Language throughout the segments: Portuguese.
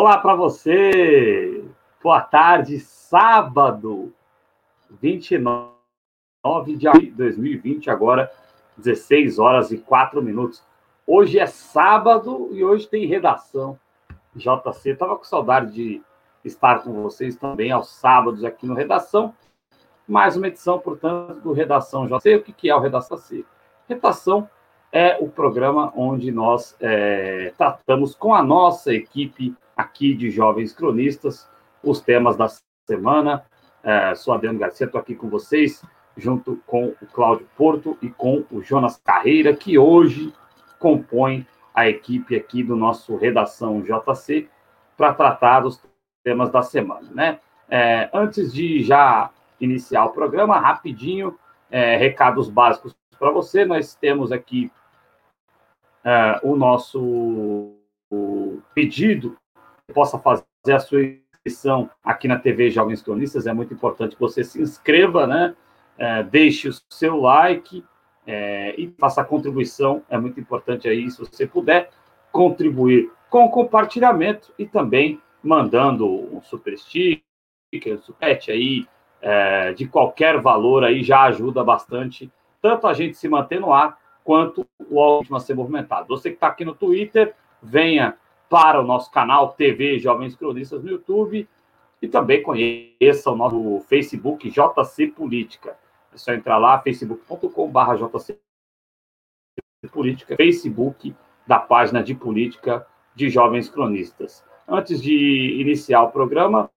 Olá para você! Boa tarde, sábado, 29 de abril de 2020, agora 16 horas e 4 minutos. Hoje é sábado e hoje tem redação. JC, estava com saudade de estar com vocês também aos sábados aqui no Redação. Mais uma edição, portanto, do Redação JC. O que é o Redação C? Redação é o programa onde nós é, tratamos com a nossa equipe aqui de jovens cronistas os temas da semana. É, sou Adriano Garcia, estou aqui com vocês, junto com o Cláudio Porto e com o Jonas Carreira, que hoje compõe a equipe aqui do nosso Redação JC para tratar dos temas da semana, né? É, antes de já iniciar o programa, rapidinho, é, recados básicos para você. Nós temos aqui é, o nosso pedido possa fazer a sua inscrição aqui na TV Jovens Cronistas. É muito importante que você se inscreva, né? É, deixe o seu like é, e faça a contribuição. É muito importante aí, se você puder, contribuir com compartilhamento e também mandando um super sticker, um superchat aí, é, de qualquer valor aí, já ajuda bastante, tanto a gente se manter no ar, quanto o algoritmo a ser movimentado. Você que está aqui no Twitter, venha para o nosso canal TV Jovens Cronistas no YouTube e também conheça o nosso Facebook JC Política. É só entrar lá, facebook.com.br JC Política, Facebook da página de política de Jovens Cronistas. Antes de iniciar o programa,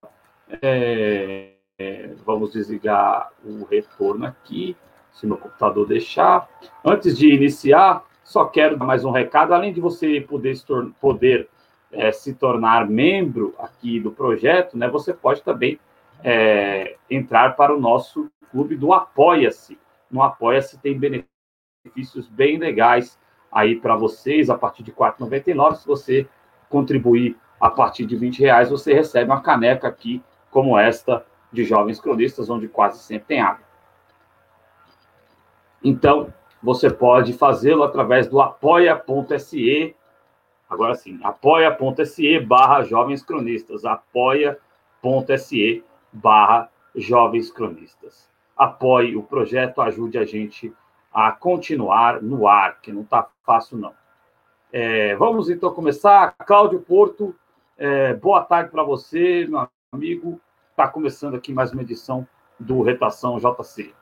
é, é, vamos desligar o retorno aqui, se meu computador deixar. Antes de iniciar, só quero dar mais um recado, além de você poder, se, poder é, se tornar membro aqui do projeto, né, você pode também é, entrar para o nosso clube do Apoia-se. No Apoia-se tem benefícios bem legais aí para vocês, a partir de R$ 4,99. Se você contribuir a partir de 20 reais, você recebe uma caneca aqui, como esta, de Jovens Cronistas, onde quase sempre tem água. Então, você pode fazê-lo através do apoia.se Agora sim, apoia.se barra Jovens Cronistas, apoia.se barra Jovens Cronistas. Apoie o projeto, ajude a gente a continuar no ar, que não está fácil não. É, vamos então começar. Cláudio Porto, é, boa tarde para você, meu amigo. Está começando aqui mais uma edição do Retação JC.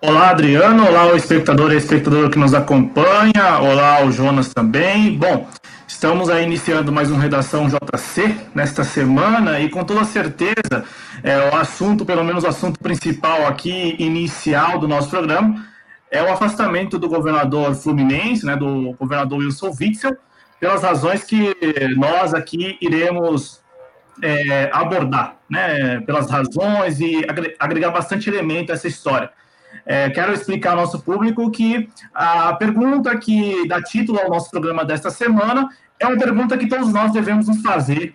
Olá, Adriano. Olá, o espectador e espectadora que nos acompanha. Olá, o Jonas também. Bom, estamos aí iniciando mais um Redação JC nesta semana e com toda certeza é, o assunto, pelo menos o assunto principal aqui, inicial do nosso programa, é o afastamento do governador fluminense, né, do governador Wilson Witzel, pelas razões que nós aqui iremos é, abordar, né, pelas razões e agregar bastante elemento a essa história. É, quero explicar ao nosso público que a pergunta que dá título ao nosso programa desta semana é uma pergunta que todos nós devemos nos fazer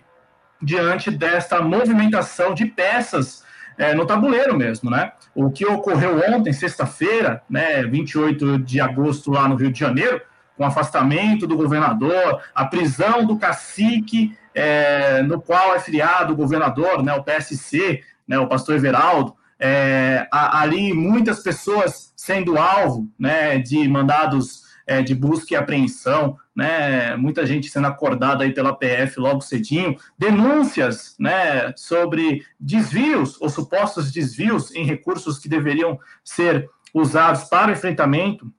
diante desta movimentação de peças é, no tabuleiro mesmo, né? O que ocorreu ontem, sexta-feira, né, 28 de agosto, lá no Rio de Janeiro, com o afastamento do governador, a prisão do cacique, é, no qual é filiado o governador, né, o PSC, né, o pastor Everaldo, é, ali muitas pessoas sendo alvo né, de mandados é, de busca e apreensão, né, muita gente sendo acordada aí pela PF logo cedinho, denúncias né, sobre desvios ou supostos desvios em recursos que deveriam ser usados para o enfrentamento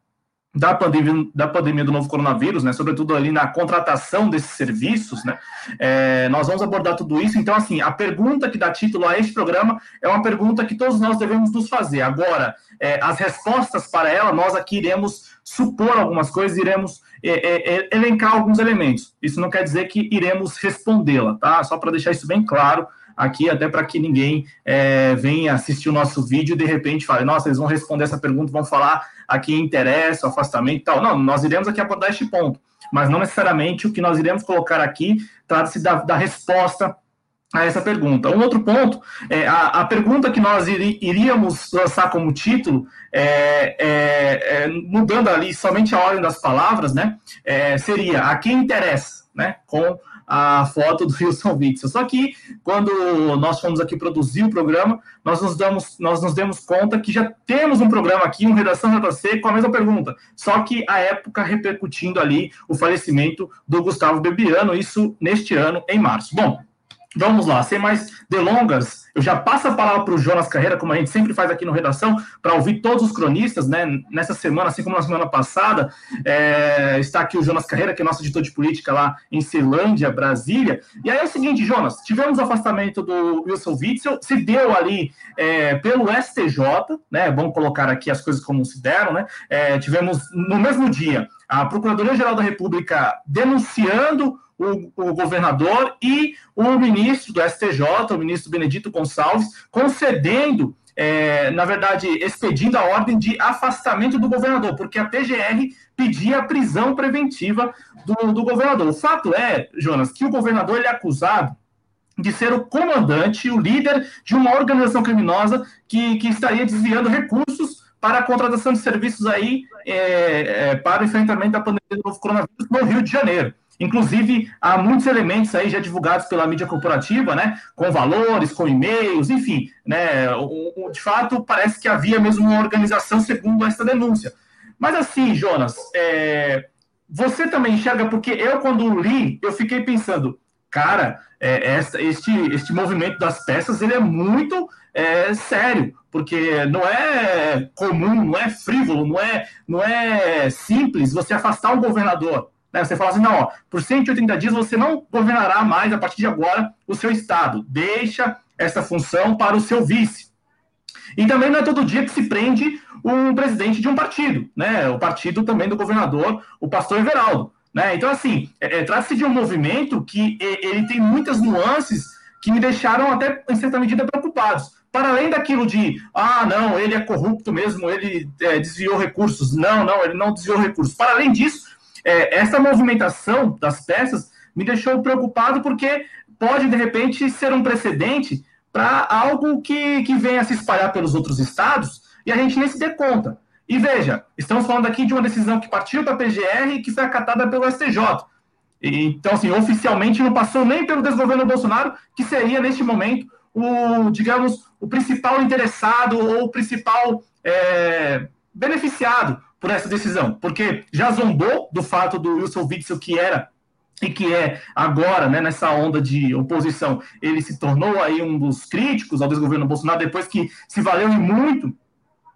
da pandemia, da pandemia do novo coronavírus, né, sobretudo ali na contratação desses serviços, né, é, nós vamos abordar tudo isso. Então, assim, a pergunta que dá título a este programa é uma pergunta que todos nós devemos nos fazer. Agora, é, as respostas para ela, nós aqui iremos supor algumas coisas, iremos é, é, é elencar alguns elementos. Isso não quer dizer que iremos respondê-la, tá? Só para deixar isso bem claro aqui, até para que ninguém é, venha assistir o nosso vídeo e de repente fale, nossa, eles vão responder essa pergunta, vão falar a quem interessa, o afastamento e tal. Não, nós iremos aqui abordar este ponto, mas não necessariamente o que nós iremos colocar aqui trata-se da, da resposta a essa pergunta. Um outro ponto, é, a, a pergunta que nós iríamos lançar como título, é, é, é, mudando ali somente a ordem das palavras, né, é, seria a quem interessa? né, com a foto do Wilson Witzel. Só que quando nós fomos aqui produzir o programa, nós nos damos, nós nos demos conta que já temos um programa aqui, um Redação JC, com a mesma pergunta. Só que a época repercutindo ali o falecimento do Gustavo Bebiano, isso neste ano, em março. Bom, Vamos lá, sem mais delongas, eu já passo a palavra para o Jonas Carreira, como a gente sempre faz aqui no Redação, para ouvir todos os cronistas, né? Nessa semana, assim como na semana passada, é, está aqui o Jonas Carreira, que é nosso editor de política lá em Ceilândia, Brasília. E aí é o seguinte, Jonas, tivemos o afastamento do Wilson Witzel, se deu ali é, pelo STJ, né? Vamos colocar aqui as coisas como se deram, né? É, tivemos no mesmo dia a Procuradoria-Geral da República denunciando o, o, governador e o ministro do STJ, o ministro Benedito Gonçalves, concedendo, é, na verdade, expedindo a ordem de afastamento do governador, porque a PGR pedia a prisão preventiva do, do governador. O fato é, Jonas, que o governador ele é acusado de ser o comandante, o líder de uma organização criminosa que, que estaria desviando recursos para a contratação de serviços aí é, é, para o enfrentamento da pandemia do novo coronavírus no Rio de Janeiro. Inclusive, há muitos elementos aí já divulgados pela mídia corporativa, né? Com valores, com e-mails, enfim, né? O, o, de fato, parece que havia mesmo uma organização segundo essa denúncia. Mas assim, Jonas, é, você também enxerga, porque eu, quando li, eu fiquei pensando, cara, é, essa, este, este movimento das peças, ele é muito é, sério, porque não é comum, não é frívolo, não é, não é simples você afastar um governador. Né? Você fala assim, não, ó, por 180 dias você não governará mais, a partir de agora, o seu Estado. Deixa essa função para o seu vice. E também não é todo dia que se prende um presidente de um partido, né? O partido também do governador, o pastor Everaldo. Né? Então, assim, é, é, trata-se de um movimento que é, ele tem muitas nuances que me deixaram até, em certa medida, preocupados. Para além daquilo de, ah, não, ele é corrupto mesmo, ele é, desviou recursos. Não, não, ele não desviou recursos. Para além disso, é, essa movimentação das peças me deixou preocupado porque pode, de repente, ser um precedente para algo que, que venha a se espalhar pelos outros estados e a gente nem se dê conta. E veja, estamos falando aqui de uma decisão que partiu da PGR e que foi acatada pelo STJ. Então, assim, oficialmente não passou nem pelo desgoverno Bolsonaro, que seria, neste momento, o, digamos, o principal interessado ou o principal é, beneficiado por essa decisão, porque já zombou do fato do Wilson Witzel, que era e que é agora, né, nessa onda de oposição, ele se tornou aí um dos críticos ao desgoverno Bolsonaro, depois que se valeu muito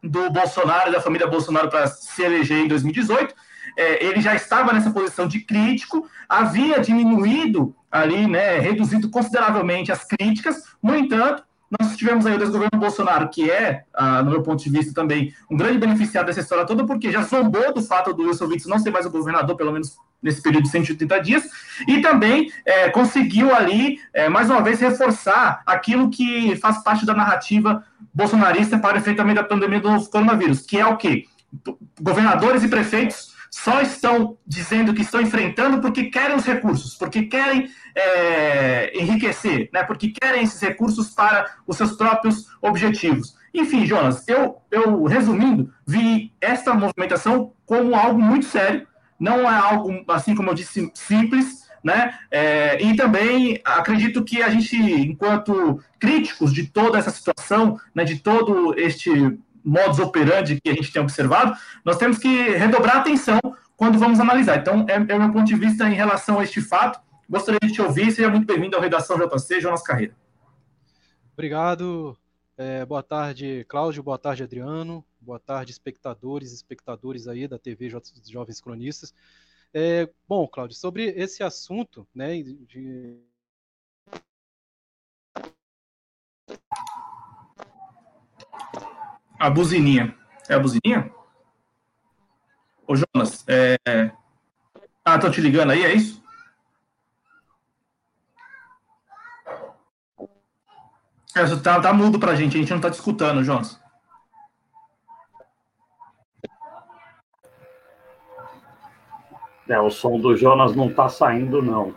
do Bolsonaro da família Bolsonaro para se eleger em 2018. É, ele já estava nessa posição de crítico, havia diminuído ali, né, reduzido consideravelmente as críticas, no entanto, nós tivemos aí o desgoverno Bolsonaro, que é, ah, no meu ponto de vista também, um grande beneficiário dessa história toda, porque já zombou do fato do Wilson Witzel não ser mais o governador, pelo menos nesse período de 180 dias, e também é, conseguiu ali, é, mais uma vez, reforçar aquilo que faz parte da narrativa bolsonarista para o enfrentamento da pandemia do novo coronavírus, que é o quê? Governadores e prefeitos só estão dizendo que estão enfrentando porque querem os recursos, porque querem é, enriquecer, né? porque querem esses recursos para os seus próprios objetivos. Enfim, Jonas, eu, eu resumindo, vi esta movimentação como algo muito sério, não é algo, assim como eu disse, simples, né? É, e também acredito que a gente, enquanto críticos de toda essa situação, né, de todo este modus operandi que a gente tem observado, nós temos que redobrar atenção quando vamos analisar. Então, é, é o meu ponto de vista em relação a este fato. Gostaria de te ouvir. Seja muito bem-vindo ao Redação JC, Jonas Carreira. Obrigado. É, boa tarde, Cláudio. Boa tarde, Adriano. Boa tarde, espectadores espectadores aí da TV Jovens Cronistas. É, bom, Cláudio, sobre esse assunto, né, de... A buzininha. É a buzininha? Ô, Jonas, é... Ah, tô te ligando aí, é isso? É, tá, tá mudo pra gente, a gente não tá te escutando, Jonas. É, o som do Jonas não tá saindo, não.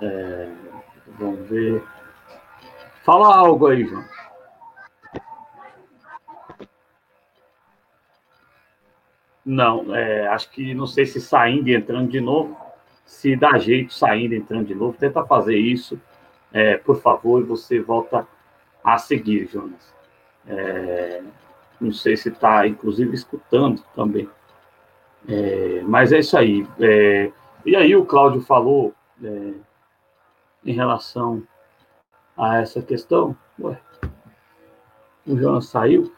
É... Vamos ver. Fala algo aí, Jonas. Não, é, acho que não sei se saindo e entrando de novo. se dá jeito saindo, entrando de novo, tenta fazer isso, é, por favor, e você volta a seguir, Jonas. É, não sei se está, inclusive, escutando também. É, mas é isso aí. É, e aí o Cláudio falou é, em relação a essa questão. Ué, o Jonas saiu?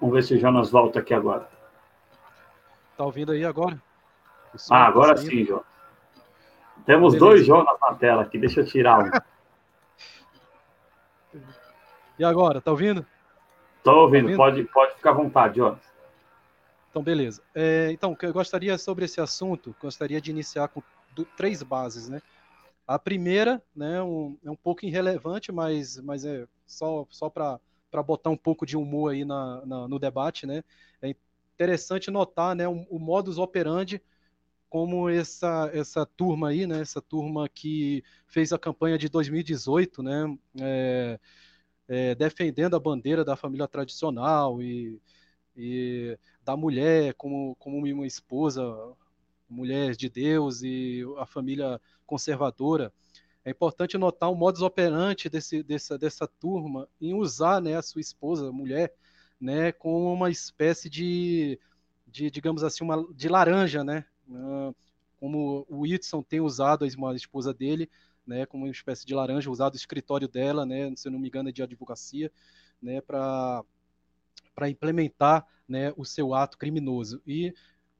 Vamos ver se o Jonas volta aqui agora. Tá ouvindo aí agora? Ah, agora tá sim, Jonas. Temos Beleza. dois Jonas na tela aqui, deixa eu tirar um. e agora, tá ouvindo? Tô ouvindo, tá ouvindo? Pode, pode ficar à vontade, Jonas. Então, beleza. É, então, eu gostaria sobre esse assunto, gostaria de iniciar com do, três bases, né? A primeira, né, um, é um pouco irrelevante, mas, mas é só, só para botar um pouco de humor aí na, na, no debate, né? É interessante notar, né, o, o modus operandi como essa, essa turma aí, né, essa turma que fez a campanha de 2018, né, é, é, defendendo a bandeira da família tradicional e, e da mulher como, como uma esposa, mulher de Deus e a família conservadora. É importante notar o modus operandi desse, dessa, dessa turma em usar né, a sua esposa, mulher, né, como uma espécie de, de digamos assim, uma, de laranja, né? Uh, como o Whitson tem usado a esposa dele, né, como uma espécie de laranja, usado o escritório dela, né, se eu não me engano, é de advocacia, né, para para implementar né, o seu ato criminoso. E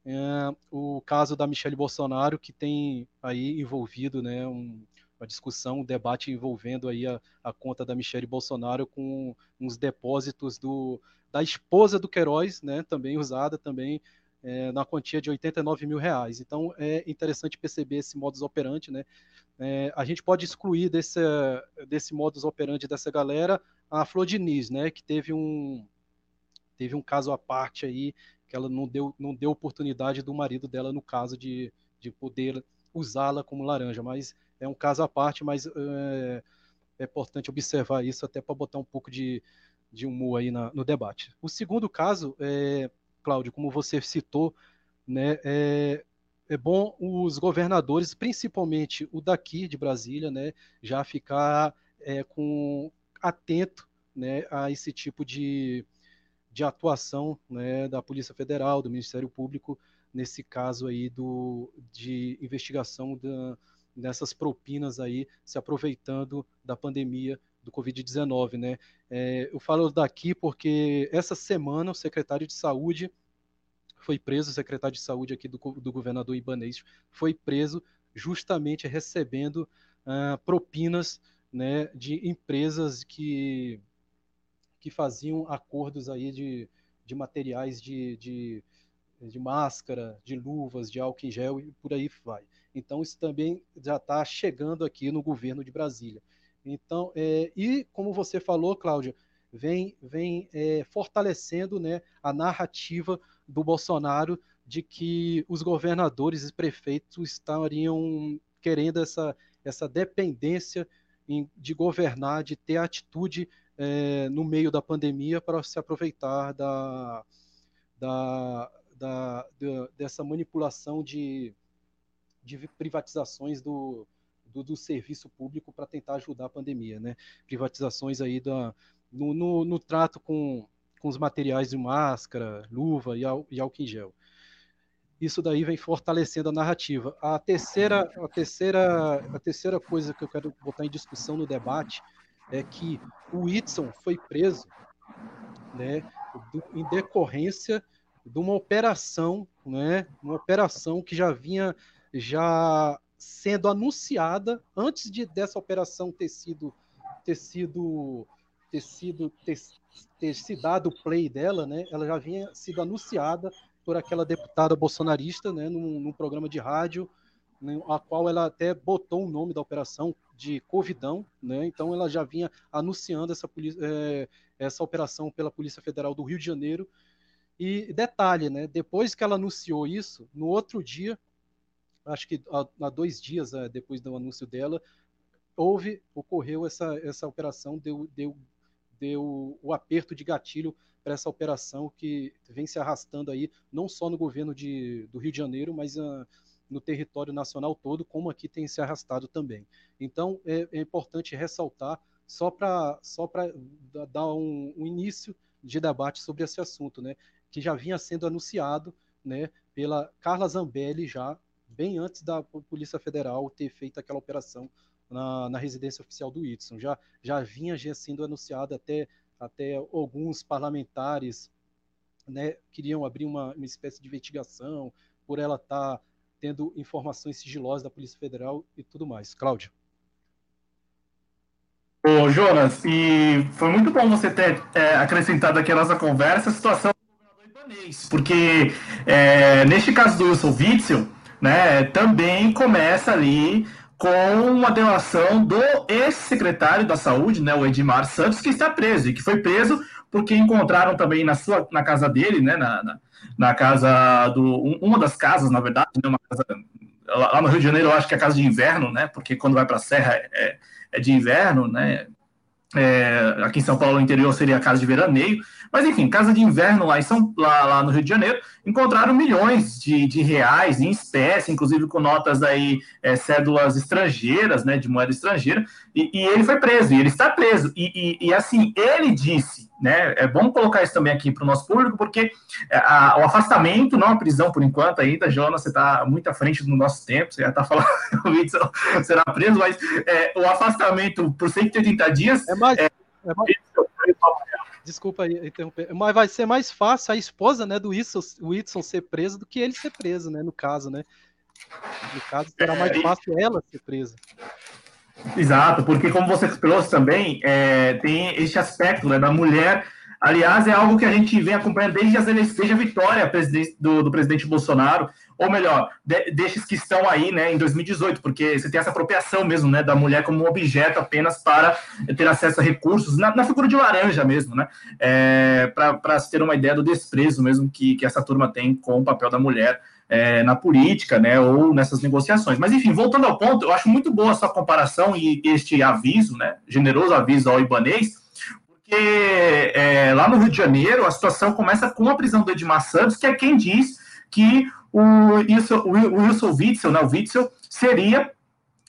uh, o caso da Michelle Bolsonaro, que tem aí envolvido né, um, uma discussão, um debate envolvendo aí a, a conta da Michelle Bolsonaro com uns depósitos do, da esposa do Queiroz, né, também usada também é, na quantia de 89 mil reais. Então é interessante perceber esse modus operandi, né? É, a gente pode excluir desse, desse modus operandi dessa galera a Flor Diniz, né? Que teve um teve um caso à parte aí que ela não deu não deu oportunidade do marido dela no caso de, de poder usá-la como laranja, mas é um caso à parte, mas é, é importante observar isso até para botar um pouco de, de humor aí na, no debate. O segundo caso é Cláudio, como você citou, né, é, é bom os governadores, principalmente o daqui de Brasília, né, já ficar é, com atento né, a esse tipo de, de atuação né, da Polícia Federal, do Ministério Público, nesse caso aí do, de investigação da, dessas propinas aí, se aproveitando da pandemia do Covid-19, né? É, eu falo daqui porque essa semana o secretário de Saúde foi preso, o secretário de Saúde aqui do, do governador Ibanez foi preso justamente recebendo uh, propinas né, de empresas que, que faziam acordos aí de, de materiais de, de, de máscara, de luvas, de álcool em gel e por aí vai. Então, isso também já está chegando aqui no governo de Brasília. Então, é, e como você falou, Cláudia, vem, vem é, fortalecendo né, a narrativa do Bolsonaro de que os governadores e prefeitos estariam querendo essa, essa dependência em, de governar, de ter atitude é, no meio da pandemia para se aproveitar da, da, da, da, dessa manipulação de, de privatizações do, do, do serviço público para tentar ajudar a pandemia, né? Privatizações aí da, no, no, no trato com, com os materiais de máscara, luva e, e álcool em gel. Isso daí vem fortalecendo a narrativa. A terceira, a terceira, a terceira coisa que eu quero botar em discussão no debate é que o Whitson foi preso, né, do, em decorrência de uma operação, né, uma operação que já vinha já sendo anunciada antes de dessa operação ter sido ter sido ter sido ter, ter se dado o play dela, né? Ela já vinha sido anunciada por aquela deputada bolsonarista, né? Num, num programa de rádio, né, a qual ela até botou o nome da operação de Covidão, né? Então ela já vinha anunciando essa, é, essa operação pela Polícia Federal do Rio de Janeiro. E detalhe, né? Depois que ela anunciou isso, no outro dia, acho que há, dois dias é, depois do anúncio dela, houve, ocorreu essa, essa operação, deu, deu deu o aperto de gatilho para essa operação que vem se arrastando aí, não só no governo de, do Rio de Janeiro, mas uh, no território nacional todo, como aqui tem se arrastado também. Então, é, é importante ressaltar, só para só dar um, um, início de debate sobre esse assunto, né, que já vinha sendo anunciado né, pela Carla Zambelli já bem antes da Polícia Federal ter feito aquela operação na, na residência oficial do Whitson. Já, já vinha sendo anunciado até, até alguns parlamentares né, queriam abrir uma, uma espécie de investigação por ela estar tá tendo informações sigilosas da Polícia Federal e tudo mais. Cláudio. Ô, Jonas, e foi muito bom você ter é, acrescentado aqui a nossa conversa a situação do governador Ibanês, porque é, neste caso do Wilson Witzel, né, também começa ali com uma delação do ex-secretário da Saúde, né, o Edmar Santos, que está preso, e que foi preso porque encontraram também na sua na casa dele, né, na, na, na casa do uma das casas, na verdade, né, uma casa, lá no Rio de Janeiro, eu acho que é a casa de inverno, né, porque quando vai para a Serra é, é de inverno, né, é, aqui em São Paulo, no interior, seria a casa de veraneio. Mas, enfim, casa de inverno lá, em São, lá, lá no Rio de Janeiro, encontraram milhões de, de reais em espécie, inclusive com notas aí, é, cédulas estrangeiras, né, de moeda estrangeira, e, e, ele foi preso, e ele está preso. E, e, e assim, ele disse, né, é bom colocar isso também aqui para o nosso público, porque é, a, o afastamento, não a prisão por enquanto ainda, Jonas, você está muito à frente do nosso tempo, você já está falando que será preso, mas é, o afastamento por 180 dias... É mais... É, é mais... Desculpa interromper, mas vai ser mais fácil a esposa né, do Whitson, Whitson ser presa do que ele ser preso, né? No caso, né? No caso, será mais é, fácil ela ser presa. Exato, porque como você trouxe também, é, tem esse aspecto né, da mulher. Aliás, é algo que a gente vem acompanhando desde, as, desde a vitória do, do presidente Bolsonaro, ou melhor, de, destes que estão aí né, em 2018, porque você tem essa apropriação mesmo né, da mulher como um objeto apenas para ter acesso a recursos, na, na figura de laranja mesmo, né? É, para se ter uma ideia do desprezo mesmo que, que essa turma tem com o papel da mulher é, na política, né, ou nessas negociações. Mas, enfim, voltando ao ponto, eu acho muito boa essa comparação e este aviso, né, generoso aviso ao Ibanês, porque é, lá no Rio de Janeiro a situação começa com a prisão do Edmar Santos, que é quem diz que o Wilson, Witzel, né, o Witzel, seria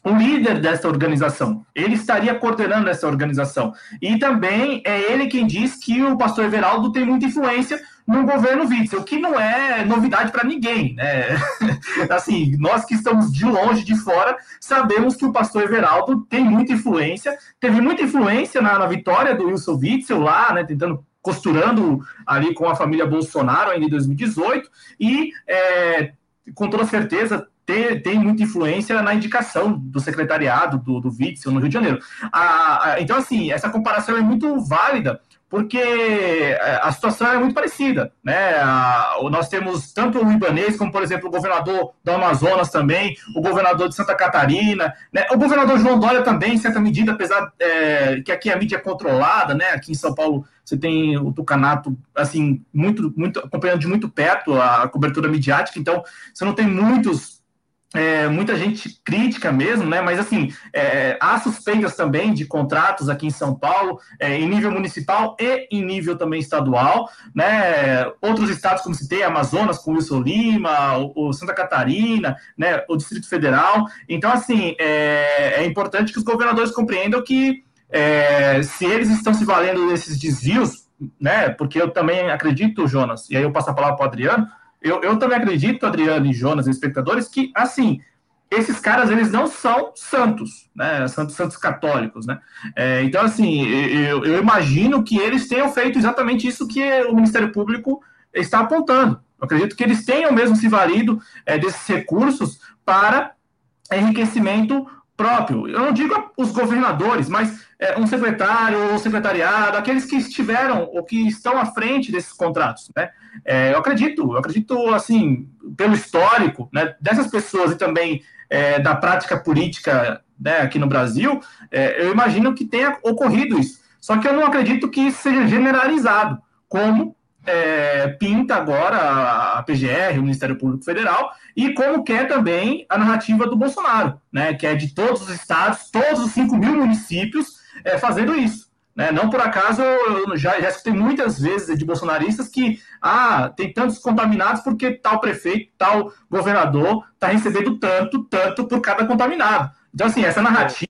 o líder dessa organização. Ele estaria coordenando essa organização. E também é ele quem diz que o pastor Everaldo tem muita influência no governo Witzel, que não é novidade para ninguém, né? assim, nós que estamos de longe, de fora, sabemos que o pastor Everaldo tem muita influência, teve muita influência na, na vitória do Wilson Witzel lá, né, tentando costurando ali com a família Bolsonaro ainda em 2018 e é, com toda certeza tem, tem muita influência na indicação do secretariado do, do Witzel no Rio de Janeiro. A, a, então, assim, essa comparação é muito válida, porque é, a situação é muito parecida, né? nós temos tanto o Ibanês como, por exemplo, o governador do Amazonas também, o governador de Santa Catarina, né? O governador João Dória também, em certa medida, apesar é, que aqui a mídia é controlada, né? Aqui em São Paulo você tem o Tucanato, assim, muito, muito acompanhando de muito perto a cobertura midiática, então você não tem muitos é, muita gente crítica mesmo, né? Mas assim, é, há suspeitas também de contratos aqui em São Paulo, é, em nível municipal e em nível também estadual, né? Outros estados, como citei, Amazonas com Wilson Lima, o, o Santa Catarina, né? O Distrito Federal. Então, assim, é, é importante que os governadores compreendam que é, se eles estão se valendo desses desvios, né? Porque eu também acredito, Jonas, e aí eu passo a palavra para o Adriano eu, eu também acredito, Adriano e Jonas, espectadores, que, assim, esses caras, eles não são santos, né? Santos, santos católicos, né? É, então, assim, eu, eu, imagino que eles tenham feito exatamente isso que o Ministério Público está apontando. Eu acredito que eles tenham mesmo se valido é, desses recursos para enriquecimento próprio. Eu não digo os governadores, mas é, um secretário ou secretariado, aqueles que estiveram ou que estão à frente desses contratos, né? É, eu acredito, eu acredito, assim, pelo histórico, né, dessas pessoas e também é, da prática política né, aqui no Brasil, é, eu imagino que tenha ocorrido isso. Só que eu não acredito que isso seja generalizado, como é, pinta agora a PGR, o Ministério Público Federal, e como quer também a narrativa do Bolsonaro, né, que é de todos os estados, todos os 5 mil municípios é, fazendo isso. Né? Não por acaso, eu já, já escutei muitas vezes de bolsonaristas que ah, tem tantos contaminados porque tal prefeito, tal governador está recebendo tanto, tanto por cada contaminado. Então, assim, essa narrativa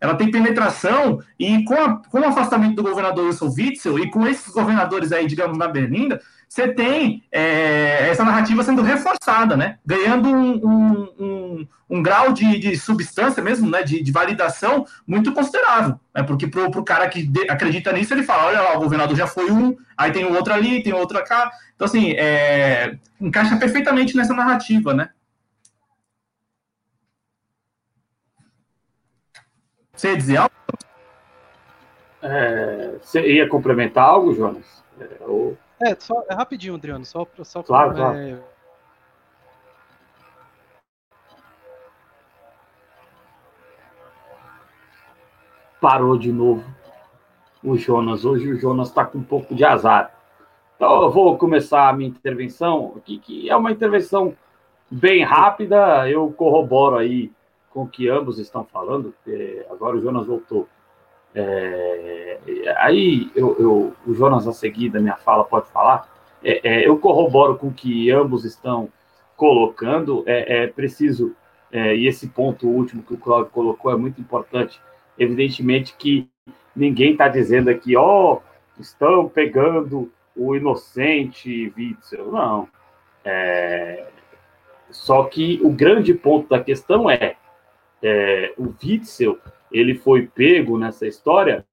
ela tem penetração e com, a, com o afastamento do governador Wilson Witzel e com esses governadores aí, digamos, na Berlinda, você tem é, essa narrativa sendo reforçada, né? Ganhando um, um, um, um grau de, de, substância mesmo, né? De, de, validação muito considerável. Né? Porque pro, pro cara que de, acredita nisso, ele fala, olha lá, o governador já foi um, aí tem outro ali, tem outro cá. Então, assim, é, encaixa perfeitamente nessa narrativa, né? Você ia dizer algo? É, você ia complementar algo, Jonas? É, ou... É, só, é rapidinho, Adriano, só, só claro, pra, claro. É... Parou de novo o Jonas. Hoje o Jonas está com um pouco de azar. Então eu vou começar a minha intervenção aqui, que é uma intervenção bem rápida. Eu corroboro aí com que ambos estão falando. Agora o Jonas voltou. É, aí eu, eu, o Jonas a seguir da minha fala pode falar. É, é, eu corroboro com o que ambos estão colocando. É, é preciso é, e esse ponto último que o Cláudio colocou é muito importante. Evidentemente que ninguém está dizendo aqui, ó, oh, estão pegando o inocente Witzel. Não. É... Só que o grande ponto da questão é, é o Witzel ele foi pego nessa história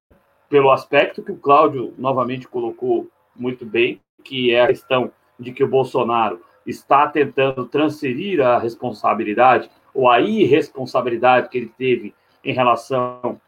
pelo aspecto que o Cláudio novamente colocou muito bem, que é a questão de que o Bolsonaro está tentando transferir a responsabilidade ou a irresponsabilidade que ele teve em relação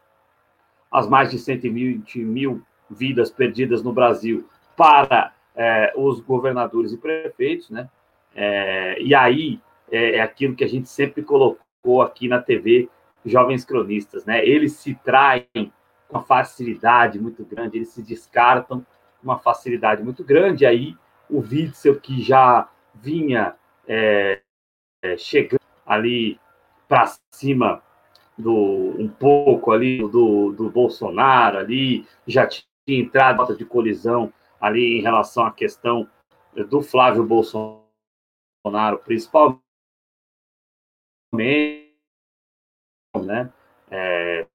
às mais de 120 mil vidas perdidas no Brasil para é, os governadores e prefeitos, né? É, e aí é, é aquilo que a gente sempre colocou aqui na TV jovens cronistas, né? Eles se traem com uma facilidade muito grande, eles se descartam com uma facilidade muito grande. Aí o Witzel, que já vinha é, é, chegando ali para cima do um pouco ali do, do Bolsonaro ali, já tinha entrado de colisão ali em relação à questão do Flávio Bolsonaro, principalmente né? É,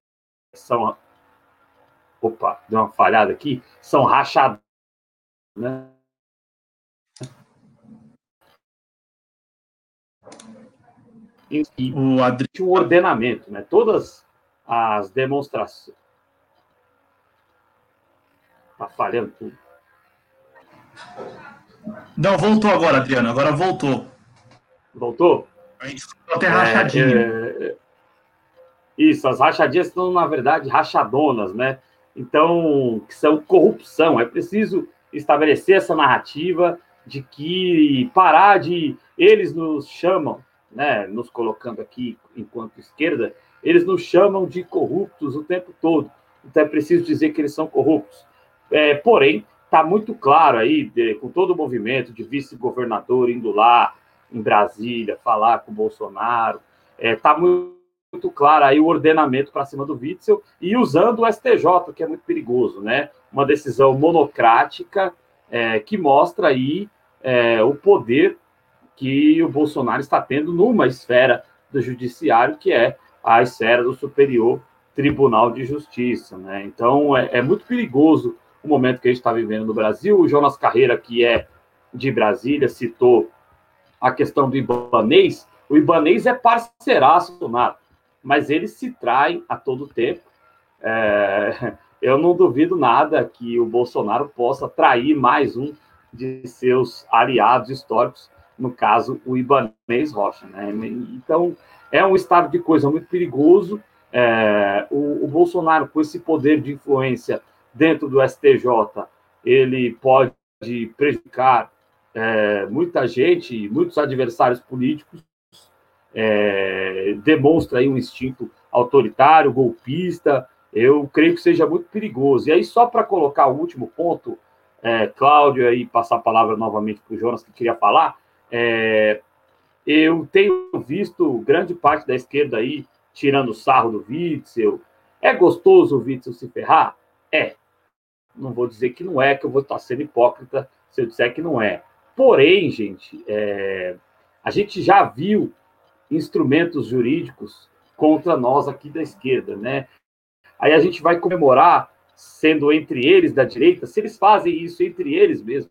são. Opa, deu uma falhada aqui. São rachados, né? E, o Adri... um ordenamento, né? Todas as demonstrações. Tá falhando tudo. Não, voltou agora, Adriano. Agora voltou. Voltou? Até rachadinho. É, é, isso, as rachadinhas são, na verdade, rachadonas, né? Então, que são corrupção. É preciso estabelecer essa narrativa de que parar de. Eles nos chamam, né? Nos colocando aqui enquanto esquerda, eles nos chamam de corruptos o tempo todo. Então é preciso dizer que eles são corruptos. É, porém, está muito claro aí, de, com todo o movimento de vice-governador indo lá em Brasília falar com o Bolsonaro, está é, tá muito muito claro aí o ordenamento para cima do Witzel e usando o STJ, que é muito perigoso, né? Uma decisão monocrática é, que mostra aí é, o poder que o Bolsonaro está tendo numa esfera do judiciário, que é a esfera do Superior Tribunal de Justiça, né? Então é, é muito perigoso o momento que a gente está vivendo no Brasil. O Jonas Carreira, que é de Brasília, citou a questão do Ibanês. O Ibanês é parceiraço, Nato mas eles se traem a todo tempo. É, eu não duvido nada que o Bolsonaro possa trair mais um de seus aliados históricos, no caso, o Ibanez Rocha. Né? Então, é um estado de coisa muito perigoso. É, o, o, Bolsonaro, com esse poder de influência dentro do STJ, ele pode prejudicar é, muita gente, muitos adversários políticos, é, demonstra aí um instinto autoritário, golpista, eu creio que seja muito perigoso. E aí, só para colocar o último ponto, é, Cláudio, aí passar a palavra novamente para o Jonas, que queria falar, é, eu tenho visto grande parte da esquerda aí tirando sarro do Witzel. É gostoso o Witzel se ferrar? É. não vou dizer que não é, que eu vou estar sendo hipócrita se eu disser que não é. Porém, gente, é, a gente já viu instrumentos jurídicos contra nós aqui da esquerda, né? Aí a gente vai comemorar, sendo entre eles da direita, se eles fazem isso entre eles mesmo,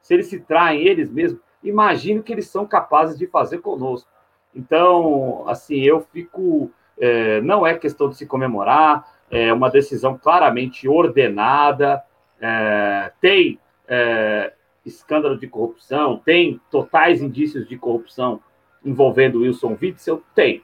se eles se traem eles mesmos, imagino que eles são capazes de fazer conosco. Então, assim, eu fico. É, não é questão de se comemorar, é uma decisão claramente ordenada, é, tem é, escândalo de corrupção, tem totais indícios de corrupção envolvendo Wilson Witzel? Tem,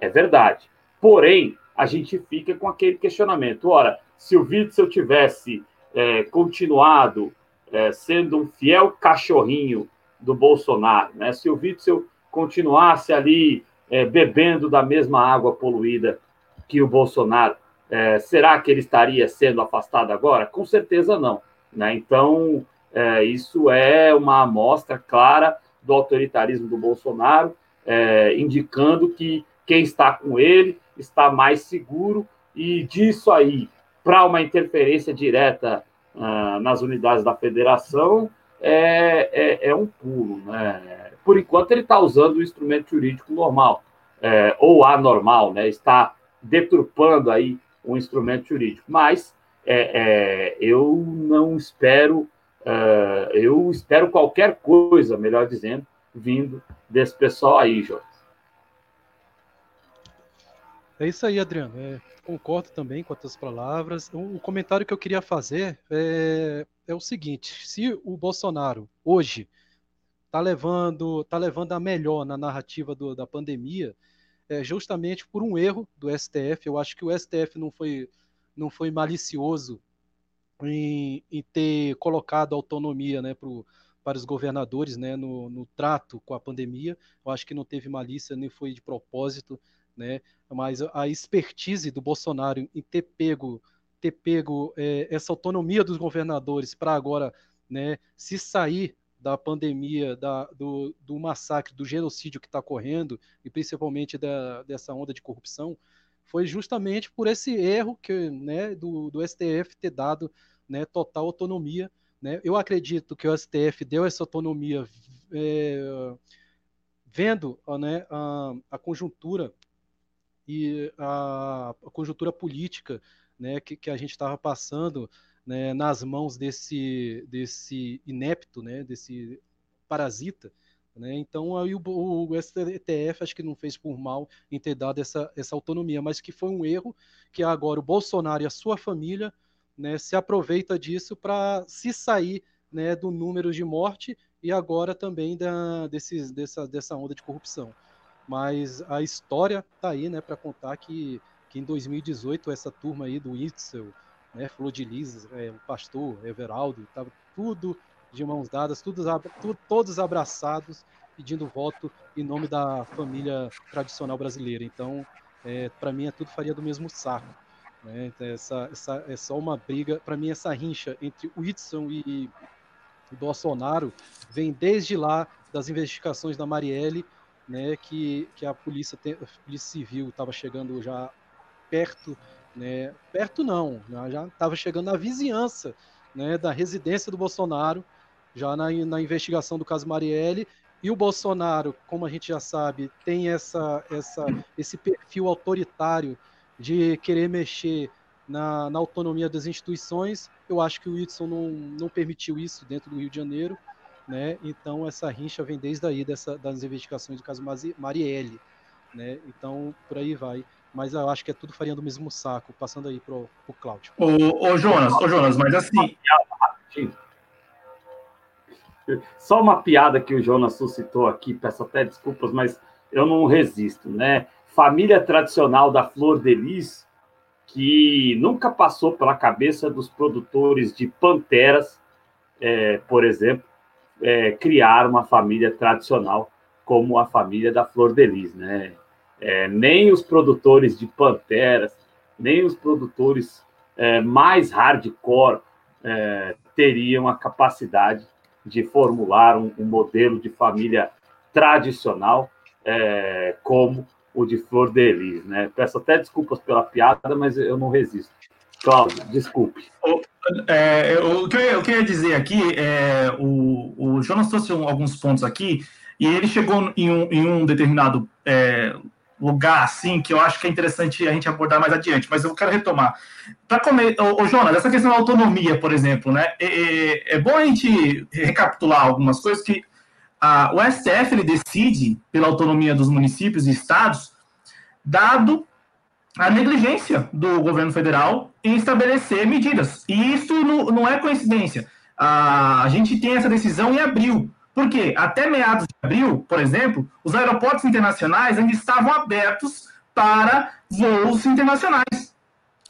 é verdade. Porém, a gente fica com aquele questionamento: ora, se o Witzel tivesse é, continuado é, sendo um fiel cachorrinho do Bolsonaro, né? se o Witzel continuasse ali é, bebendo da mesma água poluída que o Bolsonaro, é, será que ele estaria sendo afastado agora? Com certeza não. Né? Então, é, isso é uma amostra clara do autoritarismo do Bolsonaro, é, indicando que quem está com ele está mais seguro, e disso aí, para uma interferência direta uh, nas unidades da federação, é, é, é um pulo. Né? Por enquanto, ele está usando o instrumento jurídico normal, é, ou anormal, né? está deturpando aí um instrumento jurídico. Mas é, é, eu não espero, uh, eu espero qualquer coisa, melhor dizendo, vindo desse pessoal aí, Jorge. É isso aí, Adriano. É, concordo também com as tuas palavras. O, comentário que eu queria fazer é, é o seguinte: se o Bolsonaro hoje está levando, tá levando a melhor na narrativa do, da pandemia, é justamente por um erro do STF. Eu acho que o STF não foi, não foi malicioso em, em ter colocado autonomia né, pro, para os governadores né, no, no, trato com a pandemia. Eu acho que não teve malícia, nem foi de propósito, né, mas a expertise do Bolsonaro em ter pego, ter pego é, essa autonomia dos governadores para agora né, se sair da pandemia, da, do, do, massacre, do genocídio que está correndo, e principalmente da, dessa onda de corrupção, foi justamente por esse erro que, né, do, do STF ter dado né, total autonomia. Né? Eu acredito que o STF deu essa autonomia é, vendo né, a, a, conjuntura e a, a conjuntura política né, que, que a gente estava passando né, nas mãos desse, desse inepto, né, desse parasita. Né? Então, aí o, o, STF acho que não fez por mal em ter dado essa, essa autonomia, mas que foi um erro que agora o Bolsonaro e a sua família né, se aproveita disso para se sair né, do número de morte e agora também da, desses, dessa, dessa onda de corrupção. Mas a história está aí né, para contar que, que em 2018 essa turma aí do Itzel, né, Flor de Lis, é, o pastor Everaldo, estava tudo de mãos dadas, tudo, todos abraçados, pedindo voto em nome da família tradicional brasileira. Então, é, para mim, é tudo faria do mesmo saco. Né? Então, essa, essa, é só uma briga. Para mim, essa rincha entre Whitson e o Bolsonaro vem desde lá das investigações da Marielle, né, que, que a polícia, a polícia civil estava chegando já perto né? Perto não, já estava chegando na vizinhança né, da residência do Bolsonaro, já na, na investigação do caso Marielle, e o Bolsonaro, como a gente já sabe, tem essa, essa, esse perfil autoritário de querer mexer na, na, autonomia das instituições. Eu acho que o Whitson não, não permitiu isso dentro do Rio de Janeiro. Né? Então, essa rincha vem desde aí dessa, das investigações do caso Marielle. Né? Então, por aí vai mas eu acho que é tudo farinha do mesmo saco, passando aí pro, pro Cláudio. Ô, ô Jonas, ô Jonas, mas assim. Só uma piada que o Jonas suscitou aqui, peço até desculpas, mas eu não resisto, né? Família tradicional da Flor de Lis, que nunca passou pela cabeça dos produtores de panteras, é, por exemplo, é, criar uma família tradicional como a família da Flor de Lis, né? É, nem os produtores de Panteras, nem os produtores é, mais hardcore é, teriam a capacidade de formular um, um modelo de família tradicional é, como o de Flor de Lis. Né? Peço até desculpas pela piada, mas eu não resisto. Cláudio, desculpe. É, o, que eu, eu queria dizer aqui, é, o, o Jonas trouxe alguns pontos aqui, e ele chegou em um, em um determinado é, lugar, assim, que eu acho que é interessante a gente abordar mais adiante, mas eu quero retomar. Para comer, ô, ô, Jonas, essa questão da autonomia, por exemplo, né? É, é, é bom a gente recapitular algumas coisas que a, o STF ele decide pela autonomia dos municípios e estados, dado a negligência do governo federal em estabelecer medidas. E isso não, não é coincidência. A, a gente tem essa decisão em abril. Porque até meados de abril, por exemplo, os aeroportos internacionais ainda estavam abertos para voos internacionais,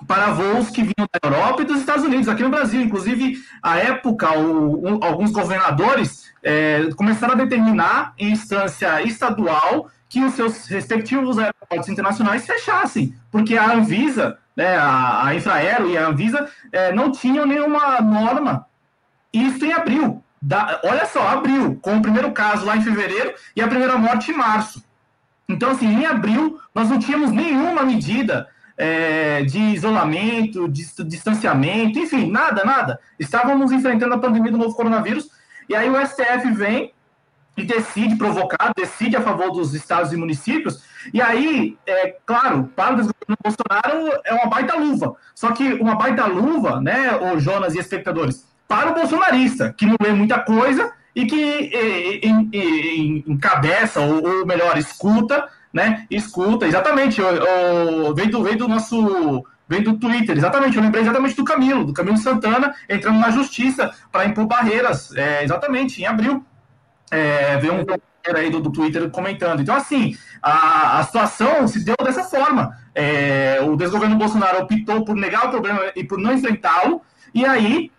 para voos que vinham da Europa e dos Estados Unidos, aqui no Brasil. Inclusive, à época, o, alguns governadores é, começaram a determinar em instância estadual que os seus respectivos aeroportos internacionais fechassem, porque a Anvisa, né, a, a Infraero e a Anvisa é, não tinham nenhuma norma. Isso em abril. Da, olha só, abril, com o primeiro caso lá em fevereiro e a primeira morte em março. Então, assim, em abril, nós não tínhamos nenhuma medida é, de isolamento, de distanciamento, enfim, nada, nada. Estávamos enfrentando a pandemia do novo coronavírus, e aí o STF vem e decide provocar, decide a favor dos estados e municípios, e aí, é claro, para o desgoverno Bolsonaro é uma baita luva. Só que uma baita luva, né, o Jonas e espectadores, para o bolsonarista, que não lê muita coisa e que encabeça, ou, ou melhor, escuta, né? Escuta, exatamente, o, vem, do, vem do nosso vem do Twitter, exatamente, eu lembrei exatamente do Camilo, do Camilo Santana, entrando na justiça para impor barreiras, é, exatamente, em abril. É, veio um aí do, do, Twitter comentando. Então, assim, a, a situação se deu dessa forma. É, o desgoverno Bolsonaro optou por negar o problema e por não enfrentá-lo, e aí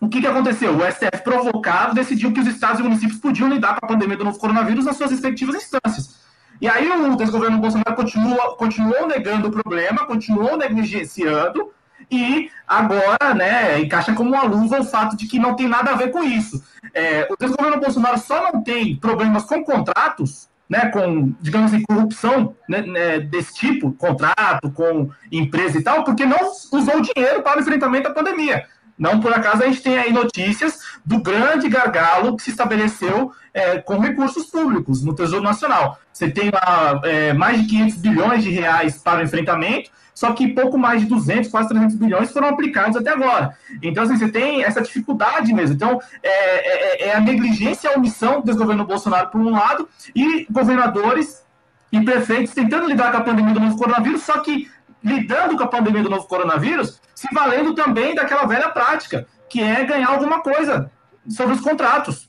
o que, que aconteceu? O STF, provocado, decidiu que os estados e municípios podiam lidar com a pandemia do novo coronavírus nas suas respectivas instâncias. E aí o desgoverno Bolsonaro continuou, negando o problema, continuou negligenciando, e agora, né, encaixa como uma luva o fato de que não tem nada a ver com isso. É, o desgoverno Bolsonaro só não tem problemas com contratos, né, com, digamos assim, corrupção né, né, desse tipo, contrato com empresa e tal, porque não usou dinheiro para o enfrentamento da pandemia. Não por acaso a gente tem aí notícias do grande gargalo que se estabeleceu é, com recursos públicos no Tesouro Nacional. Você tem lá é, mais de 500 bilhões de reais para o enfrentamento, só que pouco mais de 200, quase 300 bilhões foram aplicados até agora. Então, assim, você tem essa dificuldade mesmo. Então, é, é, é a negligência e a omissão do desgoverno Bolsonaro, por um lado, e governadores e prefeitos tentando lidar com a pandemia do novo coronavírus, só que lidando com a pandemia do novo coronavírus, se valendo também daquela velha prática, que é ganhar alguma coisa sobre os contratos.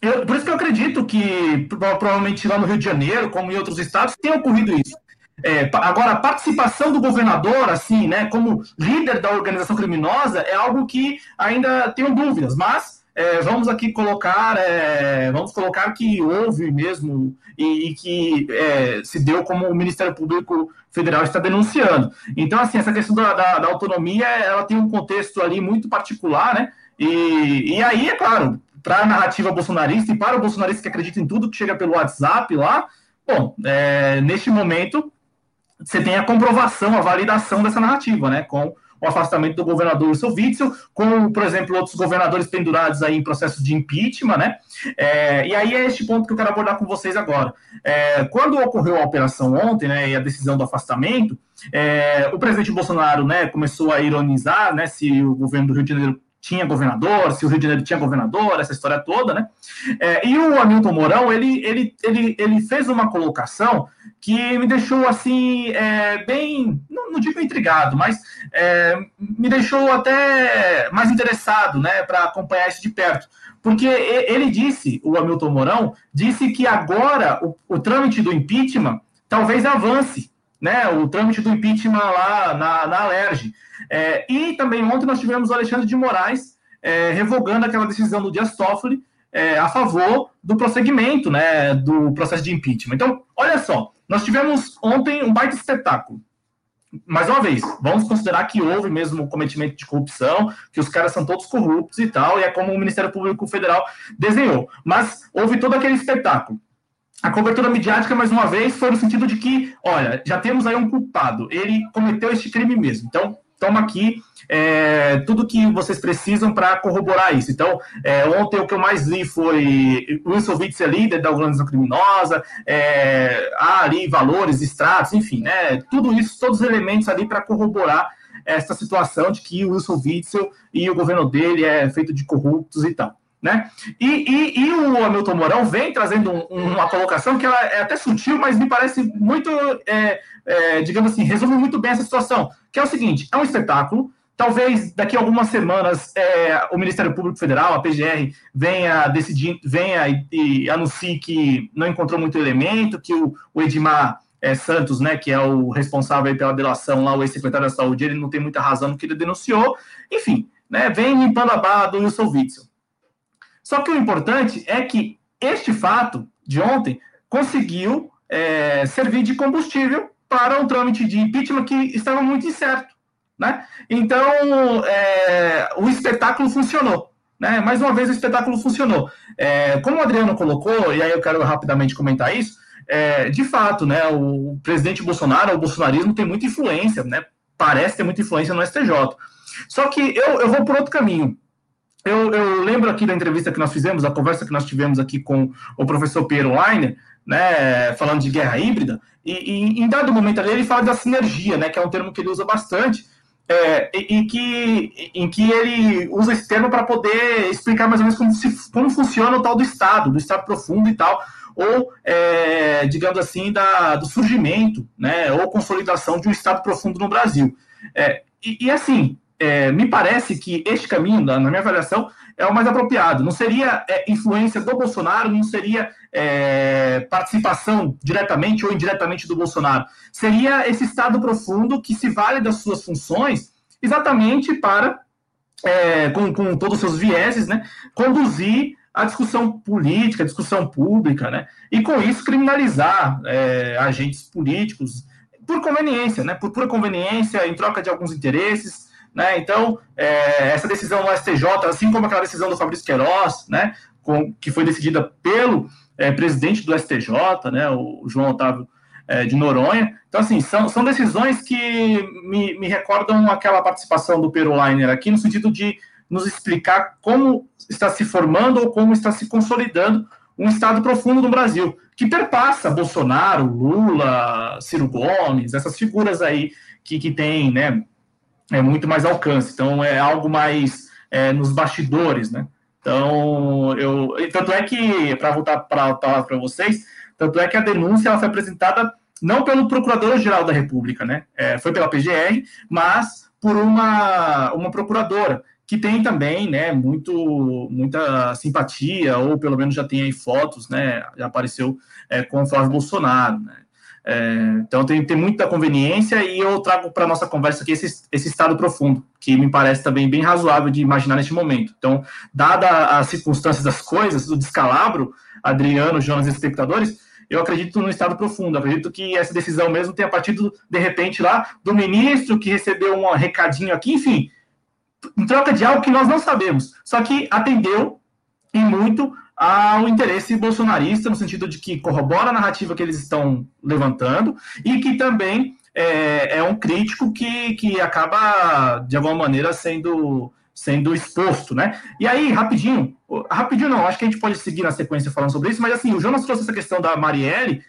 Eu, por isso que eu acredito que provavelmente lá no Rio de Janeiro, como em outros estados, tem ocorrido isso. É, agora, a participação do governador, assim, né, como líder da organização criminosa, é algo que ainda tenho dúvidas, mas é, vamos aqui colocar, é, vamos colocar que houve mesmo e, e que é, se deu como o Ministério Público Federal está denunciando. Então, assim, essa questão da, da, da autonomia, ela tem um contexto ali muito particular, né? E, e aí, é claro, para a narrativa bolsonarista e para o bolsonarista que acredita em tudo que chega pelo WhatsApp lá, bom, é, neste momento você tem a comprovação, a validação dessa narrativa, né? Com o afastamento do governador Wilson Witzel, com, por exemplo, outros governadores pendurados aí em processos de impeachment, né? É, e aí é este ponto que eu quero abordar com vocês agora. É, quando ocorreu a operação ontem, né, e a decisão do afastamento, é, o presidente Bolsonaro, né, começou a ironizar, né, se o governo do Rio de Janeiro tinha governador, se o Rio de Janeiro tinha governador, essa história toda, né? É, e o Hamilton Mourão, ele, ele, ele, ele fez uma colocação que me deixou, assim, é, bem, não, não, digo intrigado, mas é, me deixou até mais interessado, né, para acompanhar isso de perto. Porque ele disse, o Hamilton Mourão, disse que agora o, o trâmite do impeachment talvez avance, né, o trâmite do impeachment lá na, na Alerj. É, e também ontem nós tivemos o Alexandre de Moraes é, revogando aquela decisão do Dias Toffoli é, a favor do prosseguimento né, do processo de impeachment. Então, olha só, nós tivemos ontem um baita espetáculo. Mais uma vez, vamos considerar que houve mesmo cometimento de corrupção, que os caras são todos corruptos e tal, e é como o Ministério Público Federal desenhou. Mas houve todo aquele espetáculo. A cobertura midiática, mais uma vez, foi no sentido de que, olha, já temos aí um culpado, ele cometeu este crime mesmo. Então, toma aqui é, tudo que vocês precisam para corroborar isso. Então, é, ontem o que eu mais li foi Wilson Witz é líder da organização criminosa, é, há ali valores, extratos, enfim, né, tudo isso, todos os elementos ali para corroborar essa situação de que o Wilson Witzel e o governo dele é feito de corruptos e tal. Né? E, e, e o Hamilton Mourão vem trazendo um, uma colocação que ela é até sutil, mas me parece muito, é, é, digamos assim, resume muito bem essa situação, que é o seguinte, é um espetáculo, talvez daqui a algumas semanas é, o Ministério Público Federal, a PGR, venha decidir, venha e, e anuncie que não encontrou muito elemento, que o, o Edmar é, Santos, né, que é o responsável pela delação lá, o ex-secretário da Saúde, ele não tem muita razão no que ele denunciou, enfim, né, vem limpando a barra do Wilson Witzel. Só que o importante é que este fato de ontem conseguiu é, servir de combustível para um trâmite de impeachment que estava muito incerto. Né? Então, é, o espetáculo funcionou. Né? Mais uma vez, o espetáculo funcionou. É, como o Adriano colocou, e aí eu quero rapidamente comentar isso, é, de fato, né, o presidente Bolsonaro, o bolsonarismo tem muita influência, né, parece ter muita influência no STJ. Só que eu, eu vou por outro caminho. Eu, eu, lembro aqui da entrevista que nós fizemos, a conversa que nós tivemos aqui com o professor Piero Leiner, né, falando de guerra híbrida, e, e, em dado momento ali ele fala da sinergia, né, que é um termo que ele usa bastante, é, e, e, que, em que ele usa esse termo para poder explicar mais ou menos como, se, como funciona o tal do Estado, do Estado profundo e tal, ou, é, digamos assim, da, do surgimento, né, ou consolidação de um Estado profundo no Brasil. É, e, e, assim, é, me parece que este caminho, na minha avaliação, é o mais apropriado. Não seria é, influência do Bolsonaro, não seria é, participação diretamente ou indiretamente do Bolsonaro. Seria esse Estado profundo que se vale das suas funções exatamente para, é, com, com todos os seus vieses, né, conduzir a discussão política, a discussão pública, né, e com isso criminalizar é, agentes políticos por conveniência, né, por pura conveniência, em troca de alguns interesses, né? Então, é, essa decisão do STJ, assim como aquela decisão do Fabrício Queiroz, né, com, que foi decidida pelo é, presidente do STJ, né, o João Otávio é, de Noronha. Então, assim, são, são decisões que me, me recordam aquela participação do Pero Leiner aqui, no sentido de nos explicar como está se formando ou como está se consolidando um Estado profundo no Brasil, que perpassa Bolsonaro, Lula, Ciro Gomes, essas figuras aí que, que têm, né, é muito mais alcance. Então é algo mais é, nos bastidores, né? Então eu tanto é que para voltar para para vocês, tanto é que a denúncia ela foi apresentada não pelo Procurador-Geral da República, né? É, foi pela PGR, mas por uma uma procuradora que tem também, né, muito muita simpatia ou pelo menos já tem aí fotos, né? Já apareceu é, com o Flávio Bolsonaro, né? É, então tem, tem muita conveniência e eu trago para nossa conversa aqui esse, esse estado profundo, que me parece também bem razoável de imaginar neste momento. Então, dada as circunstâncias das coisas, do descalabro, Adriano, Jonas e espectadores, eu acredito no estado profundo, acredito que essa decisão mesmo tenha partido, de repente, lá do ministro que recebeu um recadinho aqui, enfim, em troca de algo que nós não sabemos, só que atendeu em muito ao interesse bolsonarista, no sentido de que corrobora a narrativa que eles estão levantando e que também é, é um crítico que, que acaba, de alguma maneira, sendo sendo exposto, né? E aí, rapidinho, rapidinho não, acho que a gente pode seguir na sequência falando sobre isso, mas assim, o Jonas trouxe essa questão da Marielle,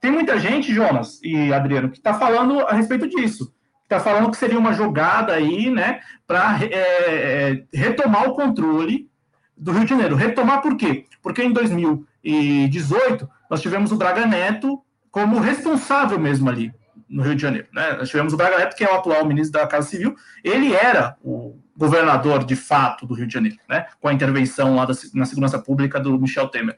tem muita gente, Jonas e Adriano, que está falando a respeito disso, está falando que seria uma jogada aí, né, para é, é, retomar o controle do Rio de Janeiro. Retomar por quê? Porque em 2018 nós tivemos o Braga Neto como responsável mesmo ali no Rio de Janeiro. Né? Nós tivemos o Braga Neto, que é o atual ministro da Casa Civil, ele era o governador de fato do Rio de Janeiro, né? com a intervenção lá da, na segurança pública do Michel Temer.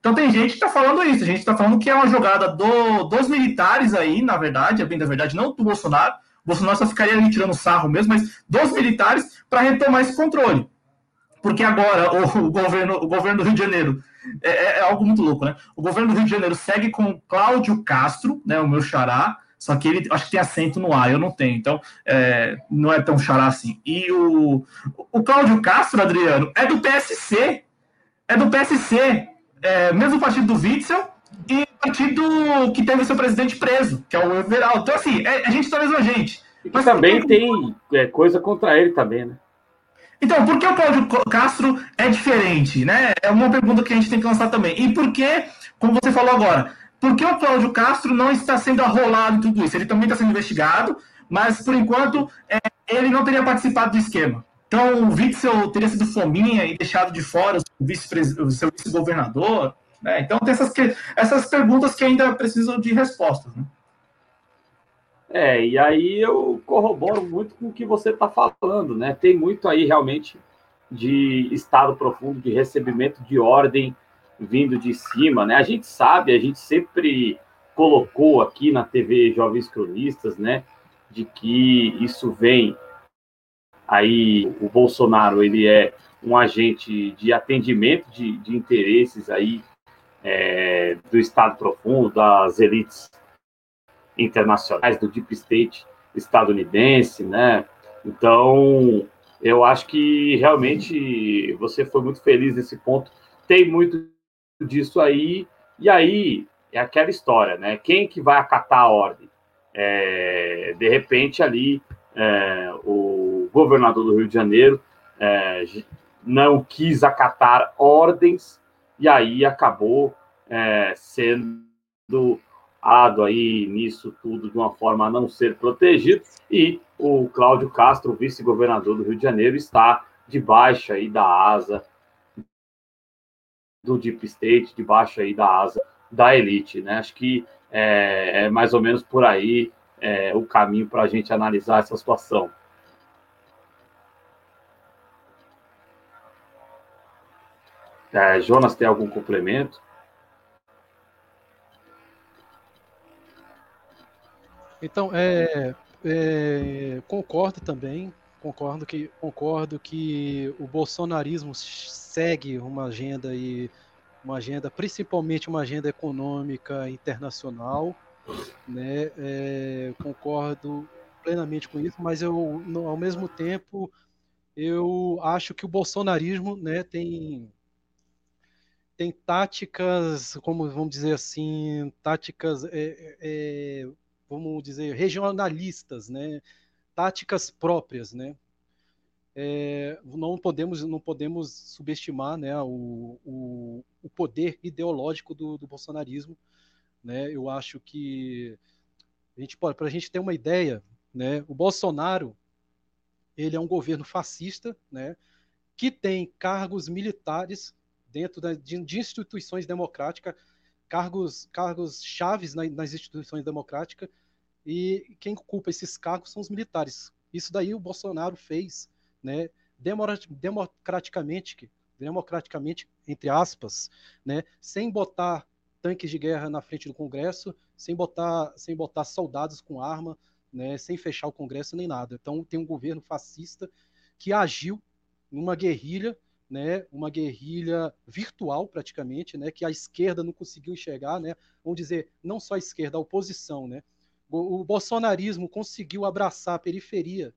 Então tem gente que está falando isso, a gente está falando que é uma jogada do, dos militares aí, na verdade, é bem da verdade, não do Bolsonaro. O Bolsonaro só ficaria ali tirando sarro mesmo, mas dos militares para retomar esse controle porque agora o, governo, o governo do Rio de Janeiro é, é, é, algo muito louco, né? O governo do Rio de Janeiro segue com Cláudio Castro, né, o meu xará, só que ele acho que tem acento no A, eu não tenho, então é, não é tão xará assim. E o, o Cláudio Castro, Adriano, é do PSC, é do PSC, é, mesmo partido do Witzel e partido que teve seu presidente preso, que é o Everaldo. Então, assim, é, a gente tá mesmo a gente. E que Mas também tem é, coisa contra ele também, né? Então, por que o Cláudio Castro é diferente, né? É uma pergunta que a gente tem que lançar também. E por que, como você falou agora, por que o Cláudio Castro não está sendo arrolado em tudo isso? Ele também está sendo investigado, mas por enquanto é, ele não teria participado do esquema. Então, o Witzel teria sido fominha e deixado de fora o, vice o seu vice-governador. Né? Então, tem essas, essas perguntas que ainda precisam de respostas. Né? É, e aí eu corroboro muito com o que você está falando, né? Tem muito aí realmente de estado profundo, de recebimento de ordem vindo de cima, né? A gente sabe, a gente sempre colocou aqui na TV Jovens Cronistas, né? De que isso vem aí, o Bolsonaro, ele é um agente de atendimento de, de interesses aí é, do Estado profundo, das elites internacionais, do deep state estadunidense, né? Então, eu acho que realmente você foi muito feliz nesse ponto. Tem muito disso aí, e aí é aquela história, né? Quem que vai acatar a ordem? É, de repente, ali, é, o governador do Rio de Janeiro é, não quis acatar ordens, e aí acabou é, sendo aí nisso tudo de uma forma a não ser protegido, e o Cláudio Castro, vice-governador do Rio de Janeiro, está debaixo aí da asa do Deep State, debaixo aí da asa da elite, né? Acho que é, é mais ou menos por aí é, o caminho para a gente analisar essa situação. É, Jonas, tem algum complemento? Então, é, é, concordo também, concordo que, concordo que o bolsonarismo segue uma agenda e uma agenda, principalmente uma agenda econômica internacional, né? É, concordo plenamente com isso, mas eu, ao mesmo tempo, eu acho que o bolsonarismo, né, tem tem táticas, como vamos dizer assim, táticas é, é, vamos dizer, regionalistas, né? táticas próprias, né? É, não podemos não podemos subestimar né, o, o, o poder ideológico do, do, bolsonarismo né eu acho que a gente para a gente ter uma ideia né o Bolsonaro ele é um governo fascista né que tem cargos militares dentro da, de, de instituições democráticas cargos, cargos chaves nas instituições democráticas, e quem ocupa esses cargos são os militares. Isso daí o Bolsonaro fez, né, democraticamente, democraticamente, entre aspas, né, sem botar tanques de guerra na frente do Congresso, sem botar, sem botar soldados com arma, né, sem fechar o Congresso nem nada. Então tem um governo fascista que agiu numa guerrilha né, uma guerrilha virtual praticamente, né, que a esquerda não conseguiu enxergar, né, vamos dizer, não só a esquerda, a oposição, né, o, bolsonarismo conseguiu abraçar a periferia,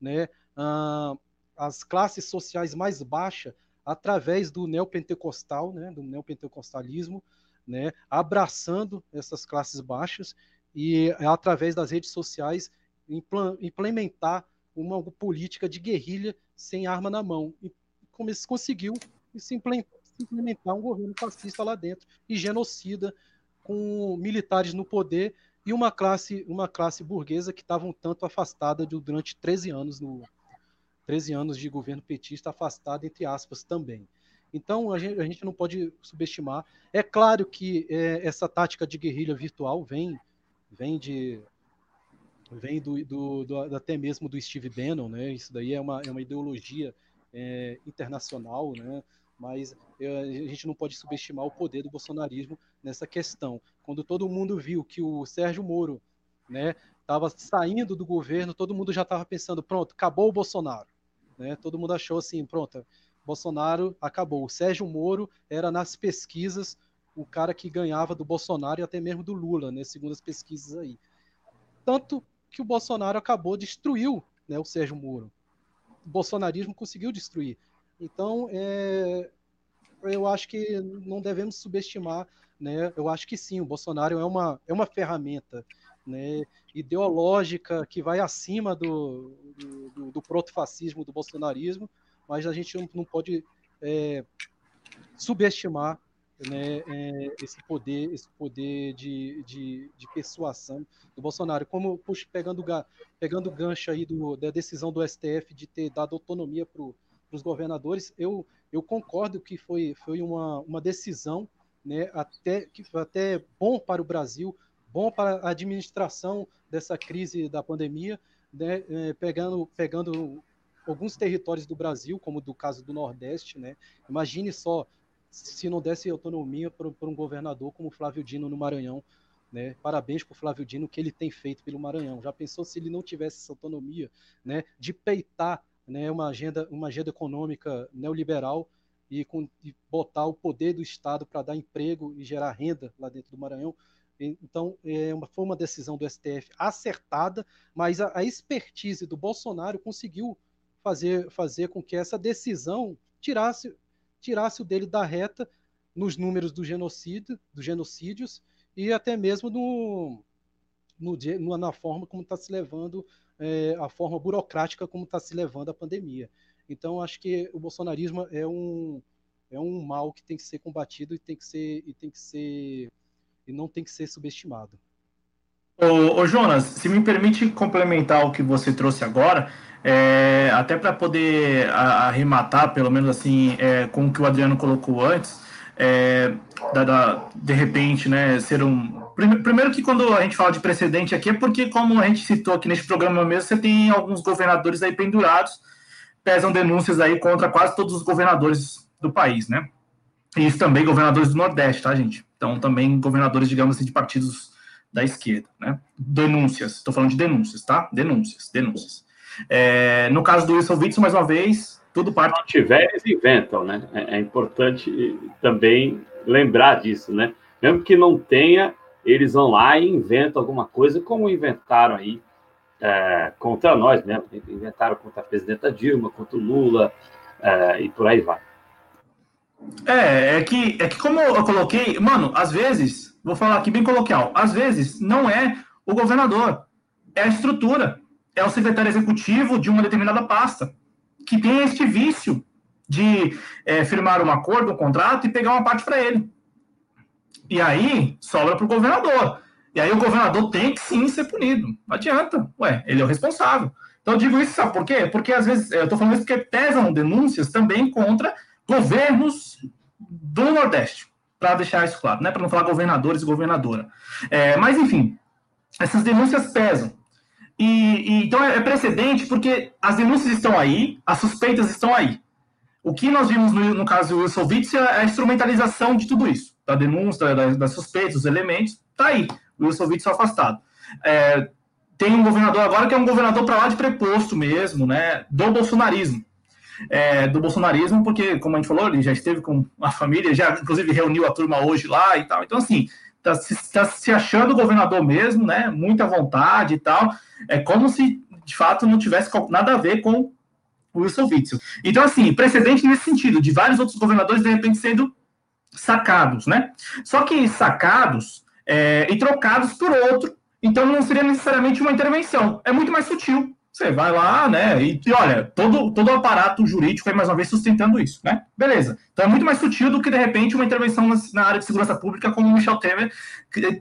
né, uh, as classes sociais mais baixas através do neopentecostal, né, do neopentecostalismo, né, abraçando essas classes baixas e através das redes sociais implementar uma política de guerrilha sem arma na mão. E conseguiu se implementar um governo fascista lá dentro e genocida com militares no poder e uma classe uma classe burguesa que estava um tanto afastada de, durante 13 anos no 13 anos de governo petista afastada entre aspas também. Então a gente, a gente não pode subestimar. É claro que é, essa tática de guerrilha virtual vem vem de vem do, do, do, até mesmo do Steve Bannon, né? Isso daí é uma, é uma ideologia é, internacional, né? mas é, a gente não pode subestimar o poder do bolsonarismo nessa questão. Quando todo mundo viu que o Sérgio Moro né, estava saindo do governo, todo mundo já estava pensando, pronto, acabou o Bolsonaro. Né? Todo mundo achou assim, pronto, Bolsonaro acabou. O Sérgio Moro era nas pesquisas o cara que ganhava do Bolsonaro e até mesmo do Lula, né, segundo as pesquisas aí. Tanto que o Bolsonaro acabou, destruiu né, o Sérgio Moro bolsonarismo conseguiu destruir. Então, é, eu acho que não devemos subestimar, né? Eu acho que sim, o Bolsonaro é uma, é uma ferramenta né, ideológica que vai acima do, do, do protofascismo, do bolsonarismo, mas a gente não, pode é, subestimar né, é, esse poder, esse poder de, de, de, persuasão do Bolsonaro. Como puxa, pegando, pegando o gancho aí do, da decisão do STF de ter dado autonomia para os governadores, eu, eu concordo que foi, foi uma, uma decisão né, até, que foi até bom para o Brasil, bom para a administração dessa crise da pandemia, né, é, pegando, pegando alguns territórios do Brasil, como do caso do Nordeste, né? Imagine só se não desse autonomia para um governador como Flávio Dino no Maranhão, né? Parabéns para o Flávio Dino que ele tem feito pelo Maranhão. Já pensou se ele não tivesse essa autonomia, né? De peitar, né? Uma agenda, uma agenda econômica neoliberal e, com, e botar o poder do Estado para dar emprego e gerar renda lá dentro do Maranhão. Então, é uma, foi uma decisão do STF acertada, mas a, a expertise do Bolsonaro conseguiu fazer, fazer com que essa decisão tirasse, tirasse o dele da reta nos números do genocídio, dos genocídios e até mesmo no, no, na forma como está se levando, é, a forma burocrática como está se levando a pandemia. Então, acho que o bolsonarismo é um, é um mal que tem que ser combatido e tem que ser, e tem que ser e não tem que ser subestimado. Ô, ô Jonas, se me permite complementar o que você trouxe agora, é, até para poder arrematar, pelo menos assim, é, com o que o Adriano colocou antes, é, da, da, de repente, né, ser um. Primeiro que quando a gente fala de precedente aqui é porque, como a gente citou aqui neste programa mesmo, você tem alguns governadores aí pendurados, pesam denúncias aí contra quase todos os governadores do país, né? E isso também governadores do Nordeste, tá, gente? Então, também governadores, digamos assim, de partidos da esquerda, né? Denúncias, estou falando de denúncias, tá? Denúncias, denúncias. É, no caso do Wilson Witzel, mais uma vez, tudo parte. Se não tiver, eles inventam, né? É, é, importante também lembrar disso, né? Mesmo que não tenha, eles vão lá e inventam alguma coisa, como inventaram aí é, contra nós mesmo. Inventaram contra a presidenta Dilma, contra o Lula é, e por aí vai. É, é que, é que como eu coloquei, mano, às vezes, vou falar aqui bem coloquial, às vezes não é o governador, é a estrutura é o secretário executivo de uma determinada pasta, que tem este vício de é, firmar um acordo, um contrato e pegar uma parte para ele. E aí sobra para o governador. E aí o governador tem que sim ser punido. Não adianta. Ué, ele é o responsável. Então eu digo isso, sabe por quê? Porque às vezes, eu estou falando isso porque pesam denúncias também contra governos do Nordeste, para deixar isso claro, né? Para não falar governadores e governadora. É, mas enfim, essas denúncias pesam. E, e, então é, é precedente porque as denúncias estão aí, as suspeitas estão aí. O que nós vimos no, no caso do Wilson Witzel é a instrumentalização de tudo isso, da denúncia, das, das suspeitas, dos elementos, tá aí, o Wilson Witzel afastado. É, tem um governador agora que é um governador para lá de preposto mesmo, né, do bolsonarismo. É, do bolsonarismo, porque, como a gente falou, ele já esteve com a família, já inclusive reuniu a turma hoje lá e tal. Então, assim, tá se, tá se achando governador mesmo, né? Muita vontade e tal. É como se, de fato, não tivesse nada a ver com o Wilson Witzel. Então, assim, precedente nesse sentido, de vários outros governadores, de repente, sendo sacados, né? Só que sacados é, e trocados por outro, então não seria necessariamente uma intervenção. É muito mais sutil. Você vai lá, né? E, e, olha, todo, todo o aparato jurídico é mais uma vez sustentando isso, né? Beleza. Então é muito mais sutil do que, de repente, uma intervenção na, área de segurança pública, como o Michel Temer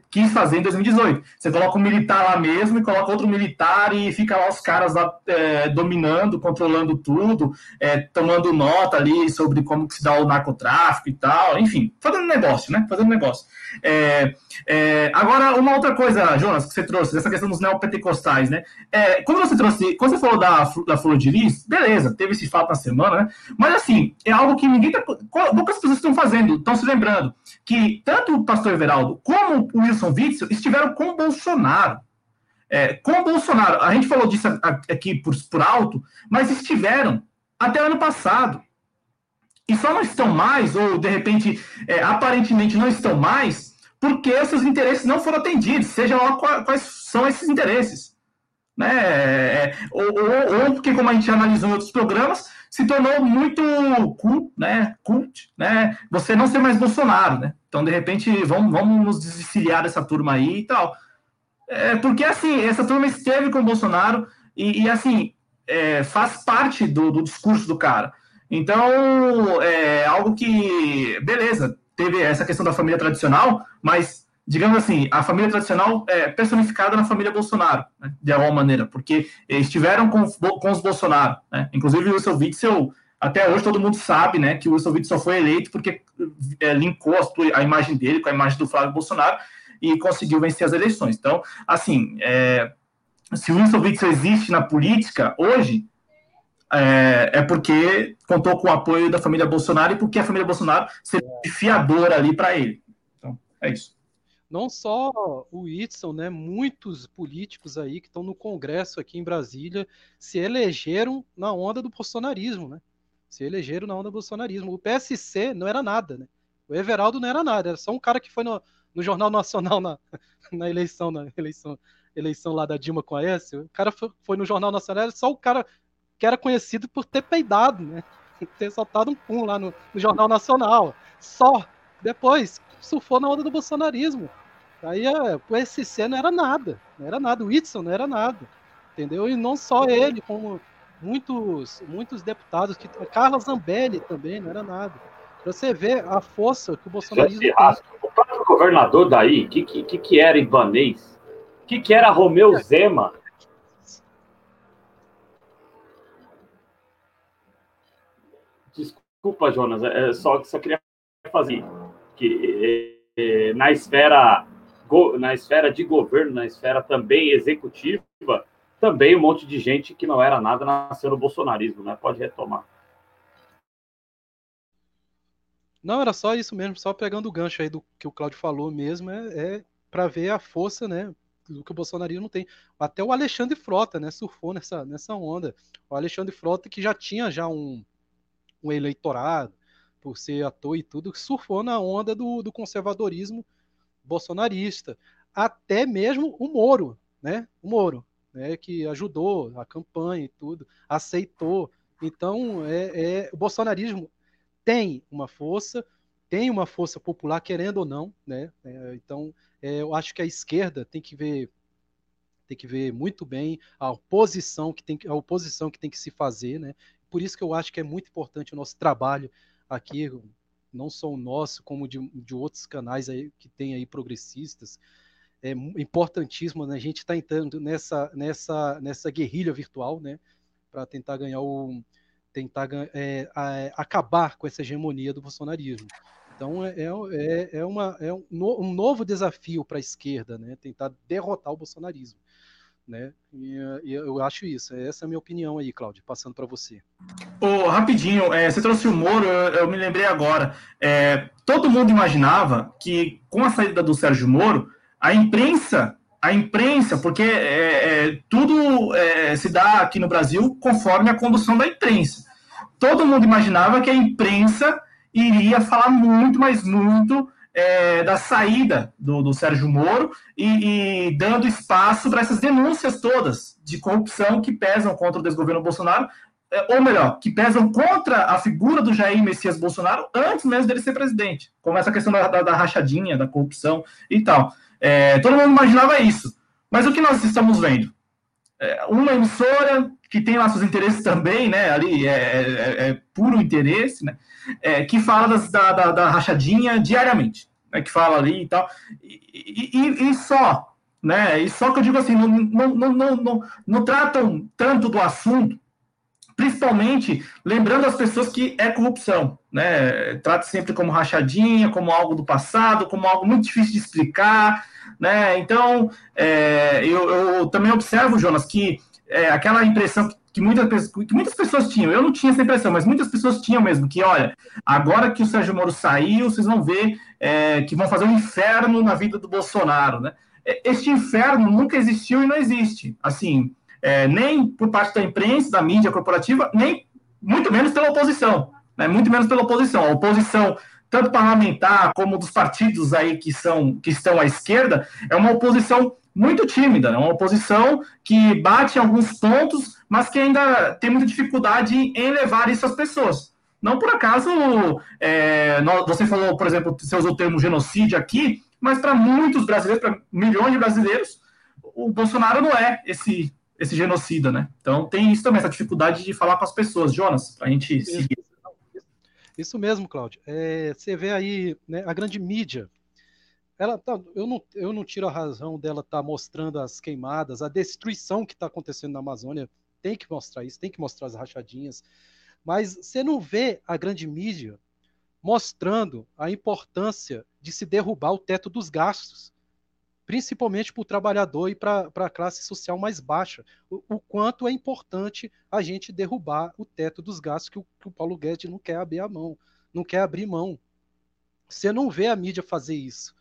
quis fazer em 2018. Você coloca um militar lá mesmo e coloca outro militar e fica lá os caras lá é, dominando, controlando tudo, é, tomando nota ali sobre como se dá o narcotráfico e tal, enfim, fazendo negócio, né? Fazendo negócio. É, é, agora, uma outra coisa, Jonas, que você trouxe, dessa questão dos neopentecostais, né? É, quando você trouxe, quando você falou da, da Flor de Lis, beleza, teve esse fato na semana, né? Mas assim, é algo que ninguém tá. Poucas pessoas estão fazendo, estão se lembrando que tanto o pastor Everaldo como o Wilson Witzel estiveram com o Bolsonaro. É, com o Bolsonaro, a gente falou disso aqui por, por alto, mas estiveram até ano passado e só não estão mais, ou de repente, é, aparentemente não estão mais, porque seus interesses não foram atendidos, seja lá quais são esses interesses. Né? É, ou, ou, ou, porque, como a gente analisou em outros programas, se tornou muito cult, né? cult, né? Você não ser mais Bolsonaro, né? Então, de repente, vamos, vamos nos desfiliar dessa turma aí e tal. É, porque, assim, essa turma esteve com o Bolsonaro e, e assim, é, faz parte do, do, discurso do cara. Então, é algo que, beleza, teve essa questão da família tradicional, mas, digamos assim, a família tradicional é personificada na família Bolsonaro, né, de alguma maneira, porque estiveram com, com os Bolsonaro. Né? Inclusive, o Wilson Witzel, até hoje todo mundo sabe né, que o Wilson Witzel só foi eleito porque é, linkou a, a imagem dele com a imagem do Flávio Bolsonaro, e conseguiu vencer as eleições. Então, assim, é, se o Wilson Witzel existe na política hoje, é, é, porque contou com o apoio da família Bolsonaro e porque a família Bolsonaro seria fiadora ali para ele. Então, é isso. Não só o Whitson, né? Muitos políticos aí que estão no Congresso aqui em Brasília se elegeram na onda do bolsonarismo, né? Se elegeram na onda do bolsonarismo. O PSC não era nada, né? O Everaldo não era nada, era só um cara que foi no, no Jornal Nacional na, na eleição, na eleição, eleição lá da Dilma com a S, o cara foi, foi no Jornal Nacional, só o cara que era conhecido por ter peidado, né? Ter soltado um pum lá no, no Jornal Nacional. Só. Depois, surfou na onda do bolsonarismo. Aí é, o SC não era nada. Não era nada. O Whitson não era nada. Entendeu? E não só ele, como muitos, muitos deputados. que Carla Zambelli também não era nada. Pra você ver a força que o bolsonarismo tem. O próprio governador daí, o que, que, que era Ibanês? O que, que era Romeu Zema? Desculpa, Jonas, é só, só queria fazer que é, na esfera na esfera de governo, na esfera também executiva, também um monte de gente que não era nada nasceu no bolsonarismo, né? Pode retomar. Não, era só isso mesmo, só pegando o gancho aí do que o Claudio falou mesmo, é, é para ver a força, né, do que o bolsonarismo tem. Até o Alexandre Frota, né, surfou nessa, nessa onda. O Alexandre Frota, que já tinha já um, um eleitorado, por ser ator e tudo, surfou na onda do, do conservadorismo bolsonarista. Até mesmo o Moro, né, o Moro, né, que ajudou a campanha e tudo, aceitou. Então, é, é o bolsonarismo tem uma força, tem uma força popular, querendo ou não, né? É, então, é, eu acho que a esquerda tem que ver tem que ver muito bem a oposição que tem a oposição que tem que se fazer, né? Por isso que eu acho que é muito importante o nosso trabalho aqui, não só o nosso, como de, de outros canais aí que tem aí progressistas. É importantíssimo, né? A gente está entrando nessa nessa nessa guerrilha virtual, né? Para tentar ganhar o tentar é, é, acabar com essa hegemonia do bolsonarismo. Então é, é, é, uma, é um, um novo desafio para a esquerda, né? tentar derrotar o bolsonarismo. Né? E, e, eu acho isso. Essa é a minha opinião aí, Cláudio, passando para você. Oh, rapidinho, é, você trouxe o Moro, eu, eu me lembrei agora. É, todo mundo imaginava que com a saída do Sérgio Moro, a imprensa a imprensa, porque é, tudo se dá aqui no Brasil conforme a condução da imprensa. Todo mundo imaginava que a imprensa iria falar muito, mas muito é, da saída do, do Sérgio Moro e, e dando espaço para essas denúncias todas de corrupção que pesam contra o desgoverno Bolsonaro, é, ou melhor, que pesam contra a figura do Jair Messias Bolsonaro antes mesmo dele ser presidente, como essa questão da, da, da rachadinha, da corrupção e tal. É, todo mundo imaginava isso. Mas o que nós estamos vendo? É, uma emissora que tem lá seus interesses também, né? Ali é, é, é puro interesse, né? É, que fala das, da, da, da, rachadinha diariamente, né? Que fala ali e tal. E, e, e, só, né? E só que eu digo assim, não, não, não, não, não, não tratam tanto do assunto principalmente lembrando as pessoas que é corrupção, né? Trata sempre como rachadinha, como algo do passado, como algo muito difícil de explicar, né? Então, é, eu, eu, também observo, Jonas, que é, aquela impressão que muitas, que muitas pessoas tinham, eu não tinha essa impressão, mas muitas pessoas tinham mesmo, que olha, agora que o Sérgio Moro saiu, vocês vão ver é, que vão fazer um inferno na vida do Bolsonaro, né? Este inferno nunca existiu e não existe. Assim, é, nem por parte da imprensa, da mídia corporativa, nem muito menos pela oposição, né? muito menos pela oposição. A oposição, tanto parlamentar como dos partidos aí que, são, que estão à esquerda, é uma oposição muito tímida, é né? uma oposição que bate em alguns pontos, mas que ainda tem muita dificuldade em levar isso às pessoas. Não por acaso, é, você falou, por exemplo, você usou o termo genocídio aqui, mas para muitos brasileiros, para milhões de brasileiros, o Bolsonaro não é esse esse genocida, né? Então tem isso também, essa dificuldade de falar com as pessoas. Jonas, para a gente isso, seguir. Isso mesmo, Cláudio. É, você vê aí né, a grande mídia. Ela tá, eu, não, eu não tiro a razão dela estar tá mostrando as queimadas, a destruição que está acontecendo na Amazônia. Tem que mostrar isso, tem que mostrar as rachadinhas. Mas você não vê a grande mídia mostrando a importância de se derrubar o teto dos gastos principalmente para o trabalhador e para a classe social mais baixa, o, o, quanto é importante a gente derrubar o teto dos gastos que o, que o Paulo Guedes não quer abrir a mão, não quer abrir mão. Você não vê a mídia fazer isso.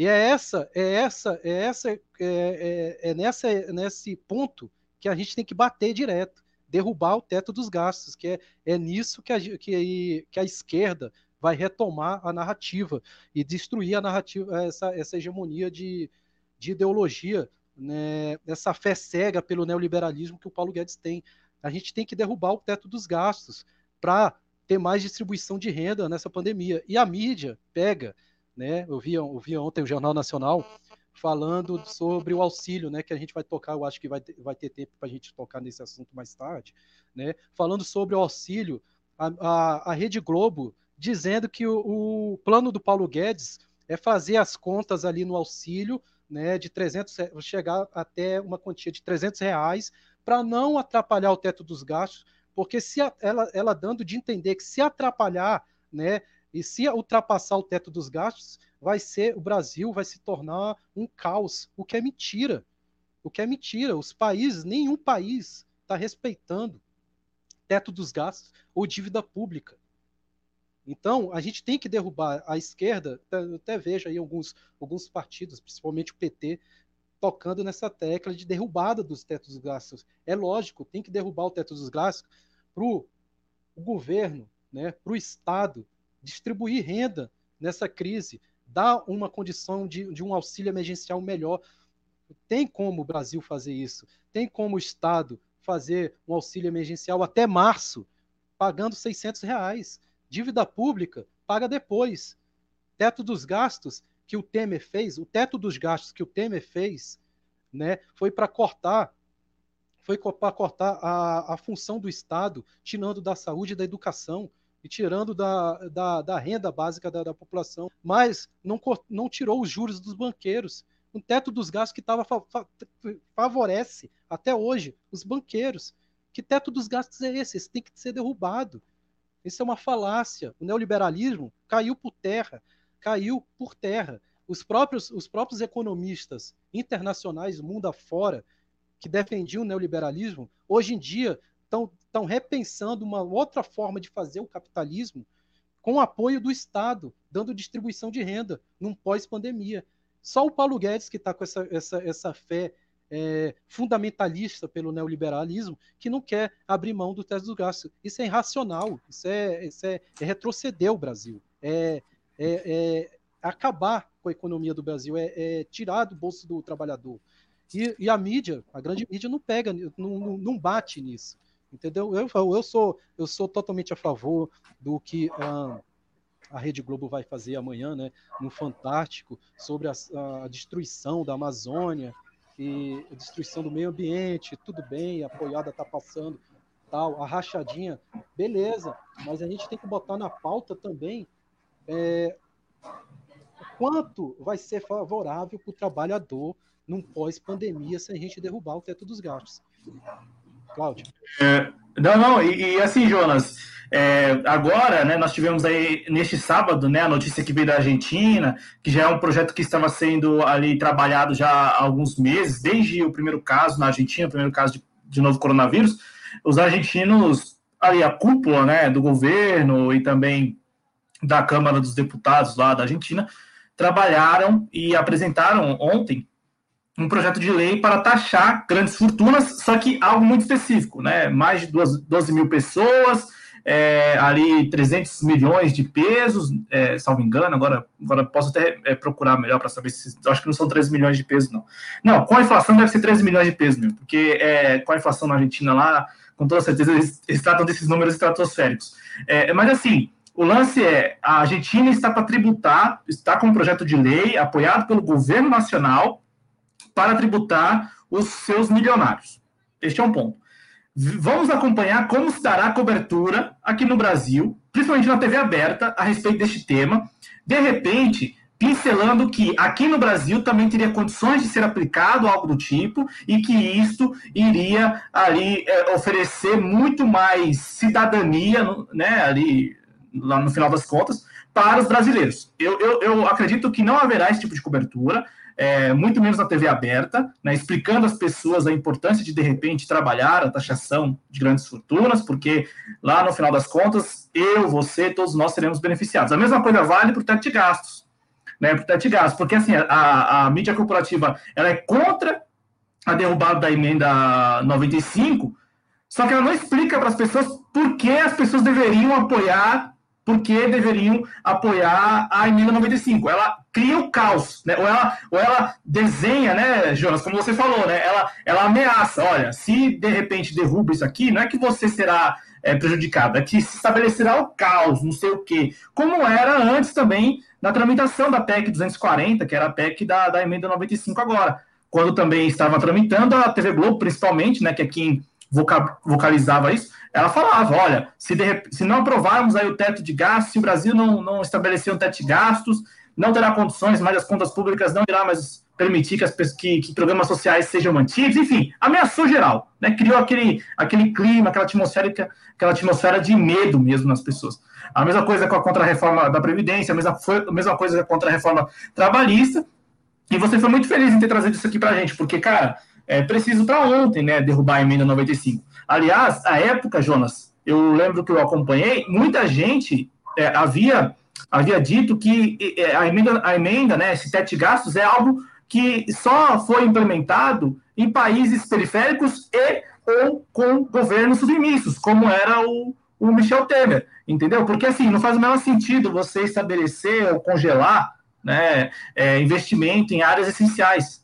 E é essa, é essa, é essa, é, é, é nessa, nesse ponto que a gente tem que bater direto, derrubar o teto dos gastos, que é, é nisso que a, que, que a esquerda vai retomar a narrativa e destruir a narrativa, essa, essa hegemonia de, de ideologia, né, essa fé cega pelo neoliberalismo que o Paulo Guedes tem. A gente tem que derrubar o teto dos gastos para ter mais distribuição de renda nessa pandemia. E a mídia pega, né? Eu vi, eu vi ontem o Jornal Nacional falando sobre o auxílio, né? Que a gente vai tocar, eu acho que vai, vai ter tempo para a gente tocar nesse assunto mais tarde, né? Falando sobre o auxílio, a, a, a Rede Globo dizendo que o, o plano do Paulo Guedes é fazer as contas ali no auxílio né, de 300, chegar até uma quantia de 300 reais, para não atrapalhar o teto dos gastos, porque se a, ela, ela dando de entender que se atrapalhar, né, e se ultrapassar o teto dos gastos, vai ser o Brasil vai se tornar um caos, o que é mentira. O que é mentira. Os países, nenhum país está respeitando teto dos gastos ou dívida pública. Então, a gente tem que derrubar a esquerda. Eu até vejo aí alguns, alguns partidos, principalmente o PT, tocando nessa tecla de derrubada dos tetos dos gastos. É lógico, tem que derrubar o teto dos gastos para o governo, né, para o Estado, distribuir renda nessa crise, dar uma condição de, de um auxílio emergencial melhor. Tem como o Brasil fazer isso? Tem como o Estado fazer um auxílio emergencial até março, pagando 600 reais? Dívida pública paga depois. Teto dos gastos que o Temer fez, o teto dos gastos que o Temer fez, né, foi para cortar foi para cortar a, a função do Estado, tirando da saúde e da educação e tirando da, da, da renda básica da, da, população, mas não, não tirou os juros dos banqueiros. Um teto dos gastos que tava, fa, favorece até hoje os banqueiros. Que teto dos gastos é esse? Esse tem que ser derrubado. Isso é uma falácia. O neoliberalismo caiu por terra, caiu por terra. Os próprios, os próprios economistas internacionais, mundo afora, que defendiam o neoliberalismo, hoje em dia estão repensando uma outra forma de fazer o capitalismo com o apoio do Estado, dando distribuição de renda num pós-pandemia. Só o Paulo Guedes, que está com essa, essa, essa fé é, fundamentalista pelo neoliberalismo que não quer abrir mão do teto do gasto. Isso é irracional, isso é, isso é, é retroceder o Brasil, é, é, é, acabar com a economia do Brasil, é, é tirar do bolso do trabalhador. E, e, a mídia, a grande mídia, não pega, não, não bate nisso. Entendeu? Eu, eu, sou, eu sou totalmente a favor do que ah, a Rede Globo vai fazer amanhã, né, no Fantástico, sobre a, a destruição da Amazônia, e destruição do meio ambiente, tudo bem, a apoiada está passando, tal, a rachadinha, beleza, mas a gente tem que botar na pauta também é, quanto vai ser favorável para o trabalhador num pós-pandemia se a gente derrubar o teto dos gastos. Cláudio. É, não, não, e, e assim, Jonas, é, agora, né, nós tivemos aí neste sábado, né, a notícia que veio da Argentina, que já é um projeto que estava sendo ali trabalhado já há alguns meses, desde o primeiro caso na Argentina, o primeiro caso de, de novo coronavírus, os argentinos, ali a cúpula, né, do governo e também da Câmara dos Deputados lá da Argentina, trabalharam e apresentaram ontem um projeto de lei para taxar grandes fortunas, só que algo muito específico, né? Mais de 12 mil pessoas, é, ali 300 milhões de pesos, é, salvo engano, agora, agora posso até é, procurar melhor para saber se. Acho que não são 3 milhões de pesos, não. Não, com a inflação deve ser 13 milhões de pesos mesmo, porque é, com a inflação na Argentina lá, com toda certeza, eles, eles tratam desses números estratosféricos. É, mas assim. O lance é, a Argentina está para tributar, está com um projeto de lei apoiado pelo governo nacional, para tributar os seus milionários. Este é um ponto. Vamos acompanhar como se dará a cobertura aqui no Brasil, principalmente na TV aberta, a respeito deste tema. De repente, pincelando que aqui no Brasil também teria condições de ser aplicado algo do tipo e que isto iria ali é, oferecer muito mais cidadania, né, ali lá no final das contas, para os brasileiros. Eu, eu, eu acredito que não haverá esse tipo de cobertura é, muito menos na TV aberta, né, explicando às pessoas a importância de, de repente, trabalhar a taxação de grandes fortunas, porque lá no final das contas, eu, você, todos nós seremos beneficiados. A mesma coisa vale para o teto de gastos, né, para o teto de gastos, porque assim, a, a mídia corporativa ela é contra a derrubada da emenda 95, só que ela não explica para as pessoas por que as pessoas deveriam apoiar porque deveriam apoiar a emenda 95. Ela cria o caos, né? Ou ela, ou ela desenha, né, Jonas, como você falou, né? Ela, ela ameaça, olha, se de repente derruba isso aqui, não é que você será é, prejudicado, é que se estabelecerá o caos, não sei o quê. Como era antes também na tramitação da PEC 240, que era a PEC da, da emenda 95 agora. Quando também estava tramitando a TV Globo, principalmente, né, que é quem vocalizava isso, ela falava, olha, se, de, se não aprovarmos aí o teto de gastos, se o Brasil não, não estabelecer um teto de gastos, não terá condições, mas as contas públicas não irá mais permitir que, as, que, que programas sociais sejam mantidos, enfim, ameaçou geral, né? criou aquele, aquele clima, aquela atmosfera, aquela atmosfera de medo mesmo nas pessoas. A mesma coisa com a contra-reforma da Previdência, a mesma, foi, a mesma coisa com a contra-reforma trabalhista, e você foi muito feliz em ter trazido isso aqui para a gente, porque, cara, é preciso para ontem, né, derrubar a emenda 95. Aliás, a época, Jonas, eu lembro que eu acompanhei, muita gente é, havia, havia dito que é, a emenda, a emenda, né, esse teto gastos é algo que só foi implementado em países periféricos e ou com governos submissos, como era o, o Michel Temer, entendeu? Porque assim, não faz o menor sentido você estabelecer ou congelar né, é, investimento em áreas essenciais?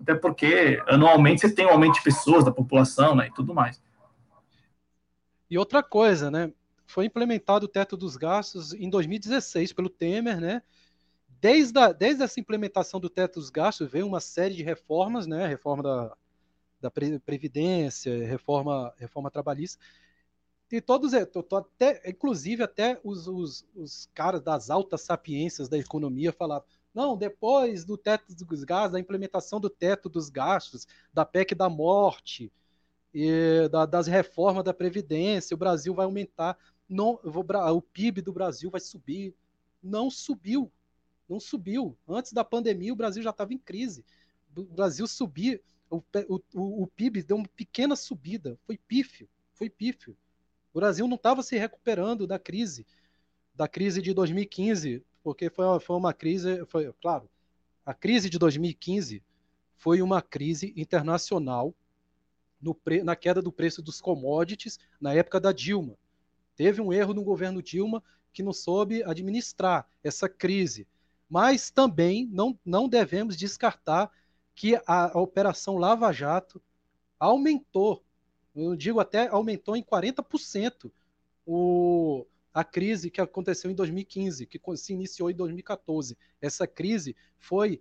Até porque anualmente você tem um aumento de pessoas da população né, e tudo mais. E outra coisa, né? Foi implementado o teto dos gastos em 2016 pelo Temer, né? Desde, a, desde essa implementação do teto dos gastos veio uma série de reformas, né? Reforma da, da Previdência, reforma, reforma trabalhista. E todos, é, até, inclusive até os, os, os caras das altas sapiências da economia falavam, não, depois do teto dos gastos, da implementação do teto dos gastos, da PEC da morte, e da, das reformas da Previdência, o Brasil vai aumentar, não, o PIB do Brasil vai subir. Não subiu, não subiu. Antes da pandemia, o Brasil já estava em crise. O Brasil subir, o, o, o PIB deu uma pequena subida, foi pífio, foi pífio. O Brasil não estava se recuperando da crise, da crise de 2015, porque foi, foi uma crise, foi, claro, a crise de 2015 foi uma crise internacional no pre, na queda do preço dos commodities na época da Dilma. Teve um erro no governo Dilma que não soube administrar essa crise. Mas também não, não devemos descartar que a, a Operação Lava Jato aumentou, eu digo até aumentou em 40% o, a crise que aconteceu em 2015, que se iniciou em 2014. Essa crise foi,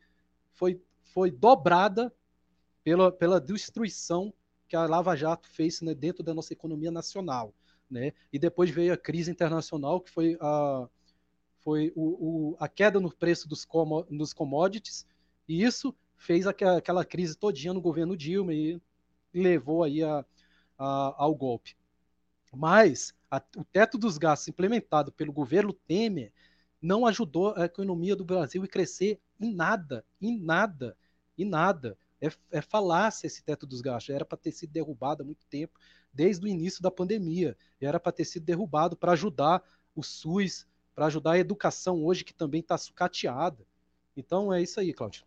foi, foi dobrada pela, pela destruição que a Lava Jato fez né, dentro da nossa economia nacional. Né? E depois veio a crise internacional, que foi a, foi o, o, a queda no preço dos, como, dos commodities, e isso fez aquela, aquela crise todinha no governo Dilma e levou aí a, a, ao golpe. Mas a, o teto dos gastos implementado pelo governo Temer não ajudou a economia do Brasil a crescer em nada, em nada, em nada é, é falácia esse teto dos gastos. Era para ter sido derrubado há muito tempo, desde o início da pandemia. Era para ter sido derrubado para ajudar o SUS, para ajudar a educação hoje, que também está sucateada. Então é isso aí, Cláudio.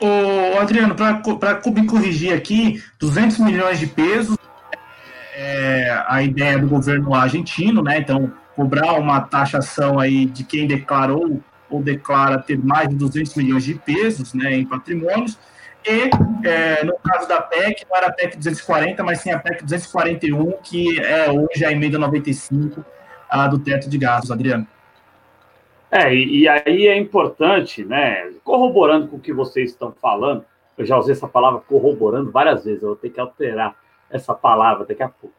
Ô, Adriano, para me corrigir aqui, 200 milhões de pesos é a ideia do governo argentino, né? Então, cobrar uma taxação aí de quem declarou ou declara ter mais de 200 milhões de pesos né, em patrimônios, e é, no caso da PEC, não era a PEC 240, mas sim a PEC 241, que é hoje a emenda 95 a do teto de gastos, Adriano. É, e, aí é importante, né, corroborando com o que vocês estão falando, eu já usei essa palavra corroborando várias vezes, eu vou ter que alterar essa palavra daqui a pouco.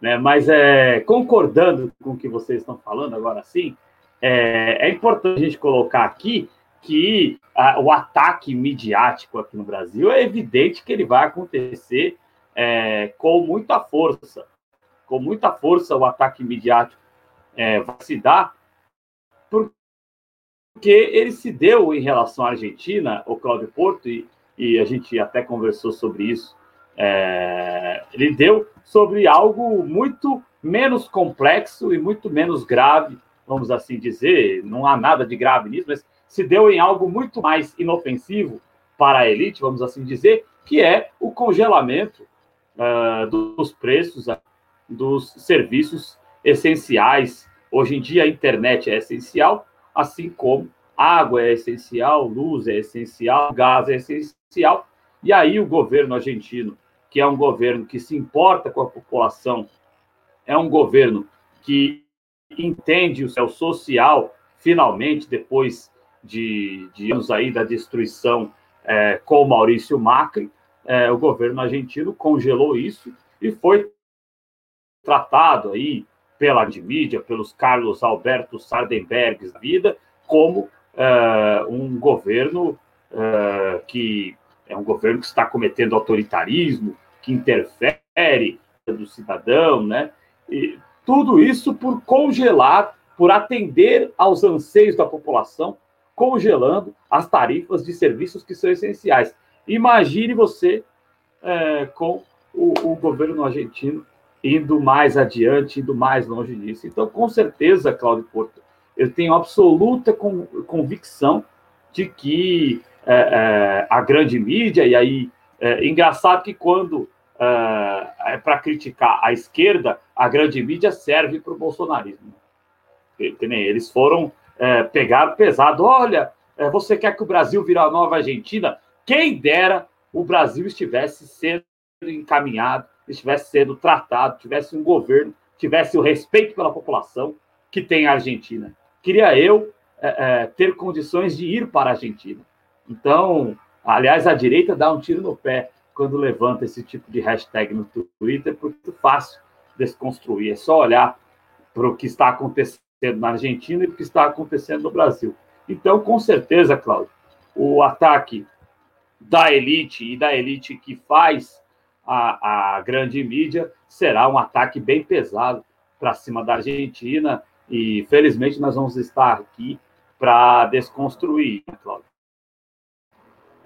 Né? Mas é, concordando com o que vocês estão falando agora sim, é, é importante a gente colocar aqui que a, o ataque midiático aqui no Brasil é evidente que ele vai acontecer é, com muita força. Com muita força o ataque midiático é, vai se dar, porque ele se deu em relação à Argentina, o Cláudio Porto, e, e a gente até conversou sobre isso, é, ele deu sobre algo muito menos complexo e muito menos grave, vamos assim dizer, não há nada de grave nisso, mas se deu em algo muito mais inofensivo para a elite, vamos assim dizer, que é o congelamento uh, dos preços dos serviços essenciais. Hoje em dia a internet é essencial, assim como água é essencial, luz é essencial, gás é essencial. E aí o governo argentino, que é um governo que se importa com a população, é um governo que entende o seu social, finalmente, depois de, de anos aí da destruição é, com Maurício Macri, é, o governo argentino congelou isso e foi tratado aí pela mídia, pelos Carlos Alberto Sardenbergs da vida, como é, um governo é, que é um governo que está cometendo autoritarismo, que interfere do cidadão, né? E tudo isso por congelar, por atender aos anseios da população, congelando as tarifas de serviços que são essenciais. Imagine você é, com o, o, governo argentino indo mais adiante, indo mais longe disso. Então, com certeza, Cláudio Porto, eu tenho absoluta convicção de que é, é, a grande mídia, e aí, é engraçado que quando é, é para criticar a esquerda, a grande mídia serve para o bolsonarismo. Eles foram pegaram pesado. Olha, você quer que o Brasil vire a nova Argentina? Quem dera o Brasil estivesse sendo encaminhado, estivesse sendo tratado, tivesse um governo, tivesse o respeito pela população que tem a Argentina. Queria eu é, é, ter condições de ir para a Argentina. Então, aliás, a direita dá um tiro no pé quando levanta esse tipo de hashtag no Twitter, porque é fácil desconstruir. É só olhar para o que está acontecendo na Argentina e o que está acontecendo no Brasil. Então, com certeza, Cláudio, o ataque da elite e da elite que faz a, a grande mídia será um ataque bem pesado para cima da Argentina e felizmente nós vamos estar aqui para desconstruir, né, Cláudio.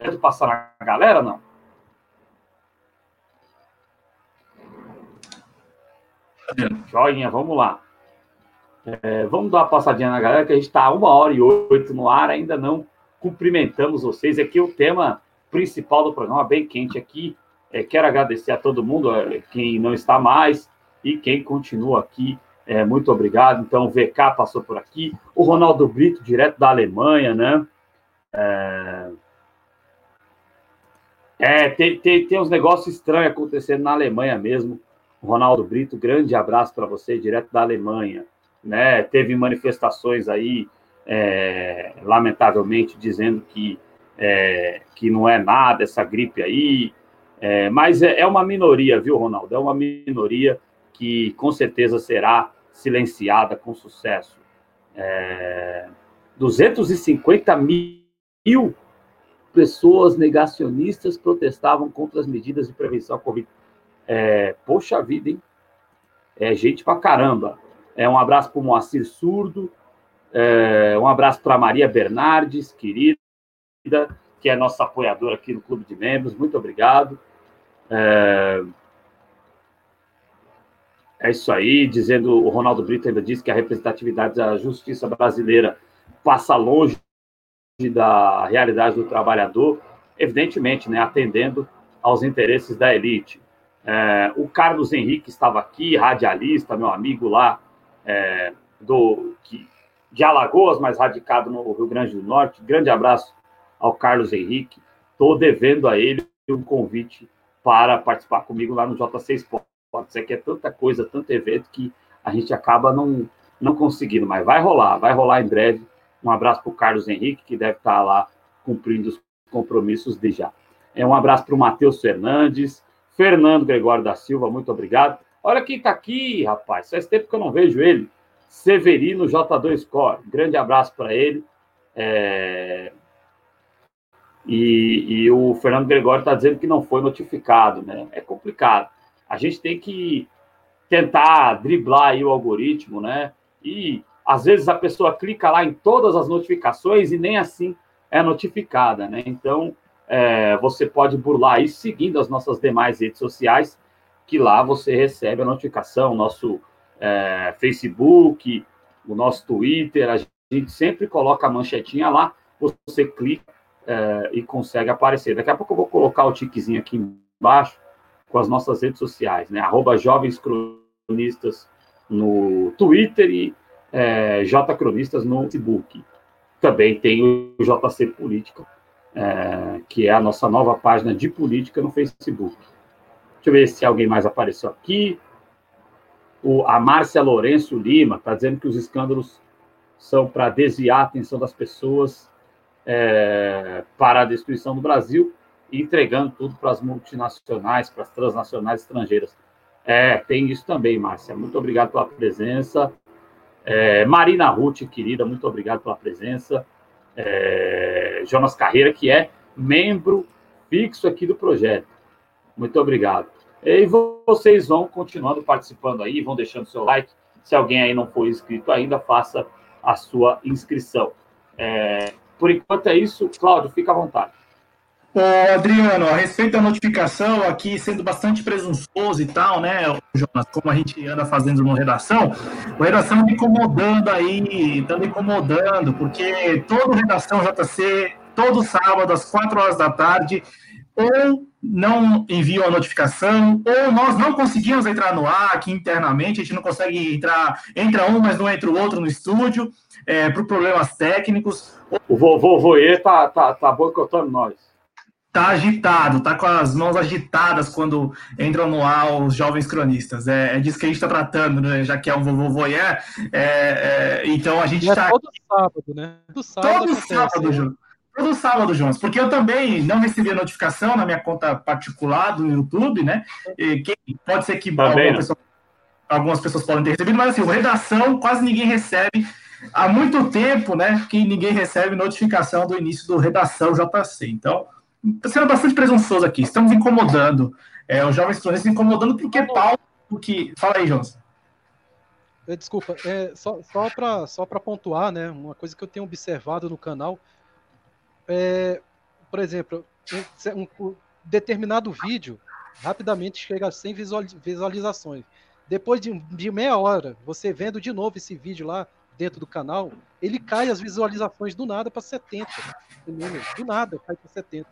Pode passar na galera, não? Joinha, vamos lá. É, vamos dar uma passadinha na galera, que a gente está uma hora e oito no ar, ainda não cumprimentamos vocês. Aqui o tema principal do programa, bem quente aqui. É, quero agradecer a todo mundo, é, quem não está mais e quem continua aqui. É, muito obrigado. Então, o VK passou por aqui. O Ronaldo Brito, direto da Alemanha, né? É, é tem, tem, tem uns negócios estranhos acontecendo na Alemanha mesmo. Ronaldo Brito, grande abraço para você, direto da Alemanha né? Teve manifestações aí, é, lamentavelmente, dizendo que, é, que não é nada essa gripe aí, é, mas é, é uma minoria, viu, Ronaldo? É uma minoria que com certeza será silenciada com sucesso. É, 250 mil pessoas negacionistas protestavam contra as medidas de prevenção à Covid. É, poxa vida, hein? É gente pra caramba. É, um abraço para o Moacir Surdo, é, um abraço para Maria Bernardes, querida, que é nossa apoiadora aqui no Clube de Membros. Muito obrigado. É, é isso aí, dizendo, o Ronaldo Brito ainda disse que a representatividade da justiça brasileira passa longe da realidade do trabalhador, evidentemente, né, atendendo aos interesses da elite. É, o Carlos Henrique estava aqui, radialista, meu amigo lá é, do, que, de Alagoas, mas radicado no Rio Grande do Norte. Grande abraço ao Carlos Henrique. Estou devendo a ele um convite para participar comigo lá no J6 Sports. É que é tanta coisa, tanto evento que a gente acaba não, não conseguindo, mas vai rolar, vai rolar em breve. Um abraço para o Carlos Henrique, que deve estar lá cumprindo os compromissos de já. É um abraço para o Matheus Fernandes, Fernando Gregório da Silva, muito obrigado. Olha quem está aqui, rapaz. Faz tempo que eu não vejo ele. Severino J2 Core. Grande abraço para ele. É... E, e, o Fernando Gregório está dizendo que não foi notificado, né? É complicado. A gente tem que tentar driblar o algoritmo, né? E às vezes a pessoa clica lá em todas as notificações e nem assim é notificada, né? Então é, você pode burlar isso seguindo as nossas demais redes sociais, que lá você recebe a notificação, nosso é, Facebook, o nosso Twitter, a gente sempre coloca a manchetinha lá, você clica é, e consegue aparecer. Daqui a pouco eu vou colocar o tiquezinho aqui embaixo com as nossas redes sociais, né? Arroba Jovens Cronistas no Twitter e é, J Cronistas no Facebook. Também tem o JC Política, é, que é a nossa nova página de política no Facebook. Deixa eu ver se alguém mais apareceu aqui. O, a Márcia Lourenço Lima está dizendo que os escândalos são para desviar a atenção das pessoas é, para a destruição do Brasil e entregando tudo para as multinacionais, para as transnacionais estrangeiras. É, tem isso também, Márcia. Muito obrigado pela presença. É, Marina Ruth, querida, muito obrigado pela presença. É, Jonas Carreira, que é membro fixo aqui do projeto. Muito obrigado. E vocês vão continuando participando aí, vão deixando seu like. Se alguém aí não for inscrito ainda, faça a sua inscrição. É, por enquanto é isso. Cláudio, fica à vontade. Ô, Adriano, a respeito da notificação, aqui sendo bastante presunçoso e tal, né, Jonas, como a gente anda fazendo no redação, o redação me incomodando aí, tá me incomodando, porque todo redação JC, todo sábado, às quatro horas da tarde, ou não enviam a notificação, ou nós não conseguimos entrar no ar aqui internamente, a gente não consegue entrar, entra um, mas não entra o outro no estúdio, é, por problemas técnicos. O vovô Voê tá, tá, tá boicotando nós tá agitado, tá com as mãos agitadas quando entram no ar os jovens cronistas. É, é disso que a gente está tratando, né? já que é um vovô voyeur. É, é, então a gente está. É todo sábado, né? Todo sábado, todo sábado João. Todo sábado, João. Porque eu também não recebi a notificação na minha conta particular do YouTube, né? E quem, pode ser que alguma pessoa, algumas pessoas podem ter recebido, mas assim, redação quase ninguém recebe. Há muito tempo, né, que ninguém recebe notificação do início do Redação JC. Então, sendo bastante presunçoso aqui, estamos incomodando é, os jovens cronistas, incomodando porque Paulo, porque... Fala aí, Jonas. É, desculpa, é, só, só para só pontuar, né, uma coisa que eu tenho observado no canal, é, por exemplo, um, um determinado vídeo rapidamente chega a 100 visualizações. Depois de, de meia hora, você vendo de novo esse vídeo lá dentro do canal, ele cai as visualizações do nada para 70. Do nada cai para 70.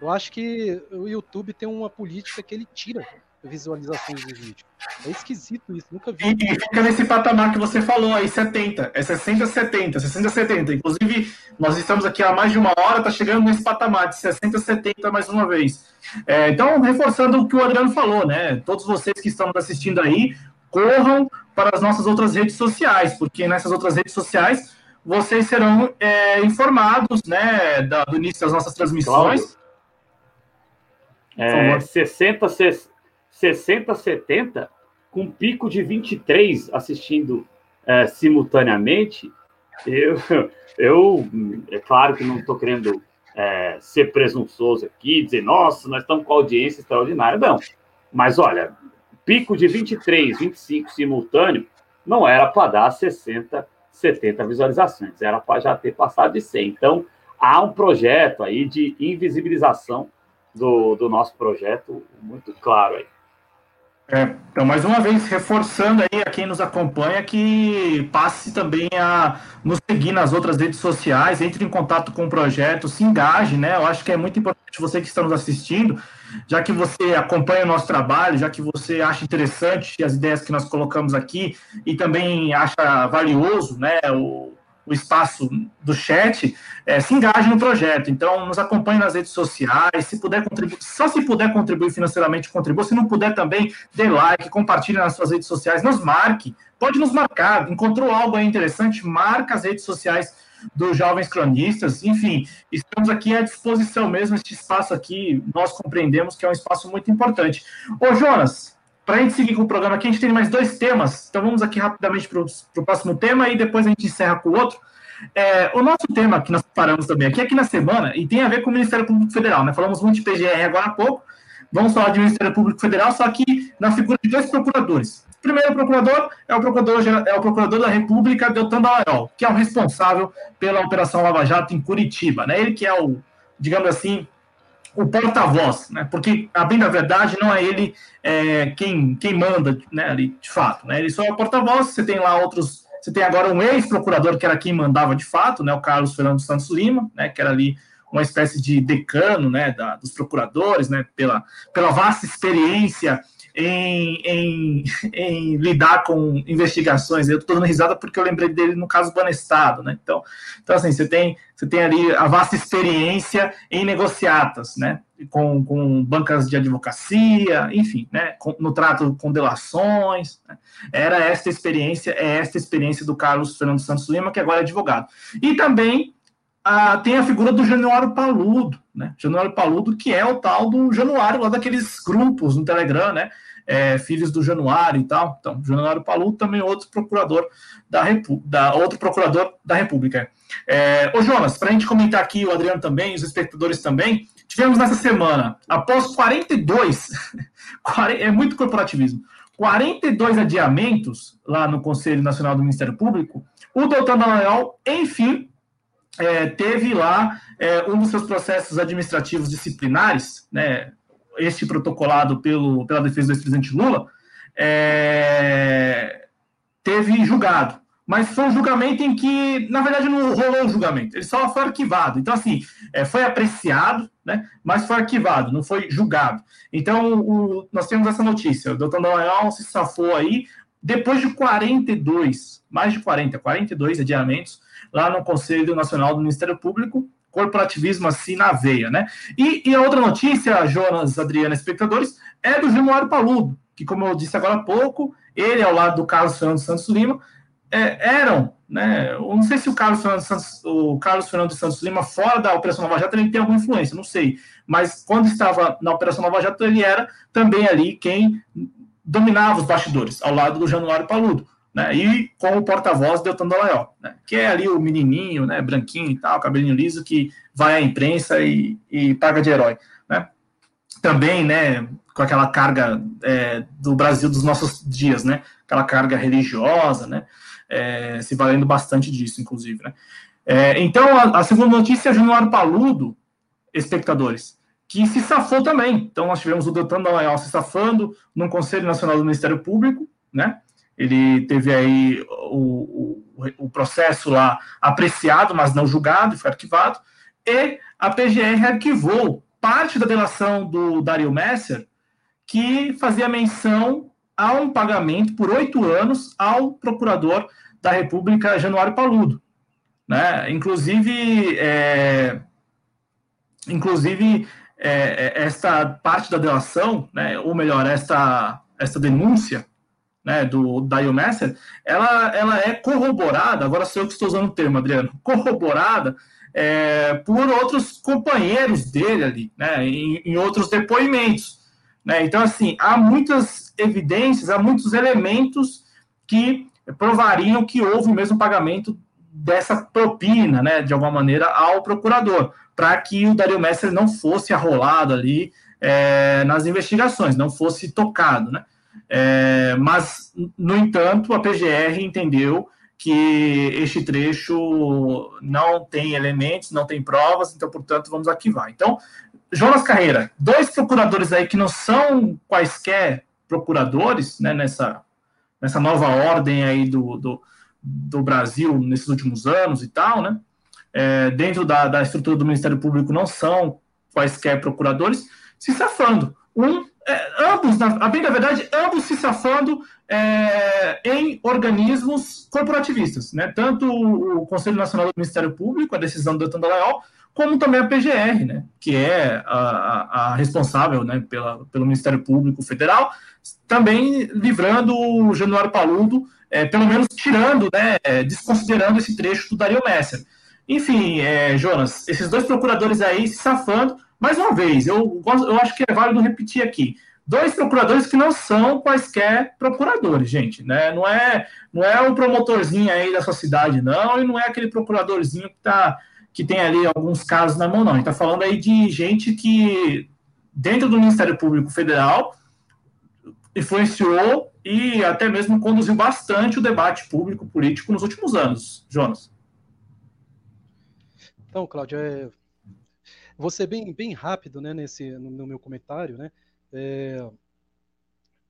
Eu acho que o YouTube tem uma política que ele tira visualizações do vídeo. É esquisito isso, nunca vi. E, fica nesse patamar que você falou aí, 70. É 60, 70, 60, 70. Inclusive, nós estamos aqui há mais de uma hora, tá chegando nesse patamar de 60, 70 mais uma vez. É, então, reforçando o que o Adriano falou, né? Todos vocês que estão assistindo aí, corram para as nossas outras redes sociais, porque nessas outras redes sociais vocês serão é, informados né, da, do início das nossas transmissões. É, 60, 60, 70, com pico de 23 assistindo é, simultaneamente. Eu, eu, é claro que não estou querendo é, ser presunçoso aqui, dizer, nossa, nós estamos com audiência extraordinária. Não. Mas olha, pico de 23, 25 simultâneo, não era para dar 60, 70 visualizações, era para já ter passado de 100. Então, há um projeto aí de invisibilização do, do nosso projeto muito claro aí. É, então, mais uma vez, reforçando aí a quem nos acompanha que passe também a nos seguir nas outras redes sociais, entre em contato com o projeto, se engaje, né? Eu acho que é muito importante você que está nos assistindo, já que você acompanha o nosso trabalho, já que você acha interessante as ideias que nós colocamos aqui e também acha valioso, né? O, o espaço do chat, é, se engaje no projeto. Então, nos acompanhe nas redes sociais. Se puder contribuir, só se puder contribuir financeiramente, contribua. Se não puder também, dê like, compartilhe nas suas redes sociais, nos marque. Pode nos marcar. Encontrou algo aí interessante? Marca as redes sociais dos jovens cronistas. Enfim, estamos aqui à disposição mesmo. Este espaço aqui, nós compreendemos que é um espaço muito importante. Ô, Jonas, para a gente seguir com o programa aqui, a gente tem mais dois temas. Então vamos aqui rapidamente para o próximo tema e depois a gente encerra com o outro. É, o nosso tema que nós paramos também aqui, aqui na semana, e tem a ver com o Ministério Público Federal, né? Falamos muito de PGR agora há pouco, vamos falar de Ministério Público Federal, só que na figura de dois procuradores. O primeiro procurador é o procurador, é o procurador da República, Deltan Dallagnol, que é o responsável pela Operação Lava Jato em Curitiba, né? Ele que é o, digamos assim, o porta-voz, né? Porque, a bem da verdade, não é ele é, quem, quem manda, né, ali, de fato, né? Ele só é o porta-voz, você tem lá outros você tem agora um ex-procurador que era quem mandava de fato, né, o Carlos Fernando Santos Lima, né, que era ali uma espécie de decano, né, da, dos procuradores, né, pela, pela vasta experiência em, em, em, lidar com investigações. Eu estou dando risada porque eu lembrei dele no caso do Anestado, né? Então, então assim, você tem, você tem ali a vasta experiência em negociatas, né? Com, com bancas de advocacia, enfim, né? Com, no trato com delações. Né? Era esta experiência, é esta experiência do Carlos Fernando Santos Lima, que agora é advogado. E também ah, tem a figura do Januário Paludo, né? Januário Paludo, que é o tal do Januário, lá daqueles grupos no Telegram, né? É, filhos do Januário e tal. Então, Januário Paluto também outro procurador da, Repu da outro procurador da República. É, ô Jonas, para a gente comentar aqui, o Adriano também, os espectadores também, tivemos nessa semana, após 42, é muito corporativismo, 42 adiamentos lá no Conselho Nacional do Ministério Público, o doutor Dallagnol, enfim, é, teve lá é, um dos seus processos administrativos disciplinares, né, este protocolado pelo, pela defesa do ex-presidente Lula, é, teve julgado. Mas foi um julgamento em que, na verdade, não rolou o julgamento, ele só foi arquivado. Então, assim, é, foi apreciado, né, mas foi arquivado, não foi julgado. Então, o, nós temos essa notícia: o doutor Dallagnol se safou aí, depois de 42, mais de 40, 42 adiamentos, lá no Conselho Nacional do Ministério Público, corporativismo assim na veia, né? E, e a outra notícia, Jonas, Adriana, espectadores, é do Gilmar Paludo, que, como eu disse agora há pouco, ele, ao lado do Carlos Fernando Santos Lima, é, eram, né? Eu não sei se o Carlos Fernando Santos, o Carlos Fernando Santos Lima, fora da Operação Nova Jato, ele tem alguma influência, não sei. Mas quando estava na Operação Nova Jato, ele era também ali quem dominava os bastidores, ao lado do Januário Paludo né? E com o porta-voz Deltan Dallagnol, né? Que é ali o menininho, né? Branquinho e tal, cabelinho liso, que vai à imprensa e, e paga de herói, né? Também, né? Com aquela carga é, do Brasil dos nossos dias, né? Aquela carga religiosa, né? É, se valendo bastante disso, inclusive, né? É, então, a, a, segunda notícia é Januário Paludo, espectadores, que se safou também. Então, nós tivemos o Deltan Dallagnol se safando no Conselho Nacional do Ministério Público, né? Ele teve aí o, o, o, processo lá apreciado, mas não julgado, foi arquivado, e a PGR arquivou parte da delação do Dario Messer, que fazia menção a um pagamento por oito anos ao procurador da República, Januário Paludo. Né? Inclusive, é, inclusive é, é esta parte da delação, né, ou melhor, esta, esta denúncia, né, do Dial Messer, ela, ela é corroborada, agora sou eu que estou usando o termo, Adriano, corroborada é, por outros companheiros dele ali, né, em, em outros depoimentos. Né? Então, assim, há muitas evidências, há muitos elementos que provariam que houve o mesmo pagamento dessa propina, né, de alguma maneira, ao procurador, para que o Dario Messer não fosse arrolado ali é, nas investigações, não fosse tocado, né? É, mas, no entanto, a PGR entendeu que este trecho não tem elementos, não tem provas, então, portanto, vamos arquivar. Então, Jonas Carreira, dois procuradores aí que não são quaisquer procuradores, né, nessa, nessa nova ordem aí do, do, do Brasil nesses últimos anos e tal, né, é, dentro da, da estrutura do Ministério Público não são quaisquer procuradores, se safando. Um é, ambos, na, a bem da verdade, ambos se safando é, em organismos corporativistas, né? Tanto o Conselho Nacional do Ministério Público, a decisão do Leal, como também a PGR, né? Que é a, a, responsável, né? Pela, pelo Ministério Público Federal, também livrando o Januário Paludo, é, pelo menos tirando, né? Desconsiderando esse trecho do Dario Messer. Enfim, é, Jonas, esses dois procuradores aí se safando, mais uma vez, eu, eu acho que é válido repetir aqui. Dois procuradores que não são quaisquer procuradores, gente, né? Não é, não é um promotorzinho aí da sua cidade, não, e não é aquele procuradorzinho que, tá, que tem ali alguns casos na mão, não. A gente está falando aí de gente que, dentro do Ministério Público Federal, influenciou e até mesmo conduziu bastante o debate público político nos últimos anos, Jonas. Então, Cláudio, é... vou ser bem, bem rápido né, nesse, no, no meu comentário, né? É...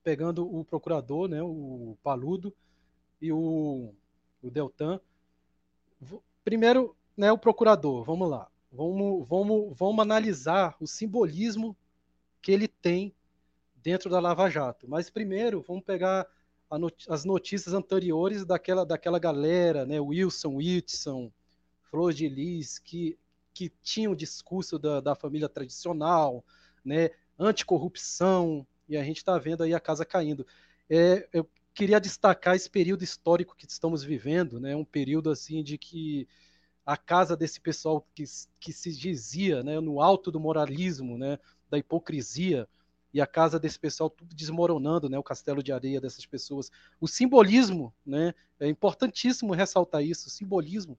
Pegando o procurador, né, o Paludo e o, o Deltan. Primeiro, né, o procurador, vamos lá. Vamos, vamos, vamos analisar o simbolismo que ele tem dentro da Lava Jato. Mas primeiro, vamos pegar not as notícias anteriores daquela, daquela galera, né, Wilson, Whitson, Flor de Lis, que, que tinham o discurso da, da família tradicional, né, anticorrupção, e a gente está vendo aí a casa caindo. É, eu queria destacar esse período histórico que estamos vivendo, né, um período assim de que a casa desse pessoal que, que se dizia né, no alto do moralismo, né, da hipocrisia, e a casa desse pessoal tudo desmoronando, né, o castelo de areia dessas pessoas. O simbolismo, né, é importantíssimo ressaltar isso, o simbolismo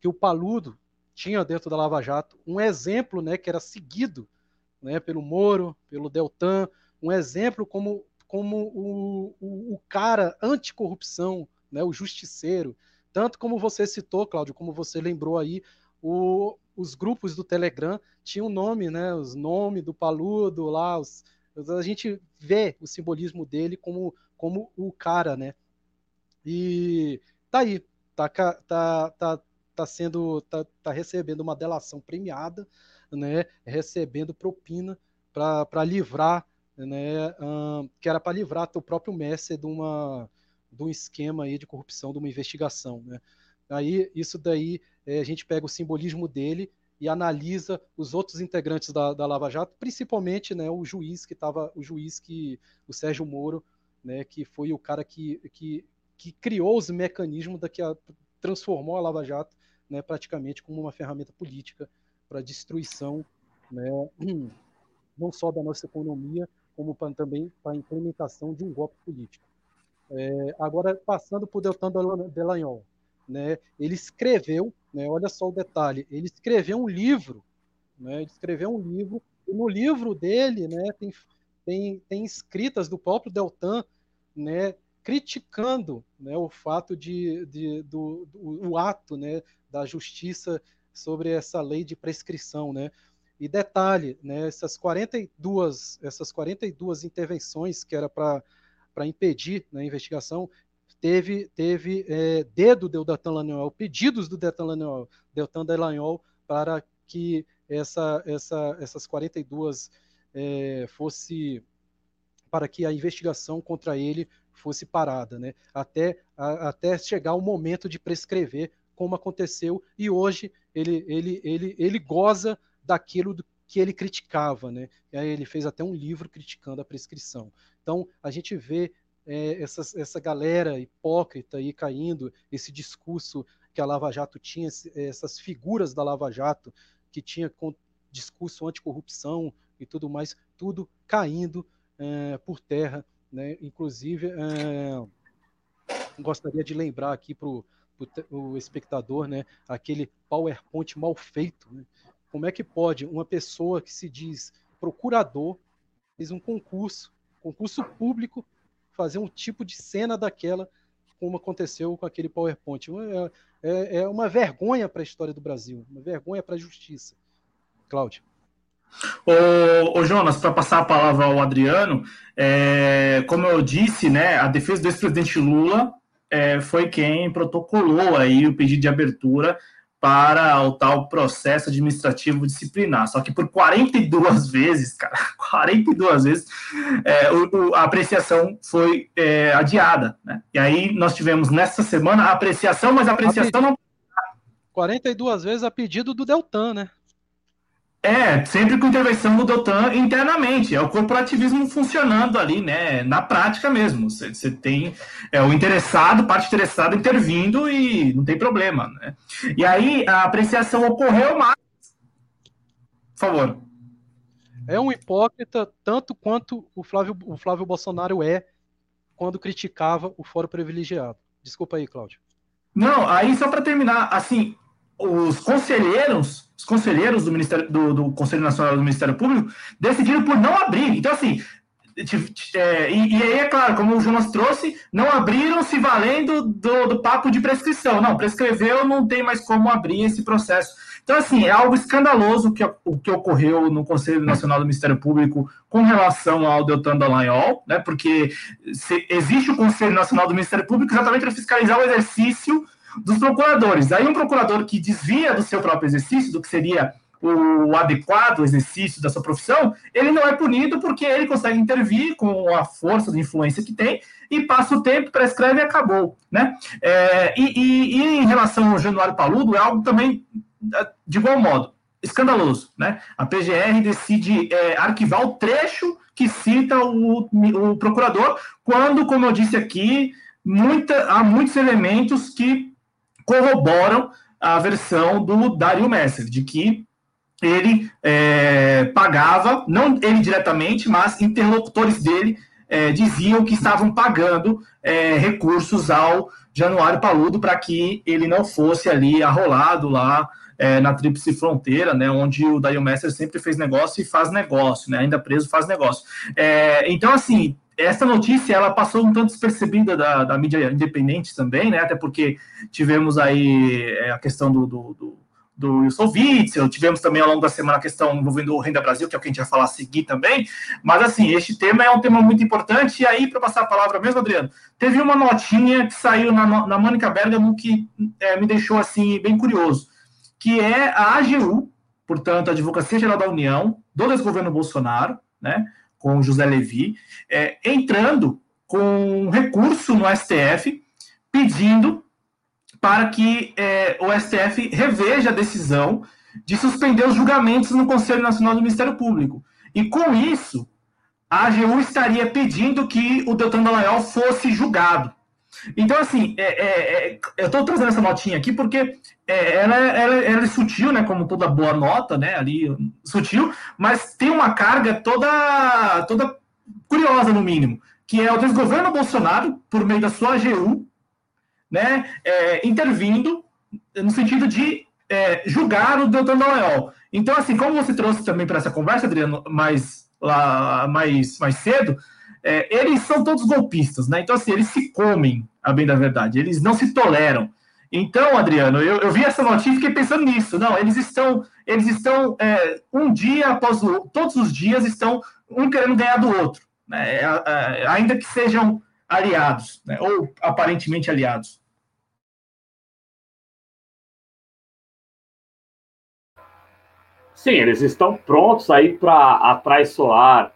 que o Paludo tinha dentro da Lava Jato, um exemplo, né, que era seguido, né, pelo Moro, pelo Deltan, um exemplo como como o, o, o cara anticorrupção, né, o justiceiro, tanto como você citou, Cláudio, como você lembrou aí, o, os grupos do Telegram tinham nome, né? Os nomes do Paludo lá, os, a gente vê o simbolismo dele como, como o cara, né? E tá aí, tá, tá, tá, tá sendo, tá, tá recebendo uma delação premiada, né? Recebendo propina para livrar, né? que era para livrar o próprio Messi de uma de um esquema aí de corrupção, de uma investigação, né? Aí isso daí é, a gente pega o simbolismo dele e analisa os outros integrantes da, da Lava Jato, principalmente né, o juiz que estava, o juiz que, o Sérgio Moro, né, que foi o cara que, que, que criou os mecanismos da que a, transformou a Lava Jato né, praticamente como uma ferramenta política para destruição né, não só da nossa economia, como pra, também para a implementação de um golpe político. É, agora, passando por Deltan Delagnol, né, ele escreveu né? Olha só o detalhe, ele escreveu um livro, né? ele escreveu um livro, e no livro dele né, tem, tem, tem escritas do próprio Deltan né, criticando né, o fato de, de do, do, o ato né, da justiça sobre essa lei de prescrição, né? E detalhe, né, essas 42 essas 42 intervenções que era para para impedir né, a investigação, teve, teve é, dedo do Deltan pedidos do Deltan Dallagnol, Deltan para que essa, essa, essas 42 é, fosse para que a investigação contra ele fosse parada, né? até, a, até chegar o momento de prescrever, como aconteceu, e hoje ele, ele, ele, ele goza daquilo do, que ele criticava, né? E aí ele fez até um livro criticando a prescrição. Então a gente vê é, essa, essa galera hipócrita aí caindo, esse discurso que a Lava Jato tinha, essas figuras da Lava Jato que tinha com discurso anticorrupção e tudo mais, tudo caindo é, por terra. Né? Inclusive, é, gostaria de lembrar aqui para o espectador né, aquele PowerPoint mal feito. Né? Como é que pode uma pessoa que se diz procurador fez um concurso, concurso público fazer um tipo de cena daquela, como aconteceu com aquele PowerPoint. É, é, é uma vergonha para a história do Brasil, uma vergonha para a justiça. Cláudio. Ô, ô Jonas, para passar a palavra ao Adriano, é, como eu disse, né, a defesa do ex-presidente Lula é, foi quem protocolou aí o pedido de abertura para o tal processo administrativo disciplinar. Só que por 42 vezes, cara, 42 vezes, é, o, a apreciação foi é, adiada. Né? E aí nós tivemos nessa semana a apreciação, mas a apreciação a não. 42 vezes a pedido do Deltan, né? É, sempre com intervenção do Deltan internamente. É o corporativismo funcionando ali, né? Na prática mesmo. Você tem é, o interessado, parte interessada intervindo e não tem problema, né? E aí a apreciação ocorreu mais. Por favor. É um hipócrita tanto quanto o Flávio, o Flávio Bolsonaro é quando criticava o fórum privilegiado. Desculpa aí, Cláudio. Não, aí só para terminar, assim, os conselheiros, os conselheiros do Ministério do, do, Conselho Nacional do Ministério Público decidiram por não abrir. Então, assim, é, e, e, aí, é claro, como o Jonas trouxe, não abriram se valendo do, do papo de prescrição. Não, prescreveu, não tem mais como abrir esse processo. Então, assim, é algo escandaloso que, o que ocorreu no Conselho Nacional do Ministério Público com relação ao Deltan Dallagnol, né? Porque se, existe o Conselho Nacional do Ministério Público exatamente para fiscalizar o exercício dos procuradores. Aí um procurador que desvia do seu próprio exercício, do que seria o adequado exercício da sua profissão, ele não é punido porque ele consegue intervir com a força de influência que tem e passa o tempo, prescreve e acabou, né? É, e, e, e, em relação ao Januário Paludo, é algo também de igual modo escandaloso, né? A PGR decide é, arquivar o trecho que cita o, o procurador, quando, como eu disse aqui, muita, há muitos elementos que corroboram a versão do Dario Messer, de que ele é, pagava, não ele diretamente, mas interlocutores dele é, diziam que estavam pagando é, recursos ao Januário Paludo para que ele não fosse ali arrolado lá é, na Tríplice Fronteira, né, onde o Dario Messer sempre fez negócio e faz negócio, né, ainda preso faz negócio. É, então, assim, essa notícia ela passou um tanto despercebida da, da mídia independente também, né? Até porque tivemos aí é, a questão do, do, do, do Wilson Witzel, tivemos também ao longo da semana a questão envolvendo o Renda Brasil, que é o que a gente vai falar a seguir também. Mas assim, este tema é um tema muito importante. E aí, para passar a palavra mesmo, Adriano, teve uma notinha que saiu na, na Mônica Bergamo que é, me deixou assim bem curioso, que é a AGU, portanto, a Advocacia Geral da União, do desgoverno Bolsonaro, né? Com José Levi, é, entrando com um recurso no STF pedindo para que é, o STF reveja a decisão de suspender os julgamentos no Conselho Nacional do Ministério Público. E com isso, a AGU estaria pedindo que o Deltan Dallagnol fosse julgado. Então, assim, é, é, é eu estou trazendo essa notinha aqui porque é, ela, ela, ela, é sutil, né? Como toda boa nota, né? Ali, sutil, mas tem uma carga toda, toda curiosa, no mínimo, que é o desgoverno Bolsonaro, por meio da sua AGU, né? É, intervindo no sentido de é, julgar o Deltan Dallagnol. Então, assim, como você trouxe também para essa conversa, Adriano, mais, lá, mais, mais cedo, é, eles são todos golpistas, né? Então, assim, eles se comem, a bem da verdade, eles não se toleram. Então, Adriano, eu, eu vi essa notícia e fiquei pensando nisso. Não, eles estão, eles estão é, um dia após o todos os dias estão um querendo ganhar do outro, né? É, é, ainda que sejam aliados, né? ou aparentemente aliados. Sim, eles estão prontos aí para atraiçoar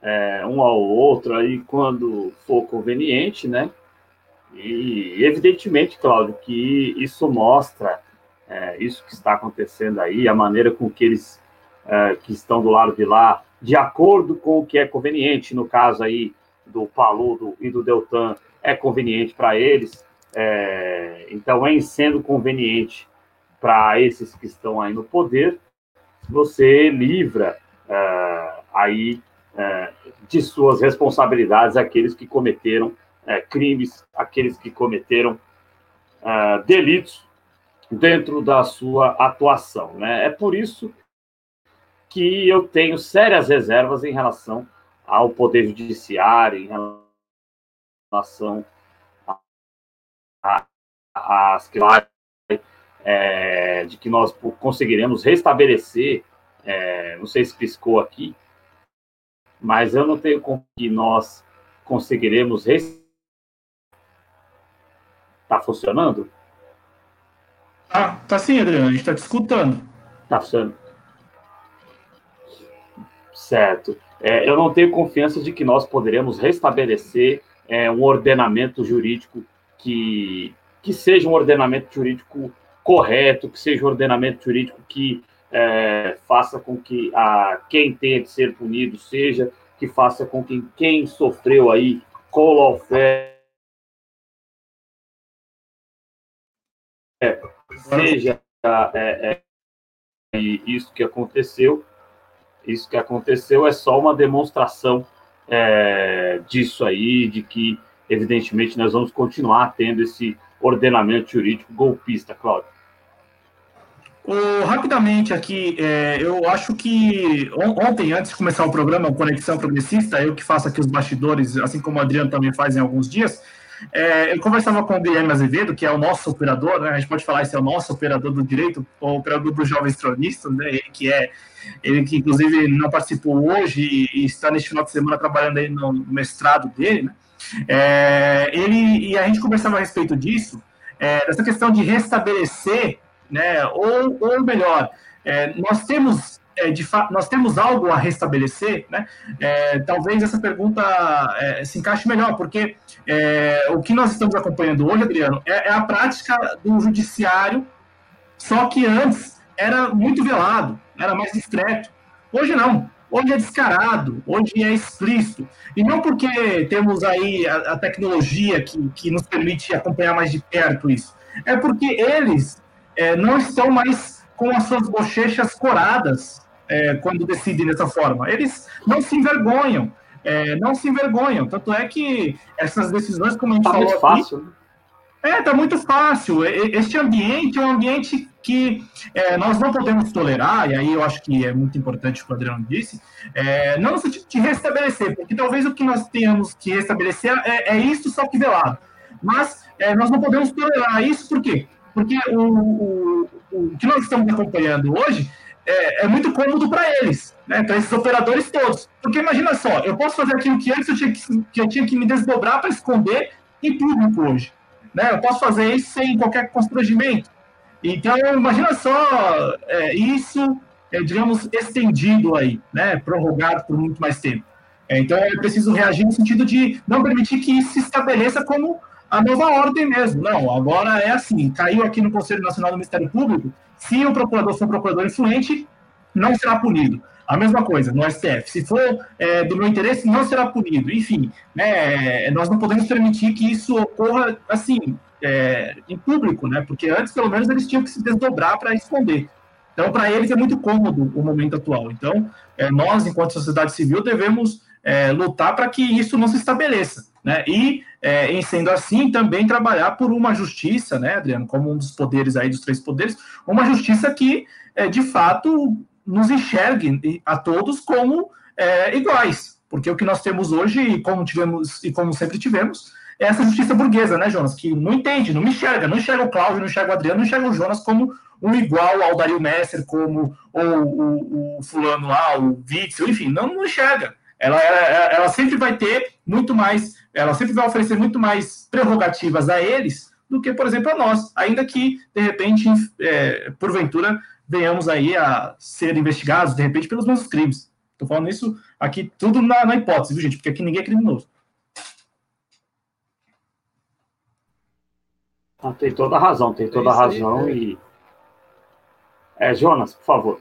é, um ao outro aí quando for conveniente, né? E evidentemente, Cláudio, que isso mostra é, isso que está acontecendo aí, a maneira com que eles é, que estão do lado de lá, de acordo com o que é conveniente, no caso aí do Paludo e do Deltan, é conveniente para eles. É, então, em sendo conveniente para esses que estão aí no poder, você livra é, aí é, de suas responsabilidades aqueles que cometeram é, crimes, aqueles que cometeram é, delitos dentro da sua atuação. Né? É por isso que eu tenho sérias reservas em relação ao Poder Judiciário, em relação às questões é, de que nós conseguiremos restabelecer, é, não sei se piscou aqui, mas eu não tenho como que nós conseguiremos. Está funcionando? Ah, tá sim, Adriano, a gente está te escutando. Está funcionando. Certo. É, eu não tenho confiança de que nós poderemos restabelecer é, um ordenamento jurídico que, que seja um ordenamento jurídico correto, que seja um ordenamento jurídico que é, faça com que a, quem tenha de ser punido seja, que faça com que quem sofreu aí colofé seja é, é, isso que aconteceu. Isso que aconteceu é só uma demonstração é, disso aí, de que, evidentemente, nós vamos continuar tendo esse ordenamento jurídico golpista, Cláudio. rapidamente aqui, é, eu acho que ontem, antes de começar o programa Conexão Progressista, eu que faço aqui os bastidores, assim como o Adriano também faz em alguns dias, é, eu conversava com o Guilherme Azevedo, que é o nosso operador, né? a gente pode falar esse é o nosso operador do direito, o operador dos jovens tronistas, né? ele que é, ele que inclusive não participou hoje e, e está neste final de semana trabalhando aí no mestrado dele, né? É, ele e a gente conversava a respeito disso, é, dessa questão de restabelecer, né? Ou, ou melhor, é, nós temos é, de nós temos algo a restabelecer, né? É, talvez essa pergunta é, se encaixe melhor, porque é, o que nós estamos acompanhando hoje, Adriano, é, é, a prática do judiciário, só que antes era muito velado, era mais discreto. Hoje não. Hoje é descarado, hoje é explícito. E não porque temos aí a, a tecnologia que, que nos permite acompanhar mais de perto isso. É porque eles é, não estão mais com as suas bochechas coradas é, quando decidem dessa forma. Eles não se envergonham, é, não se envergonham. Tanto é que essas decisões, como a gente tá falou muito fácil. Aqui, é, tá muito fácil. Este ambiente é um ambiente que é, nós não podemos tolerar, e aí eu acho que é muito importante o que o Adriano disse, é, não no sentido de restabelecer, porque talvez o que nós tenhamos que restabelecer é, é isso só que velado. Mas é, nós não podemos tolerar isso, por quê? Porque o, o, o que nós estamos acompanhando hoje é, é muito cômodo para eles, né? para esses operadores todos. Porque imagina só, eu posso fazer aquilo que antes eu tinha que, que, eu tinha que me desdobrar para esconder em público hoje. Né? Eu posso fazer isso sem qualquer constrangimento. Então, imagina só é, isso, é, digamos, estendido aí, né? prorrogado por muito mais tempo. É, então, é preciso reagir no sentido de não permitir que isso se estabeleça como a nova ordem mesmo. Não, agora é assim, caiu aqui no Conselho Nacional do Ministério Público, se o procurador for procurador influente, não será punido. A mesma coisa no STF. Se for é, do meu interesse, não será punido. Enfim, né, nós não podemos permitir que isso ocorra assim, é, em público, né? Porque antes, pelo menos, eles tinham que se desdobrar para esconder. Então, para eles é muito cômodo o momento atual. Então, é, nós, enquanto sociedade civil, devemos é, lutar para que isso não se estabeleça. Né? E, é, em sendo assim, também trabalhar por uma justiça, né, Adriano, como um dos poderes aí, dos três poderes, uma justiça que, é, de fato, nos enxergue a todos como é, iguais. Porque o que nós temos hoje, e como tivemos, e como sempre tivemos, é essa justiça burguesa, né, Jonas? Que não entende, não me enxerga, não enxerga o Cláudio, não enxerga o Adriano, não enxerga o Jonas como um igual ao Dario Messer, como o, o, o fulano lá, o Witzel, enfim, não, não enxerga. Ela, ela, ela sempre vai ter muito mais ela sempre vai oferecer muito mais prerrogativas a eles do que, por exemplo, a nós, ainda que, de repente, é, porventura, venhamos aí a ser investigados, de repente, pelos mesmos crimes. Estou falando isso aqui tudo na, na, hipótese, viu, gente? Porque aqui ninguém é criminoso. Ah, tem toda a razão, tem toda a é razão. Aí, é. E... É, Jonas, por favor.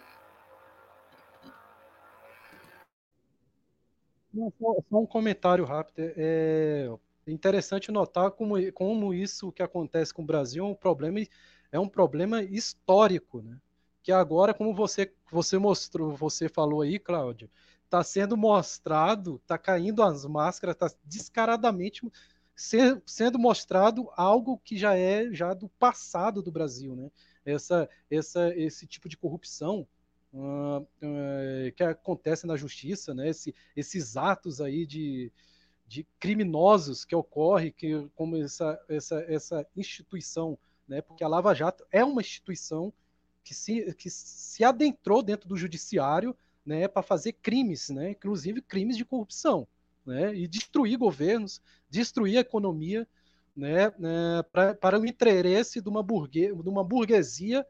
Não, só, só, um comentário rápido. É, é interessante notar como, como isso que acontece com o Brasil é um problema, é um problema histórico, né? Que agora, como você, você mostrou, você falou aí, Cláudio, está sendo mostrado, está caindo as máscaras, está descaradamente ser, sendo mostrado algo que já é já do passado do Brasil, né? Essa, essa, esse tipo de corrupção uh, que acontece na justiça, né? Esse, esses atos aí de, de criminosos que ocorrem, que como essa, essa, essa instituição, né? Porque a Lava Jato é uma instituição que se, que se adentrou dentro do judiciário, né? Para fazer crimes, né? Inclusive crimes de corrupção, né? E destruir governos, destruir a economia, né? né pra, para o interesse de uma, burgue, de uma burguesia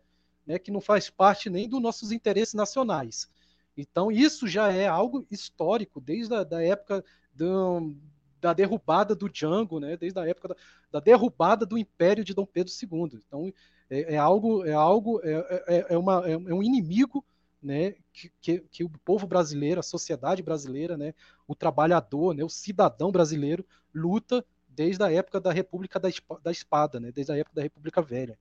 né, que não faz parte nem dos nossos interesses nacionais. Então, isso já é algo histórico, desde a da época do, da derrubada do Django, né, desde a época da, da, derrubada do Império de Dom Pedro II. Então, É, é algo, é algo, é, é, é uma, é um inimigo né, que, que, que, o povo brasileiro, a sociedade brasileira, né, o trabalhador, né, o cidadão brasileiro luta desde a época da República da Espada, né, desde a época da República Velha.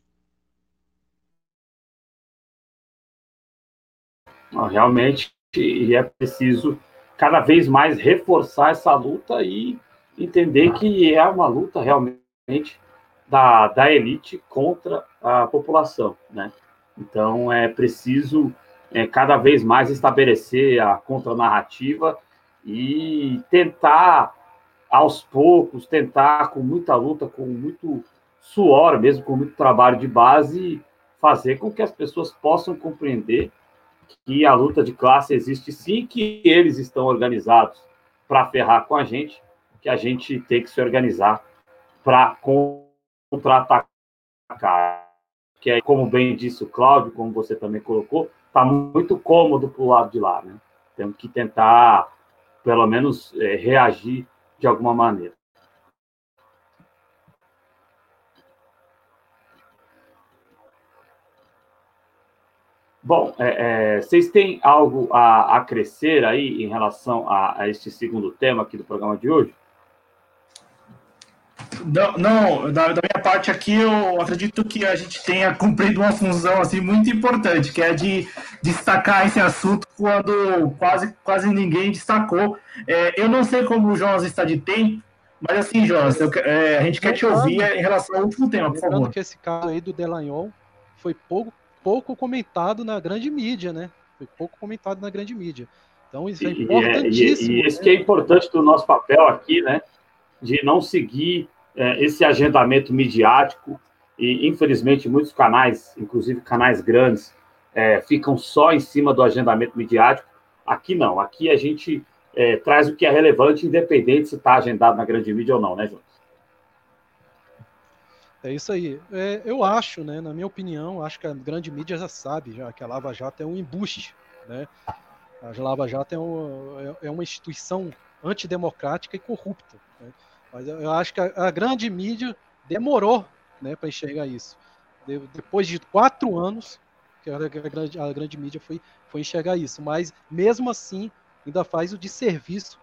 Realmente, e é preciso cada vez mais reforçar essa luta e entender que é uma luta realmente da, da elite contra a população, né? Então é preciso é, cada vez mais estabelecer a contranarrativa e tentar aos poucos, tentar com muita luta, com muito suor, mesmo com muito trabalho de base, fazer com que as pessoas possam compreender que a luta de classe existe sim, que eles estão organizados para ferrar com a gente, que a gente tem que se organizar para contra-atacar. Que é, como bem disse o Cláudio, como você também colocou, está muito cômodo para o lado de lá. Né? Temos que tentar, pelo menos, é, reagir de alguma maneira. Bom, é, é, vocês têm algo a, a, crescer aí em relação a, a este segundo tema aqui do programa de hoje? Não, não da, da, minha parte aqui, eu acredito que a gente tenha cumprido uma função assim muito importante, que é de destacar esse assunto quando quase, quase ninguém destacou. É, eu não sei como o Jonas está de tempo, mas assim, Jonas, eu, é, a gente quer te ouvir em relação ao último tema, por favor. que esse caso aí do Delanhol foi pouco, pouco comentado na grande mídia, né? Foi pouco comentado na grande mídia. Então isso é importantíssimo. E, e, e esse né? que é importante do nosso papel aqui, né? De não seguir é, esse agendamento midiático, e infelizmente muitos canais, inclusive canais grandes, é, ficam só em cima do agendamento midiático. Aqui não, aqui a gente é, traz o que é relevante, independente se está agendado na grande mídia ou não, né, Jonas? É isso aí. É, eu acho, né, na minha opinião, acho que a grande mídia já sabe já que a Lava Jato é um embuste. Né? A Lava Jato é, um, é, é uma instituição antidemocrática e corrupta. Né? Mas eu acho que a, a grande mídia demorou né, para enxergar isso. De, depois de quatro anos, que a, a, grande, a grande mídia foi, foi enxergar isso. Mas, mesmo assim, ainda faz o desserviço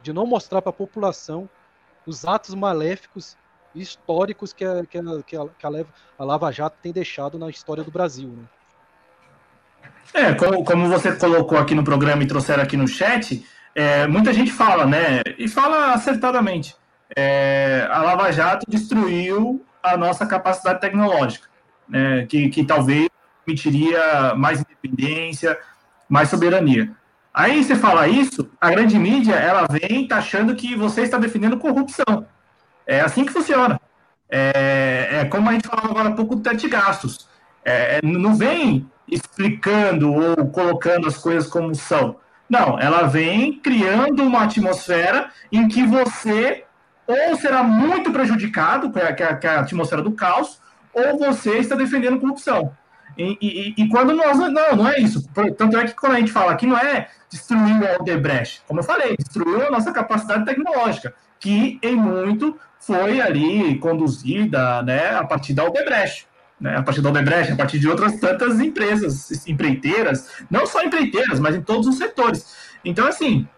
de não mostrar para a população os atos maléficos históricos que a, que a, que a, que a Lava Jato tem deixado na história do Brasil. Né? É, como, como você colocou aqui no programa e trouxeram aqui no chat, é, muita gente fala, né? E fala acertadamente é, a Lava Jato destruiu a nossa capacidade tecnológica, né, que, que talvez permitiria mais independência, mais soberania. Aí você fala isso, a grande mídia ela vem taxando que você está defendendo corrupção. É assim que funciona. É, é como a gente falava agora há pouco do teto de gastos. É, não vem explicando ou colocando as coisas como são. Não, ela vem criando uma atmosfera em que você ou será muito prejudicado, que é, que é, a atmosfera do caos, ou você está defendendo corrupção. E, e, e, quando nós. Não, não é isso. Tanto é que quando a gente fala aqui, não é destruir o Aldebrecht. Como eu falei, destruiu a nossa capacidade tecnológica, que em muito foi ali conduzida né, a partir da Aldebrecht. Né, a partir da Aldebrecht, a partir de outras tantas empresas, empreiteiras, não só empreiteiras, mas em todos os setores. Então, assim,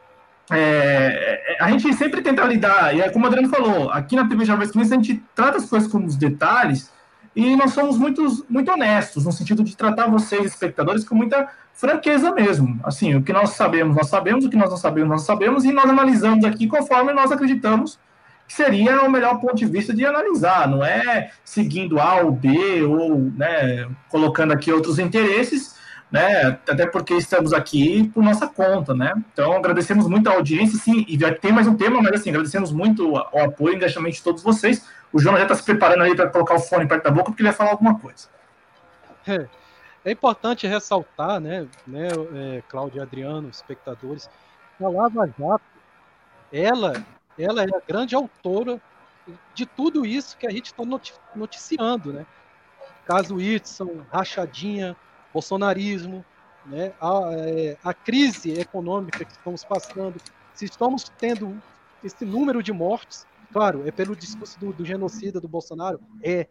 é, a gente sempre tenta lidar, e é como o Adriano falou, aqui na TV Jovens Crianças a gente trata as coisas como os detalhes e nós somos muito, muito honestos no sentido de tratar vocês, espectadores, com muita franqueza mesmo. Assim, o que nós sabemos, nós sabemos, o que nós não sabemos, nós sabemos, e nós analisamos aqui conforme nós acreditamos seria o melhor ponto de vista de analisar, não é seguindo A ou B, ou né, colocando aqui outros interesses, né? Até porque estamos aqui por nossa conta, né? Então agradecemos muito a audiência, sim, e tem mais um tema, mas assim, agradecemos muito o apoio e engajamento de todos vocês. O Jonas já está se preparando aí para colocar o fone perto da boca porque ele vai falar alguma coisa. É, é importante ressaltar, né, né é, Cláudio e Adriano, espectadores, a Lava Jato, ela, ela é a grande autora de tudo isso que a gente está noticiando, né? Caso Whitson, rachadinha, bolsonarismo, né, a, é, a crise econômica que estamos passando, se estamos tendo esse número de mortes, claro, é pelo discurso do, do genocida do Bolsonaro, é,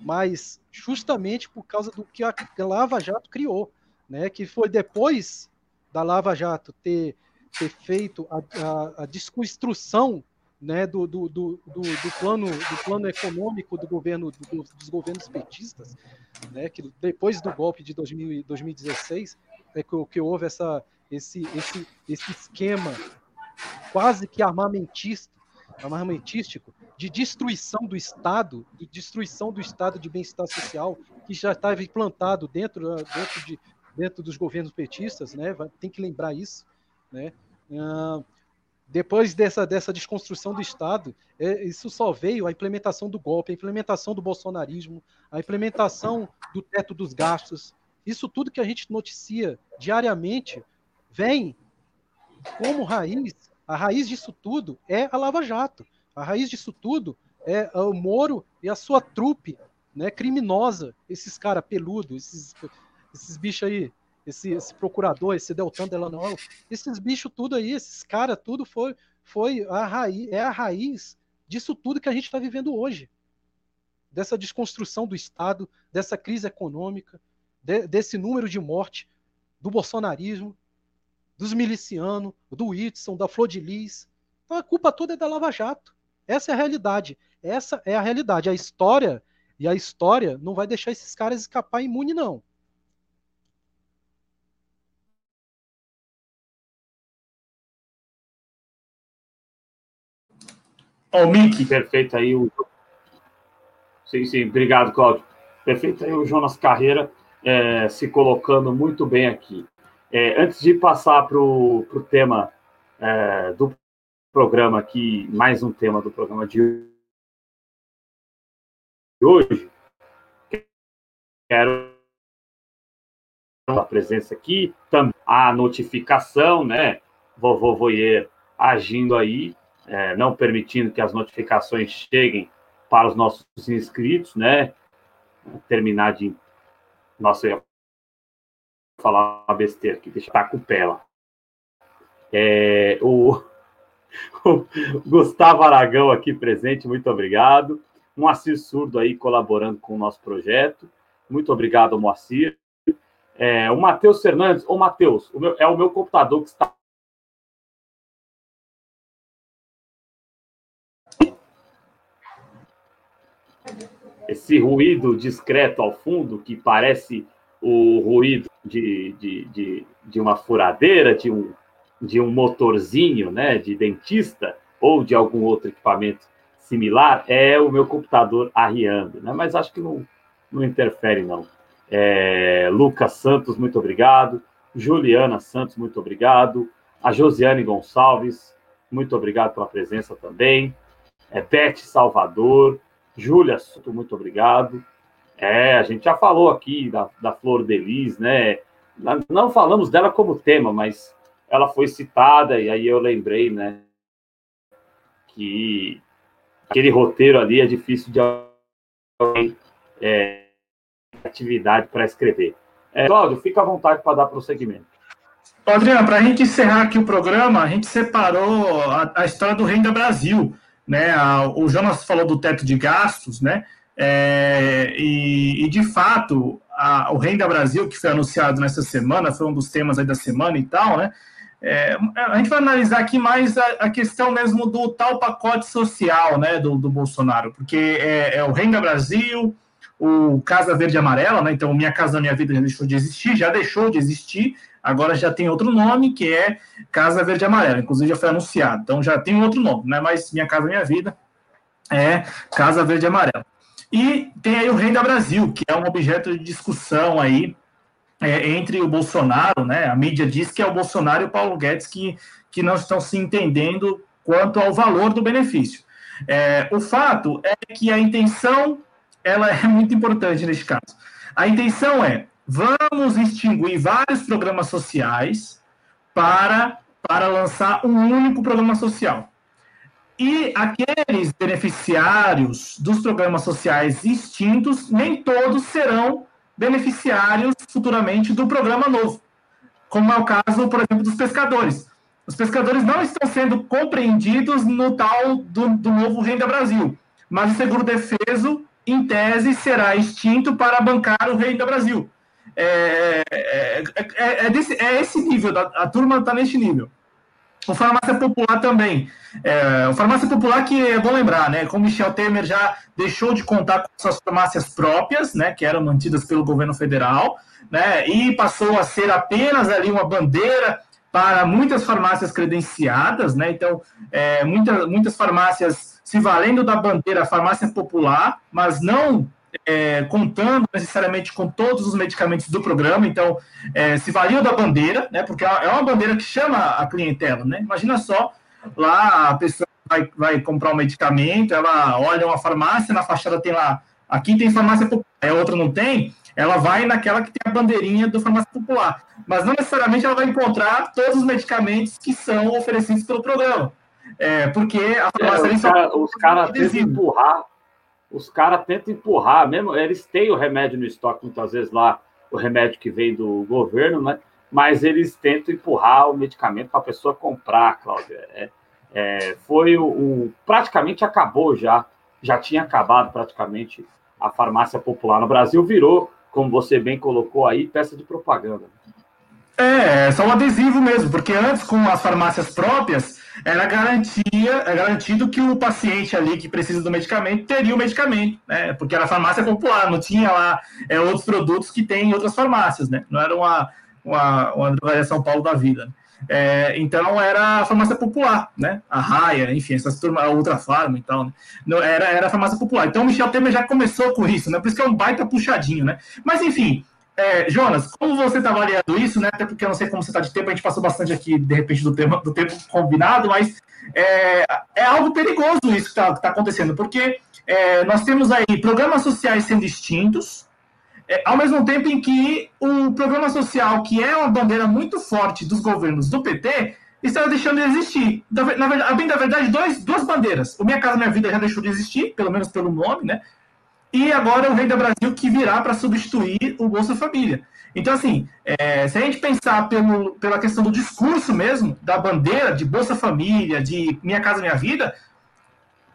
mas justamente por causa do que a Lava Jato criou, né? Que foi depois da Lava Jato ter, ter feito a, a, a desconstrução né, do, do, do, do, plano, do plano econômico do governo do, dos governos petistas, né, que depois do golpe de 2000, 2016 é que, que houve essa, esse, esse, esse esquema quase que armamentista, armamentístico de destruição do Estado, de destruição do Estado de bem-estar social que já estava implantado dentro, dentro, de, dentro dos governos petistas, né? Tem que lembrar isso, né? Uh, depois dessa, dessa desconstrução do Estado, é, isso só veio a implementação do golpe, a implementação do bolsonarismo, a implementação do teto dos gastos. Isso tudo que a gente noticia diariamente vem como raiz. A raiz disso tudo é a Lava Jato. A raiz disso tudo é o Moro e a sua trupe né, criminosa, esses caras peludos, esses, esses bichos aí esse, esse procurador, esse Deltan Delano, esses bichos tudo aí, esses caras tudo foi, foi a raiz, é a raiz disso tudo que a gente está vivendo hoje. Dessa desconstrução do Estado, dessa crise econômica, de, desse número de morte, do bolsonarismo, dos milicianos, do Whitson, da Flor de Lis. Então a culpa toda é da Lava Jato. Essa é a realidade. Essa é a realidade. A história e a história não vai deixar esses caras escapar imune, não. Ó, o Mickey. Perfeito aí o. Sim, sim, obrigado, Cláudio. Perfeito aí o Jonas Carreira é, se colocando muito bem aqui. É, antes de passar para o tema é, do programa aqui, mais um tema do programa de hoje, quero a presença aqui, a notificação, né? Vovô Voyer agindo aí é, não permitindo que as notificações cheguem para os nossos inscritos, né? Terminar de. Nossa, eu ia falar uma besteira aqui, deixa eu com pela. É, o, o, Gustavo Aragão aqui presente, muito obrigado. Moacir Surdo aí colaborando com o nosso projeto. Muito obrigado, Moacir. É, o Matheus Fernandes, ô Matheus, é o meu computador que está esse ruído discreto ao fundo, que parece o ruído de, de, de, de, uma furadeira, de um, de um motorzinho né, de dentista ou de algum outro equipamento similar, é o meu computador arriando. Né? Mas acho que não, não interfere, não. É, Lucas Santos, muito obrigado. Juliana Santos, muito obrigado. A Josiane Gonçalves, muito obrigado pela presença também. É, Beth Salvador, Júlia, muito obrigado. É, a gente já falou aqui da, da Flor Delis, né? Não falamos dela como tema, mas ela foi citada e aí eu lembrei, né? Que aquele roteiro ali é difícil de alguém é, atividade para escrever. É, Cláudio, fica à vontade para dar prosseguimento. Adriano, para a gente encerrar aqui o programa, a gente separou a, a história do Renda Brasil né? o Jonas falou do teto de gastos, né? É, e, e, de fato, a, o Renda Brasil, que foi anunciado nessa semana, foi um dos temas da semana e tal, né? É, a gente vai analisar aqui mais a, a, questão mesmo do tal pacote social, né, do, do Bolsonaro, porque é, é, o Renda Brasil, o Casa Verde Amarela, né? Então, Minha Casa Minha Vida já deixou de existir, já deixou de existir, agora já tem outro nome, que é Casa Verde Amarela, inclusive já foi anunciado, então já tem outro nome, não é mais Minha Casa Minha Vida, é Casa Verde Amarela. E tem aí o Renda Brasil, que é um objeto de discussão aí é, entre o Bolsonaro, né? A mídia diz que é o Bolsonaro e o Paulo Guedes que, que não estão se entendendo quanto ao valor do benefício. É, o fato é que a intenção ela é muito importante neste caso. A intenção é vamos extinguir vários programas sociais para, para lançar um único programa social. E aqueles beneficiários dos programas sociais extintos, nem todos serão beneficiários futuramente do programa novo, como é o caso, por exemplo, dos pescadores. Os pescadores não estão sendo compreendidos no tal do, do novo Renda Brasil, mas o seguro defeso em tese, será extinto para bancar o Renda Brasil. É, é, é, é, desse, é esse nível, a, a turma está neste nível. O farmácia popular também. É, o farmácia popular que é bom lembrar, né? Como Michel Temer já deixou de contar com suas farmácias próprias, né? Que eram mantidas pelo governo federal, né? E passou a ser apenas ali uma bandeira para muitas farmácias credenciadas, né? Então, é, muita, muitas farmácias se valendo da bandeira farmácia popular, mas não é, contando necessariamente com todos os medicamentos do programa, então é, se valiam da bandeira, né? Porque é uma bandeira que chama a clientela, né? Imagina só, lá a pessoa vai, vai comprar um medicamento, ela olha uma farmácia, na fachada tem lá, aqui tem farmácia popular, a outra não tem, ela vai naquela que tem a bandeirinha do farmácia popular, mas não necessariamente ela vai encontrar todos os medicamentos que são oferecidos pelo programa. É, porque a farmácia é, os caras cara tentam empurrar os caras tentam empurrar, mesmo eles têm o remédio no estoque, muitas vezes lá, o remédio que vem do governo, né? Mas eles tentam empurrar o medicamento para a pessoa comprar, Cláudia. É, é, foi o, o, Praticamente acabou já, já tinha acabado praticamente a farmácia popular no Brasil, virou, como você bem colocou aí, peça de propaganda. É, é só um adesivo mesmo, porque antes com as farmácias próprias era garantia, é garantido que o paciente ali que precisa do medicamento teria o medicamento, né? Porque era farmácia popular, não tinha lá é, outros produtos que tem em outras farmácias, né? Não era uma, uma, uma drogaria São Paulo da vida. É, então era a farmácia popular, né? A Raia, enfim, essas turmas, a Ultra Farma e tal, né? Era, era a farmácia popular. Então o Michel Temer já começou com isso, né? Por isso que é um baita puxadinho, né? Mas enfim, é, Jonas, como você está avaliando isso, né? Até porque eu não sei como você está de tempo, a gente passou bastante aqui, de repente, do, tema, do tempo combinado, mas é, é algo perigoso isso que está tá acontecendo, porque é, nós temos aí programas sociais sendo extintos, é, ao mesmo tempo em que o programa social, que é uma bandeira muito forte dos governos do PT, está deixando de existir. Na, verdade, bem da verdade, dois, duas bandeiras. O Minha Casa Minha Vida já deixou de existir, pelo menos pelo nome, né? E agora o Renda Brasil que virá para substituir o Bolsa Família. Então, assim, é, se a gente pensar pelo, pela questão do discurso mesmo, da bandeira de Bolsa Família, de Minha Casa Minha Vida,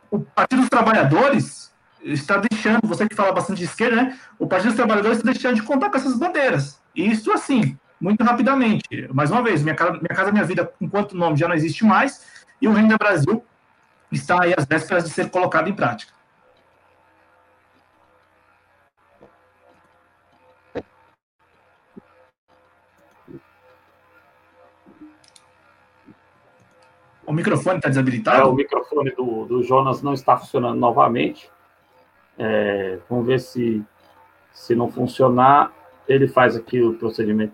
o Partido dos Trabalhadores está deixando, você que fala bastante de esquerda, né? O Partido dos Trabalhadores está deixando de contar com essas bandeiras. Isso, assim, muito rapidamente. Mais uma vez, Minha Casa Minha, casa, minha Vida, enquanto nome já não existe mais, e o Renda Brasil está aí às vésperas de ser colocado em prática. O microfone está desabilitado? É, o microfone do, do Jonas não está funcionando novamente. É, vamos ver se, se não funcionar, ele faz aqui o procedimento.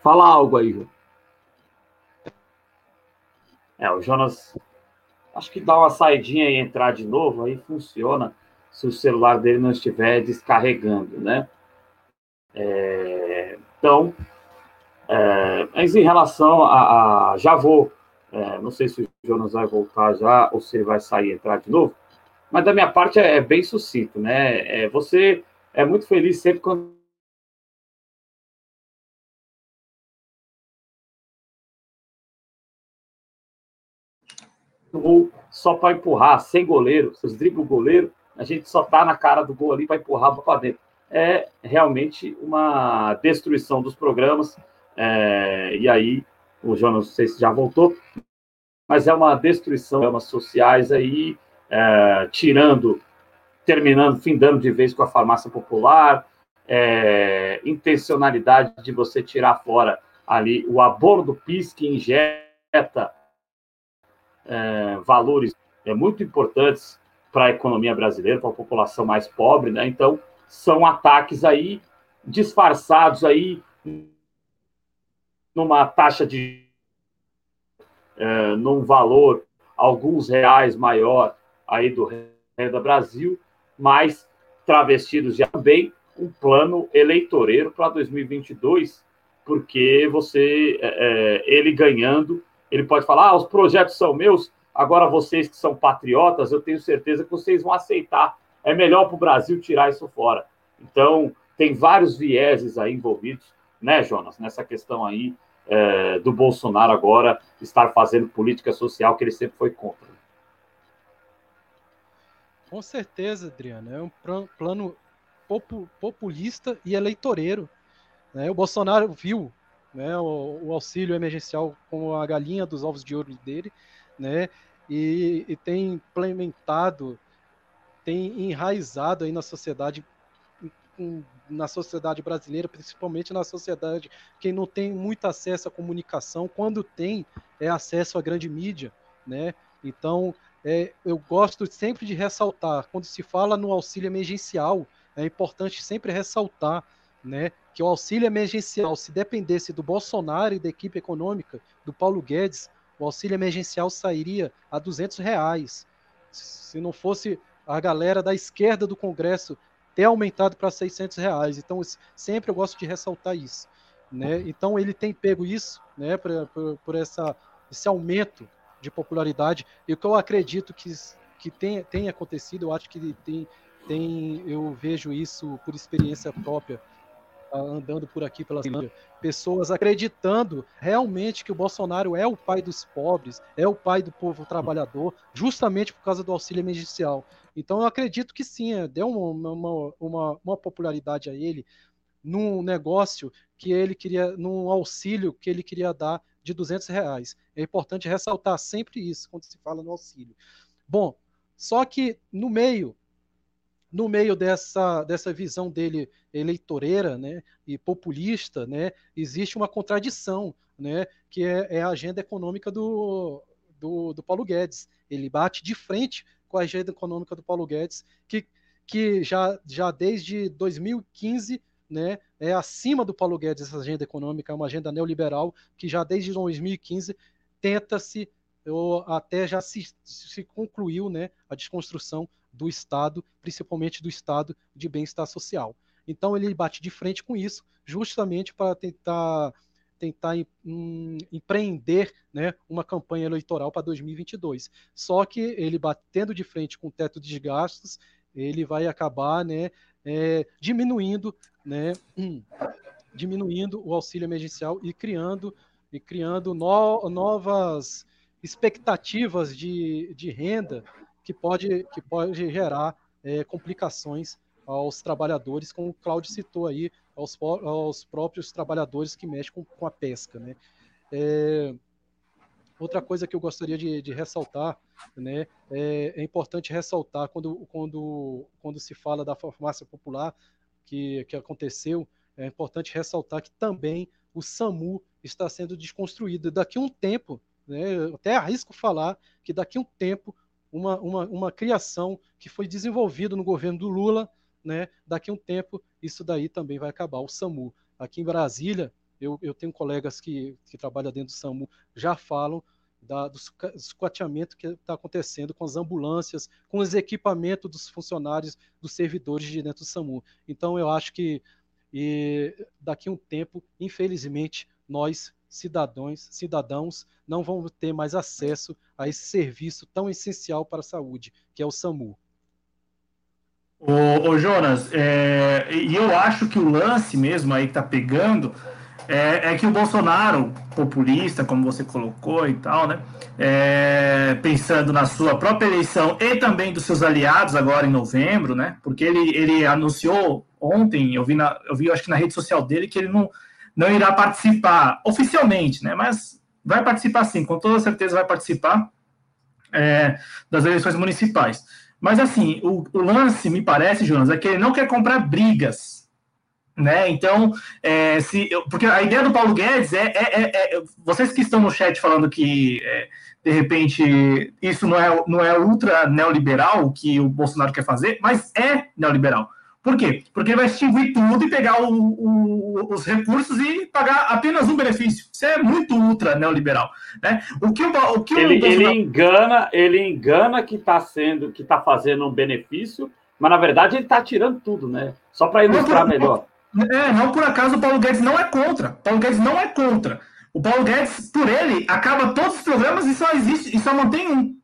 Fala algo aí, João. É, o Jonas, acho que dá uma saidinha e entrar de novo, aí funciona se o celular dele não estiver descarregando, né? É, então, é, mas em relação a. a já vou. É, não sei se o Jonas vai voltar já ou se ele vai sair e entrar de novo. Mas da minha parte é, é bem sucinto, né? É, você é muito feliz sempre quando. só para empurrar, sem goleiro, vocês driblam o goleiro, a gente só tá na cara do gol ali para empurrar para dentro. É realmente uma destruição dos programas é, e aí, o Jonas, não sei se já voltou, mas é uma destruição de programas sociais aí, é, tirando, terminando, findando de vez com a farmácia popular, é, intencionalidade de você tirar fora ali o abono do PIS que injeta é, valores é, muito importantes para a economia brasileira, para a população mais pobre, né? Então, são ataques aí disfarçados aí numa taxa de. É, num valor alguns reais maior aí do Renda Brasil, mas travestidos já também um plano eleitoreiro para 2022, porque você, é, é, ele ganhando, ele pode falar: ah, os projetos são meus, agora vocês que são patriotas, eu tenho certeza que vocês vão aceitar. É melhor para o Brasil tirar isso fora. Então, tem vários vieses aí envolvidos, né, Jonas, nessa questão aí é, do Bolsonaro agora estar fazendo política social que ele sempre foi contra. Com certeza, Adriano. É um plano populista e eleitoreiro. Né? O Bolsonaro viu né, o, o, auxílio emergencial como a galinha dos ovos de ouro dele, né, e, e tem implementado, tem enraizado aí na sociedade na sociedade brasileira, principalmente na sociedade que não tem muito acesso à comunicação, quando tem é acesso à grande mídia, né? Então, é, eu gosto sempre de ressaltar, quando se fala no auxílio emergencial, é importante sempre ressaltar né, que o auxílio emergencial, se dependesse do Bolsonaro e da equipe econômica do Paulo Guedes, o auxílio emergencial sairia a 200 reais. Se não fosse a galera da esquerda do Congresso ter aumentado para 600 reais. Então, sempre eu gosto de ressaltar isso. Né? Então, ele tem pego isso né, por, por, por essa, esse aumento de popularidade. E o que eu acredito que, que tem, tem acontecido, eu acho que tem, tem, eu vejo isso por experiência própria, andando por aqui pela Finlândia, pessoas acreditando realmente que o Bolsonaro é o pai dos pobres, é o pai do povo trabalhador, justamente por causa do auxílio emergencial. Então eu acredito que sim, é, deu uma, uma, uma, uma popularidade a ele num negócio que ele queria, num auxílio que ele queria dar de 200 reais. É importante ressaltar sempre isso quando se fala no auxílio. Bom, só que no meio no meio dessa, dessa visão dele eleitoreira né, e populista, né, existe uma contradição, né, que é, é a agenda econômica do, do, do, Paulo Guedes. Ele bate de frente com a agenda econômica do Paulo Guedes, que, que já, já desde 2015 né, é acima do Paulo Guedes essa agenda econômica, é uma agenda neoliberal que já desde 2015 tenta-se, ou até já se, se concluiu né, a desconstrução do Estado, principalmente do Estado de bem-estar social. Então ele bate de frente com isso, justamente para tentar tentar em, empreender né, uma campanha eleitoral para 2022. Só que ele batendo de frente com o teto de gastos, ele vai acabar né, é, diminuindo, né, hum, diminuindo o auxílio emergencial e criando e criando no, novas expectativas de, de renda que pode, que pode gerar é, complicações aos trabalhadores, como o Claudio citou aí, aos, aos próprios trabalhadores que mexem com, com a pesca. Né? É, outra coisa que eu gostaria de, de ressaltar, né, é, é, importante ressaltar quando, quando, quando se fala da farmácia popular que, que aconteceu, é importante ressaltar que também o SAMU está sendo desconstruído. Daqui a um tempo, né, até arrisco falar que daqui a um tempo uma, uma, uma criação que foi desenvolvida no governo do Lula, né? Daqui a um tempo, isso daí também vai acabar. O SAMU. Aqui em Brasília, eu, eu tenho colegas que, que trabalham dentro do SAMU, já falam da, do esquateamento que está acontecendo com as ambulâncias, com os equipamentos dos funcionários, dos servidores de dentro do SAMU. Então, eu acho que e, daqui a um tempo, infelizmente, nós cidadãos, cidadãos não vão ter mais acesso a esse serviço tão essencial para a saúde, que é o SAMU. Ô Jonas, é, e eu acho que o lance mesmo aí que tá pegando é, é, que o Bolsonaro, populista, como você colocou e tal, né? É, pensando na sua própria eleição e também dos seus aliados agora em novembro, né? Porque ele, ele anunciou ontem, eu vi, na, eu vi, acho que na rede social dele, que ele não, não irá participar oficialmente, né? Mas vai participar sim, com toda certeza vai participar é, das eleições municipais. Mas assim, o, o, lance, me parece, Jonas, é que ele não quer comprar brigas. Né? Então, é, se, porque a ideia do Paulo Guedes é, é, é, é vocês que estão no chat falando que é, de repente isso não é, não é ultra neoliberal que o Bolsonaro quer fazer, mas é neoliberal. Por quê? Porque ele vai extinguir tudo e pegar o, o, os recursos e pagar apenas um benefício. Isso é muito ultra neoliberal. Né? O que o, o, que ele, o ele engana, ele engana que está sendo, que está fazendo um benefício, mas na verdade ele está tirando tudo, né? Só para ilustrar por, melhor. É, não por acaso o Paulo Guedes não é contra. Paulo Guedes não é contra. O Paulo Guedes, por ele, acaba todos os programas e só existe e só mantém um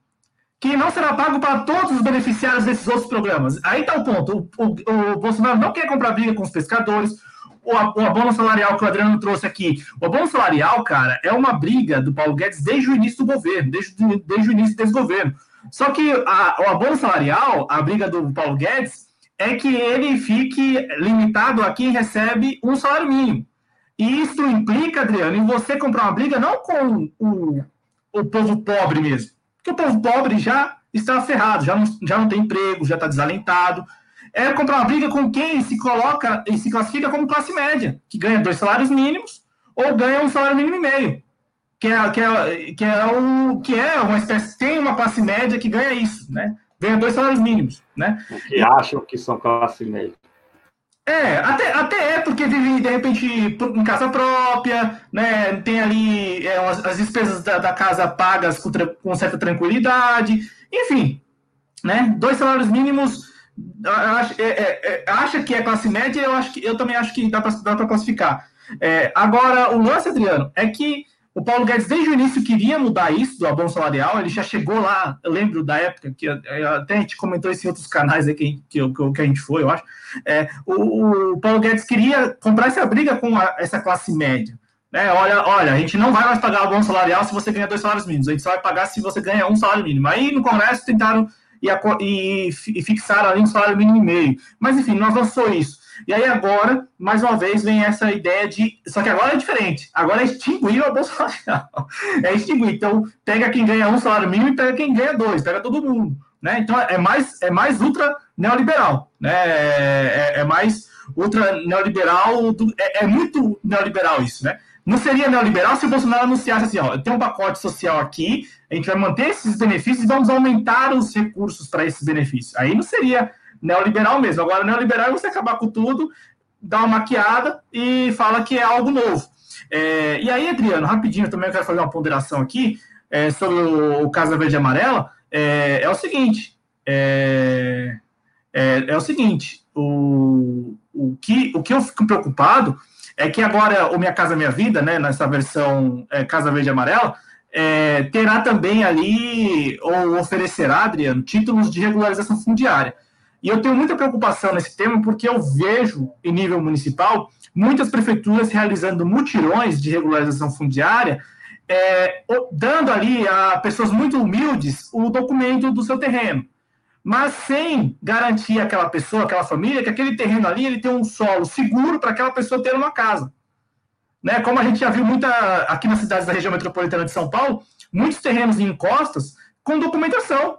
que não será pago para todos os beneficiários desses outros programas. Aí está o ponto. O, o, o, Bolsonaro não quer comprar briga com os pescadores. O, o abono salarial que o Adriano trouxe aqui. O abono salarial, cara, é uma briga do Paulo Guedes desde o início do governo, desde, desde o início desse governo. Só que a, o abono salarial, a briga do Paulo Guedes, é que ele fique limitado a quem recebe um salário mínimo. E isso implica, Adriano, em você comprar uma briga não com o, o povo pobre mesmo. Porque o povo pobre já está ferrado, já não, já não tem emprego, já está desalentado. É comprar uma briga com quem se coloca e se classifica como classe média, que ganha dois salários mínimos ou ganha um salário mínimo e meio. Que é, que é, que é, o, que é uma espécie, tem uma classe média que ganha isso, né? Ganha dois salários mínimos, né? Que acham que são classe média. É, até, até é porque vive, de repente, em casa própria, né? Tem ali é, as, as, despesas da, da, casa pagas com, com, certa tranquilidade, enfim, né? Dois salários mínimos, acho, é, é, é, acha que é classe média, eu, acho que, eu também acho que dá para classificar. É, agora, o lance, Adriano, é que o Paulo Guedes, desde o início, queria mudar isso do abono salarial. Ele já chegou lá, eu lembro da época, que até a gente comentou isso em outros canais aí que, que, que a gente foi, eu acho. É, o, o, Paulo Guedes queria comprar essa briga com a, essa classe média. Né? Olha, olha, a gente não vai mais pagar abono salarial se você ganha dois salários mínimos, a gente só vai pagar se você ganha um salário mínimo. Aí no Congresso tentaram e, e, e fixaram ali um salário mínimo e meio. Mas enfim, não avançou isso. E aí agora, mais uma vez, vem essa ideia de. Só que agora é diferente. Agora é extinguir o bolsa salarial. É extinguir. Então, pega quem ganha um salário mínimo e pega quem ganha dois, pega todo mundo. Né? Então, é mais, é mais ultra neoliberal. Né? É, é, é mais ultra neoliberal. Do, é, é, muito neoliberal isso, né? Não seria neoliberal se o Bolsonaro anunciasse assim: ó, tem um pacote social aqui, a gente vai manter esses benefícios e vamos aumentar os recursos para esses benefícios. Aí não seria neoliberal mesmo. Agora, neoliberal é você acabar com tudo, dar uma maquiada e fala que é algo novo. É, e aí, Adriano, rapidinho também eu quero fazer uma ponderação aqui é, sobre o, o Casa Verde e Amarela. É, é o seguinte, é, é, é, o seguinte, o, o, que, o que eu fico preocupado é que agora o Minha Casa Minha Vida, né, nessa versão é, Casa Verde e Amarela, é, terá também ali, ou oferecerá, Adriano, títulos de regularização fundiária. E eu tenho muita preocupação nesse tema porque eu vejo, em nível municipal, muitas prefeituras realizando mutirões de regularização fundiária, é, dando ali a pessoas muito humildes o documento do seu terreno, mas sem garantir àquela pessoa, àquela família, que aquele terreno ali ele tem um solo seguro para aquela pessoa ter uma casa. Né? Como a gente já viu muita, aqui nas cidades da região metropolitana de São Paulo, muitos terrenos em encostas com documentação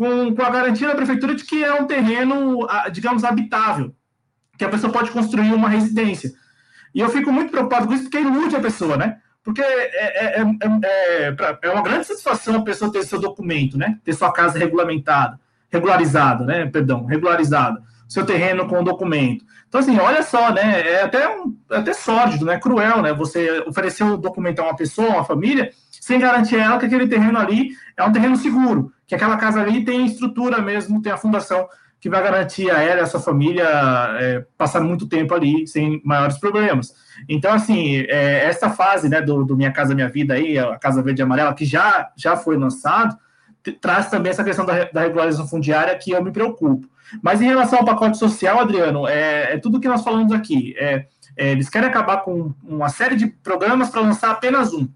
com, com a garantia da prefeitura de que é um terreno, digamos, habitável, que a pessoa pode construir uma residência. E eu fico muito preocupado com isso, porque ilude a pessoa, né? Porque é, é, é, é, uma grande satisfação a pessoa ter seu documento, né? Ter sua casa regulamentada, regularizada, né? Perdão, regularizada. Seu terreno com documento. Então, assim, olha só, né? É até, um, até sórdido, né? Cruel, né? Você oferecer o documento a uma pessoa, uma família, sem garantir a ela que aquele terreno ali é um terreno seguro, que aquela casa ali tem estrutura mesmo, tem a fundação que vai garantir a ela e a sua família é, passar muito tempo ali sem maiores problemas. Então, assim, é, essa fase né, do, do, Minha Casa Minha Vida aí, a Casa Verde e Amarela, que já, já foi lançado, traz também essa questão da, da, regularização fundiária que eu me preocupo. Mas em relação ao pacote social, Adriano, é, é tudo que nós falamos aqui. É, é eles querem acabar com uma série de programas para lançar apenas um.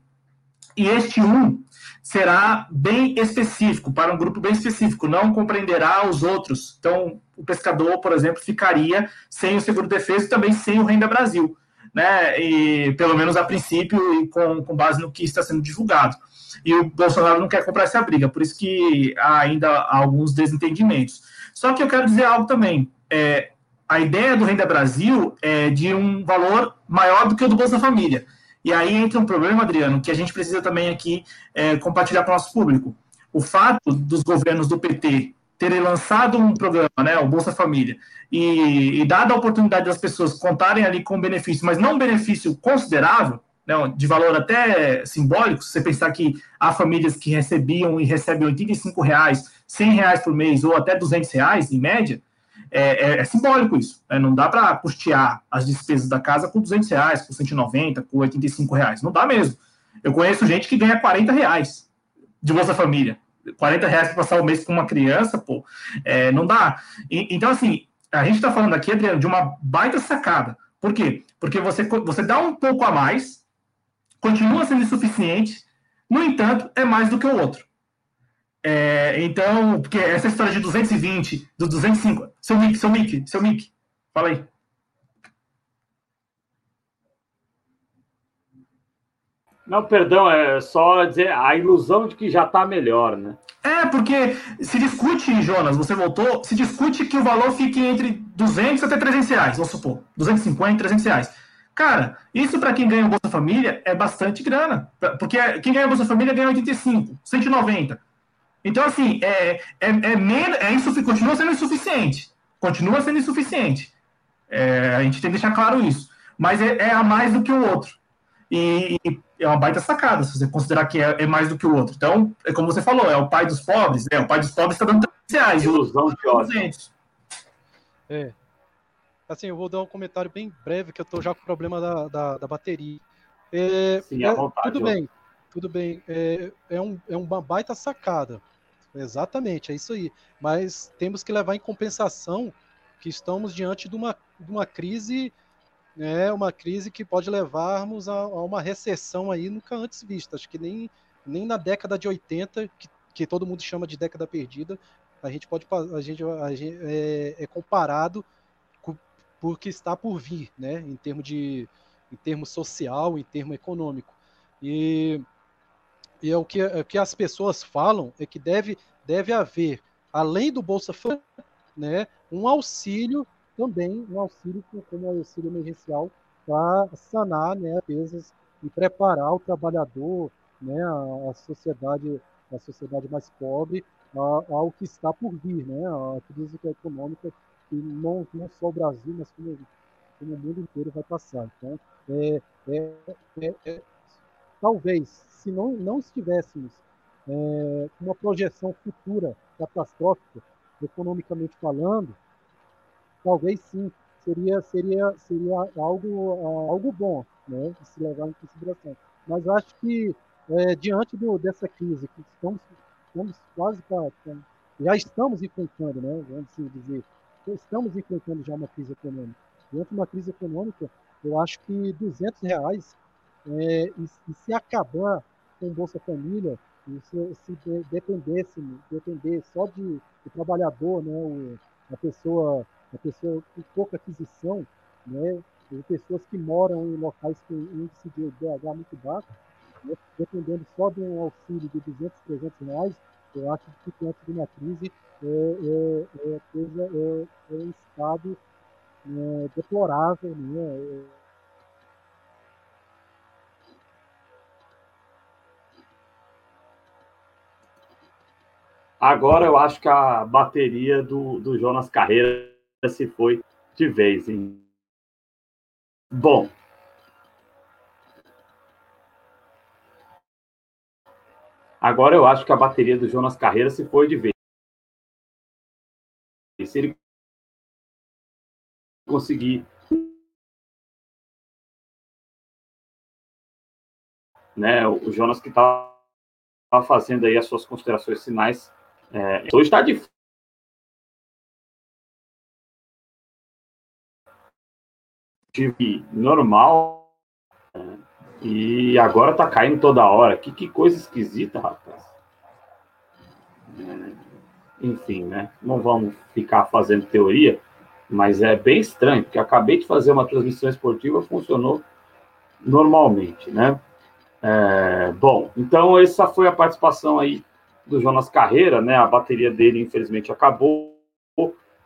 E este um será bem específico, para um grupo bem específico, não compreenderá os outros. Então, o pescador, por exemplo, ficaria sem o seguro-defesa e também sem o Renda Brasil, né? E, pelo menos a princípio, e com, com base no que está sendo divulgado. E o Bolsonaro não quer comprar essa briga, por isso que há ainda alguns desentendimentos. Só que eu quero dizer algo também. É, a ideia do Renda Brasil é de um valor maior do que o do Bolsa Família. E aí entra um problema, Adriano, que a gente precisa também aqui é, compartilhar com o nosso público. O fato dos governos do PT terem lançado um programa, né, o Bolsa Família, e, e dada a oportunidade das pessoas contarem ali com benefício, mas não um benefício considerável, né, de valor até simbólico, se você pensar que há famílias que recebiam e recebem 85 reais, 100 reais por mês ou até 200 reais em média, é, é, é simbólico isso. Né? Não dá para custear as despesas da casa com 200 reais, com 190, com 85 reais. Não dá mesmo. Eu conheço gente que ganha 40 reais de Bolsa Família. 40 reais para passar o mês com uma criança, pô, é, não dá. E, então, assim, a gente está falando aqui, Adriano, de uma baita sacada. Por quê? Porque você, você dá um pouco a mais, continua sendo insuficiente, no entanto, é mais do que o outro. É, então, porque essa história de 220, dos 205. Seu Mick, seu Mick, seu Mick, fala aí. Não, perdão, é só dizer a ilusão de que já está melhor, né? É, porque se discute, Jonas, você voltou, se discute que o valor fique entre 200 até 300 reais, vamos supor, 250, 300 reais. Cara, isso para quem ganha o Bolsa Família é bastante grana, porque quem ganha o Bolsa Família ganha 85, 190. Então, assim, é, é, é, menos, é insufic, continua sendo insuficiente. Continua sendo insuficiente. É, a gente tem que deixar claro isso. Mas é, é a mais do que o outro. E, e, é uma baita sacada, se você considerar que é, é, mais do que o outro. Então, é como você falou, é o pai dos pobres, né? O pai dos pobres está dando 300 reais. Ilusão de ódio. É. Assim, eu vou dar um comentário bem breve, que eu estou já com o problema da, da, da bateria. É, Sim, é, vontade, tudo bem, tudo bem. É, é, um, é uma baita sacada. Exatamente, é isso aí. Mas temos que levar em compensação que estamos diante de uma, de uma crise é uma crise que pode levarmos a, a, uma recessão aí nunca antes vista. Acho que nem, nem na década de 80, que, que todo mundo chama de década perdida, a gente pode a gente, a gente é, é, comparado com, por que está por vir, né? Em termos de em termo social, em termo econômico. E, e é o que, é que as pessoas falam é que deve, deve haver, além do Bolsa Família, né, um auxílio também um auxílio como o auxílio emergencial para sanar né, pesas e preparar o trabalhador, né, a, a sociedade a sociedade mais pobre ao que está por vir, né, a crise econômica que não, não só o Brasil, mas como, como o mundo inteiro vai passar. Então, é, é, é, é talvez, se não, não estivéssemos é, uma projeção futura catastrófica, economicamente falando, talvez sim seria seria seria algo algo bom né de se levar em consideração. Mas acho que é, diante do, dessa crise que estamos estamos quase pra, já estamos enfrentando né vamos assim dizer estamos enfrentando já uma crise econômica. Diante de uma crise econômica eu acho que 200 reais é, e, e, se acabar com Bolsa Família e se, se dependesse depender só de do trabalhador né o, a pessoa a pessoa com pouca aquisição, né, de pessoas que moram em locais com índice de DH muito baixo, né, dependendo só de um auxílio de 200, 300 reais, eu acho que diante de uma crise é, é, é, coisa, é, é um estado é, deplorável, né, é, Agora eu acho que a bateria do, do Jonas Carreira se foi de vez. Hein? Bom. Agora eu acho que a bateria do Jonas Carreira se foi de vez. Se ele conseguir né, o Jonas que estava fazendo aí as suas considerações finais. É, hoje está de tive normal né? e agora tá caindo toda hora. Que, que coisa esquisita, rapaz. É, enfim, né? Não vamos ficar fazendo teoria, mas é bem estranho, porque acabei de fazer uma transmissão esportiva, funcionou normalmente, né? É, bom, então essa foi a participação aí do Jonas Carreira, né? A bateria dele, infelizmente, acabou,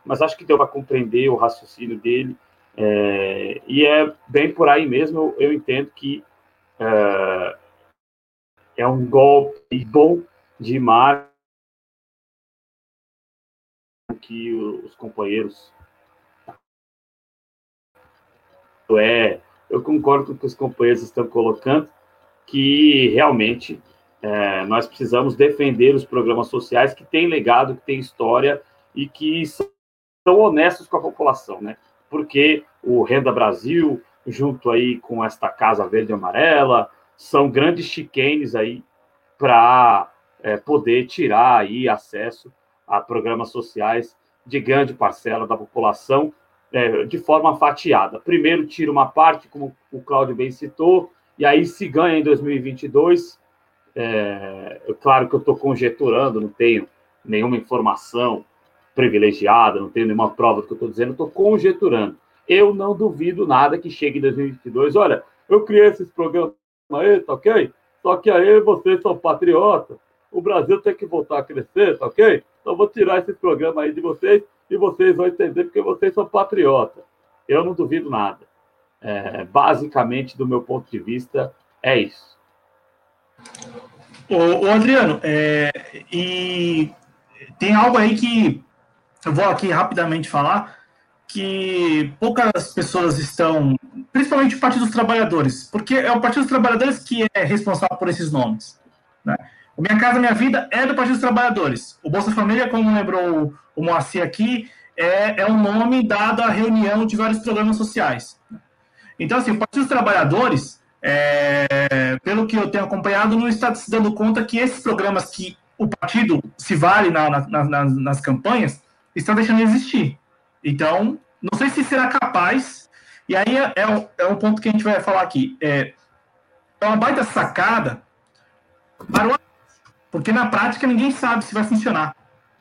mas acho que deu para compreender o raciocínio dele é, e é bem por aí mesmo, eu, eu entendo que é, é, um golpe bom de marca que os companheiros é, eu concordo com o que os companheiros estão colocando, que realmente é, nós precisamos defender os programas sociais que têm legado, que têm história e que são honestos com a população, né? porque o Renda Brasil, junto aí com esta Casa Verde e Amarela, são grandes chiquenes aí para é, poder tirar aí acesso a programas sociais de grande parcela da população é, de forma fatiada. Primeiro tira uma parte, como o Cláudio bem citou, e aí se ganha em 2022, É, claro que eu estou conjecturando, não tenho nenhuma informação privilegiada, não tenho nenhuma prova do que eu estou dizendo, estou conjecturando. Eu não duvido nada que chegue em 2022. Olha, eu criei esses programas aí, tá ok? Só que aí vocês são patriotas, o Brasil tem que voltar a crescer, tá ok? Então vou tirar esses programas aí de vocês e vocês vão entender porque vocês são patriotas. Eu não duvido nada. É, basicamente, do meu ponto de vista, é isso. Ô, ô Adriano, é, e tem algo aí que eu vou aqui rapidamente falar que poucas pessoas estão, principalmente o Partido dos Trabalhadores, porque é o Partido dos Trabalhadores que é responsável por esses nomes. Né? O Minha Casa Minha Vida é do Partido dos Trabalhadores. O Bolsa Família, como lembrou o Moacir aqui, é, é um nome dado à reunião de vários programas sociais. Então, assim, o Partido dos Trabalhadores, é, pelo que eu tenho acompanhado, não está se dando conta que esses programas que o partido se vale na, na, na, nas campanhas estão deixando de existir. Então, não sei se será capaz. E aí é, é, é um ponto que a gente vai falar aqui. É, é uma baita sacada para o porque na prática ninguém sabe se vai funcionar.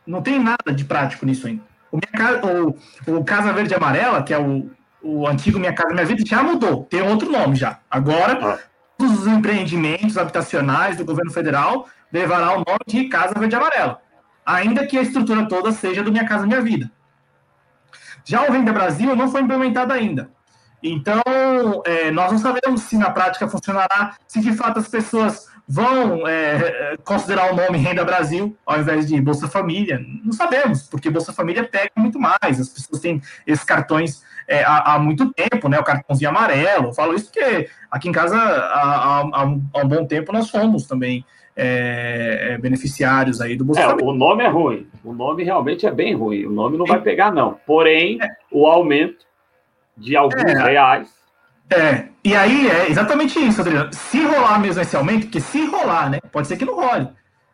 Não tem nada de prático nisso ainda. O, minha, o, o Casa Verde Amarela, que é o, o antigo Minha Casa Minha Vida, já mudou. Tem outro nome já. Agora, ah. todos os empreendimentos habitacionais do governo federal levará o nome de Casa Verde Amarela. Ainda que a estrutura toda seja do Minha Casa Minha Vida. Já o Renda Brasil não foi implementado ainda. Então, é, nós não sabemos se na prática funcionará, se de fato as pessoas vão é, considerar o nome Renda Brasil ao invés de Bolsa Família? Não sabemos, porque Bolsa Família pega muito mais. As pessoas têm esses cartões é, há, há, muito tempo, né? O cartãozinho amarelo. Eu falo isso porque aqui em casa há, há, há um, bom tempo nós fomos também é, é, beneficiários aí do Bolsa é. O nome é ruim. O nome realmente é bem ruim. O nome não vai pegar, não. Porém, é. o aumento de alguns reais é, e aí é exatamente isso, Adriano. Se rolar mesmo esse aumento, porque se rolar, né? Pode ser que não role.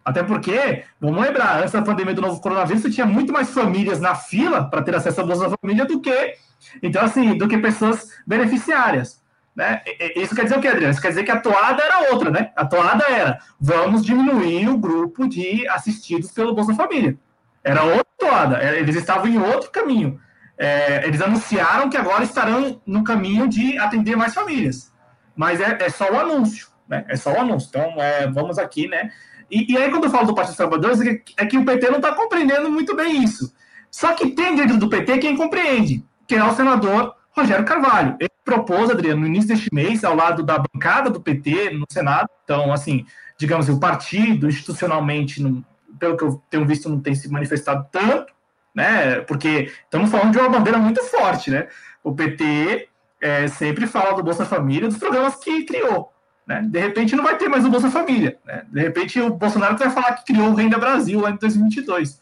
Até porque, vamos lembrar, antes da pandemia do novo coronavírus, você tinha muito mais famílias na fila para ter acesso à Bolsa Família do que, então, assim, do que pessoas beneficiárias. Né? Isso quer dizer o que, Adriano? Isso quer dizer que a toada era outra, né? A toada era vamos diminuir o grupo de assistidos pelo Bolsa Família. Era outra toada, eles estavam em outro caminho é, eles anunciaram que agora estarão no caminho de atender mais famílias. Mas é, é só o anúncio, né? É só o anúncio. Então, é, vamos aqui, né? E, e, aí, quando eu falo do Partido dos Trabalhadores, é que, é que o PT não está compreendendo muito bem isso. Só que tem dentro do PT quem compreende, que é o senador Rogério Carvalho. Ele propôs, Adriano, no início deste mês, ao lado da bancada do PT no Senado. Então, assim, digamos, o partido institucionalmente, não, pelo que eu tenho visto, não tem se manifestado tanto né? Porque estamos falando de uma bandeira muito forte, né? O PT é, sempre fala do Bolsa Família, dos programas que criou. Né? De repente não vai ter mais o Bolsa Família. Né? De repente o Bolsonaro vai falar que criou o Renda Brasil lá em 2022.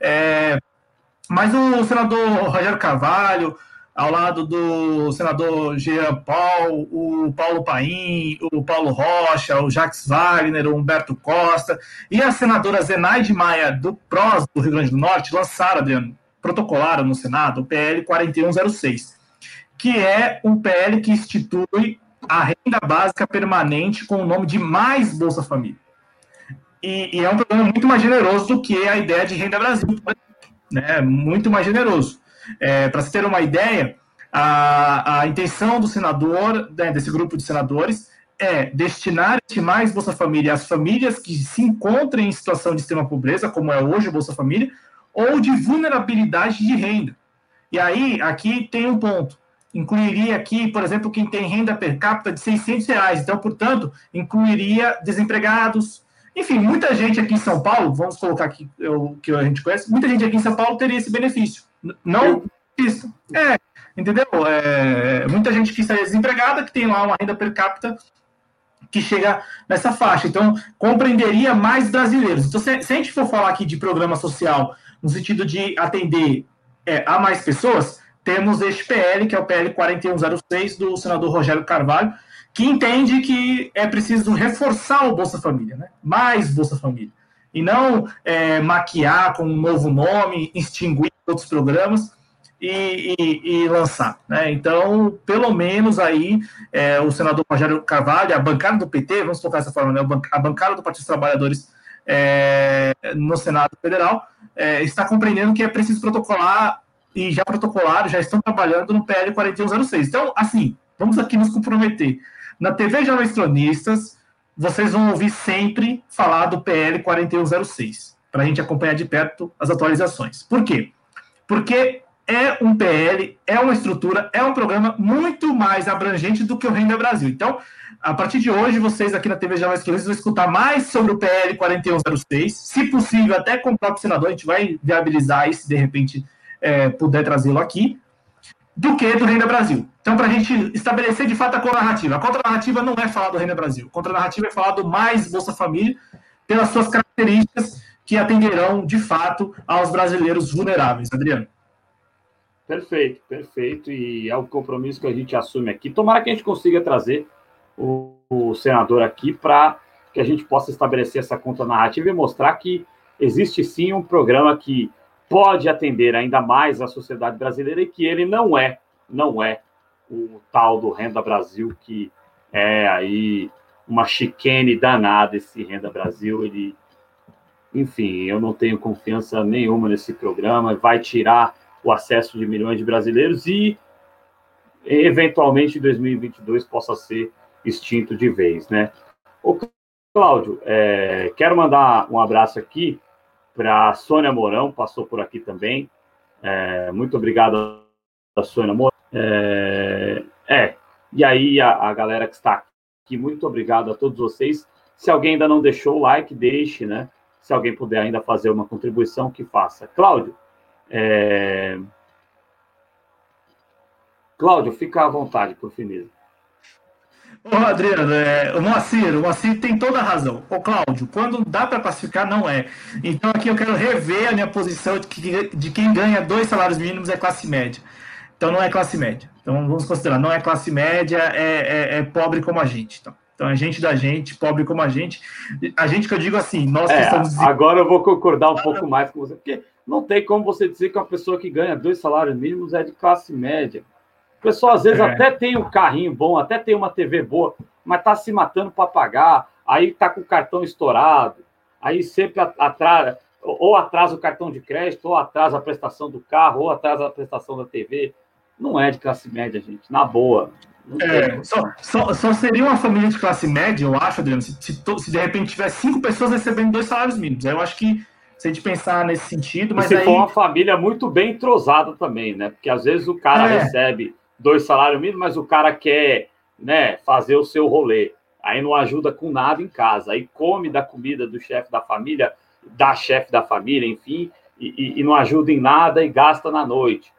É, mas o senador Rogério Carvalho, ao lado do senador Jean Paul, o Paulo Paim, o Paulo Rocha, o Jacques Wagner, o Humberto Costa e a senadora Zenaide Maia do PROS do Rio Grande do Norte lançaram, Adriano, protocolaram no Senado o PL 4106, que é um PL que institui a renda básica permanente com o nome de Mais Bolsa Família. E, e é um programa muito mais generoso do que a ideia de Renda Brasil, né? Muito mais generoso. É, Para se ter uma ideia, a, a intenção do senador, né, desse grupo de senadores, é destinar mais Bolsa Família às famílias que se encontrem em situação de extrema pobreza, como é hoje o Bolsa Família, ou de vulnerabilidade de renda. E aí, aqui tem um ponto. Incluiria aqui, por exemplo, quem tem renda per capita de 600 reais. Então, portanto, incluiria desempregados. Enfim, muita gente aqui em São Paulo, vamos colocar aqui o que a gente conhece, muita gente aqui em São Paulo teria esse benefício. Não isso. É, entendeu? É, muita gente que está desempregada, que tem lá uma renda per capita que chega nessa faixa. Então, compreenderia mais brasileiros. Então, se, se a gente for falar aqui de programa social, no sentido de atender é, a mais pessoas, temos este PL, que é o PL 4106 do senador Rogério Carvalho, que entende que é preciso reforçar o Bolsa Família, né? mais Bolsa Família. E não é, maquiar com um novo nome, extinguir outros programas. e, e, e lançar. Né? Então, pelo menos aí, é, o senador Rogério Carvalho, a bancada do PT, vamos colocar dessa forma, né? a bancada do Partido dos Trabalhadores é, no Senado Federal, é, está compreendendo que é preciso protocolar e já protocolaram, já estão trabalhando no PL 4106. Então, assim, vamos aqui nos comprometer. Na TV Jovens Cronistas, vocês vão ouvir sempre falar do PL 4106, para a gente acompanhar de perto as atualizações. Por quê? Porque é um PL, é uma estrutura, é um programa muito mais abrangente do que o Renda Brasil. Então, a partir de hoje, vocês aqui na TV Jovens Cronistas vão escutar mais sobre o PL 4106, se possível, até com o próprio senador, a gente vai viabilizar isso, de repente é, puder trazê-lo aqui, do que do Renda Brasil. Então, para a gente estabelecer de fato a contrarrativa. A contrarrativa não é falar do Renda Brasil. A contrarrativa é falar do mais Bolsa Família, pelas suas características que atenderão de fato aos brasileiros vulneráveis. Adriano. Perfeito, perfeito. E é o compromisso que a gente assume aqui. Tomara que a gente consiga trazer o, o senador aqui para que a gente possa estabelecer essa contrarrativa e mostrar que existe sim um programa que pode atender ainda mais a sociedade brasileira e que ele não é, não é o tal do Renda Brasil, que é aí uma chicane danada esse Renda Brasil. Ele, enfim, eu não tenho confiança nenhuma nesse programa, vai tirar o acesso de milhões de brasileiros e, eventualmente, em 2022 possa ser extinto de vez, né? Ô, Cláudio, é, quero mandar um abraço aqui para a Sônia Mourão, passou por aqui também. É, muito obrigado a Sônia Mourão. É, é, e aí a, a, galera que está aqui, muito obrigado a todos vocês. Se alguém ainda não deixou o like, deixe, né? Se alguém puder ainda fazer uma contribuição, que faça. Cláudio, é... Cláudio, fica à vontade, por fineza. Ô, Adriano, é, o Moacir, o Moacir tem toda a razão. Ô, Cláudio, quando dá para classificar, não é. Então aqui eu quero rever a minha posição de, que, de quem ganha dois salários mínimos é classe média. Então não é classe média. Então vamos considerar, não é classe média, é, é, é pobre como a gente. Então. então é gente da gente, pobre como a gente. A gente que eu digo assim, nós que é, estamos... Agora eu vou concordar um pouco mais com você, porque não tem como você dizer que uma pessoa que ganha dois salários mínimos é de classe média pessoa às vezes é. até tem um carrinho bom, até tem uma TV boa, mas está se matando para pagar, aí está com o cartão estourado, aí sempre atrasa, ou atrasa o cartão de crédito, ou atrasa a prestação do carro, ou atrasa a prestação da TV. Não é de classe média, gente, na boa. É, só, só, só, seria uma família de classe média, eu acho, Adriano, se, se, se, de repente tiver cinco pessoas recebendo dois salários mínimos. Eu acho que se a gente pensar nesse sentido, mas. E se aí... for uma família muito bem entrosada também, né? Porque às vezes o cara é. recebe dois salários mínimos, mas o cara quer né, fazer o seu rolê. Aí não ajuda com nada em casa. Aí come da comida do chefe da família, da chefe da família, enfim, e, e, não ajuda em nada e gasta na noite.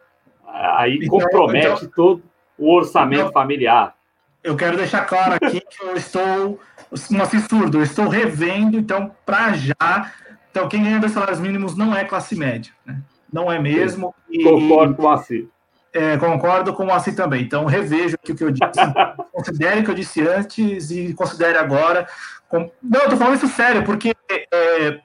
Aí então, compromete então, todo o orçamento então, familiar. Eu quero deixar claro aqui que eu estou um surdo, eu estou revendo, então, para já. Então, quem ganha dois salários mínimos não é classe média, né? Não é mesmo. E, Concordo com Cid. É, concordo com o assim também. Então, revejo aqui o que eu disse. considere o que eu disse antes e considere agora. Com... Não, eu tô falando isso sério, porque é,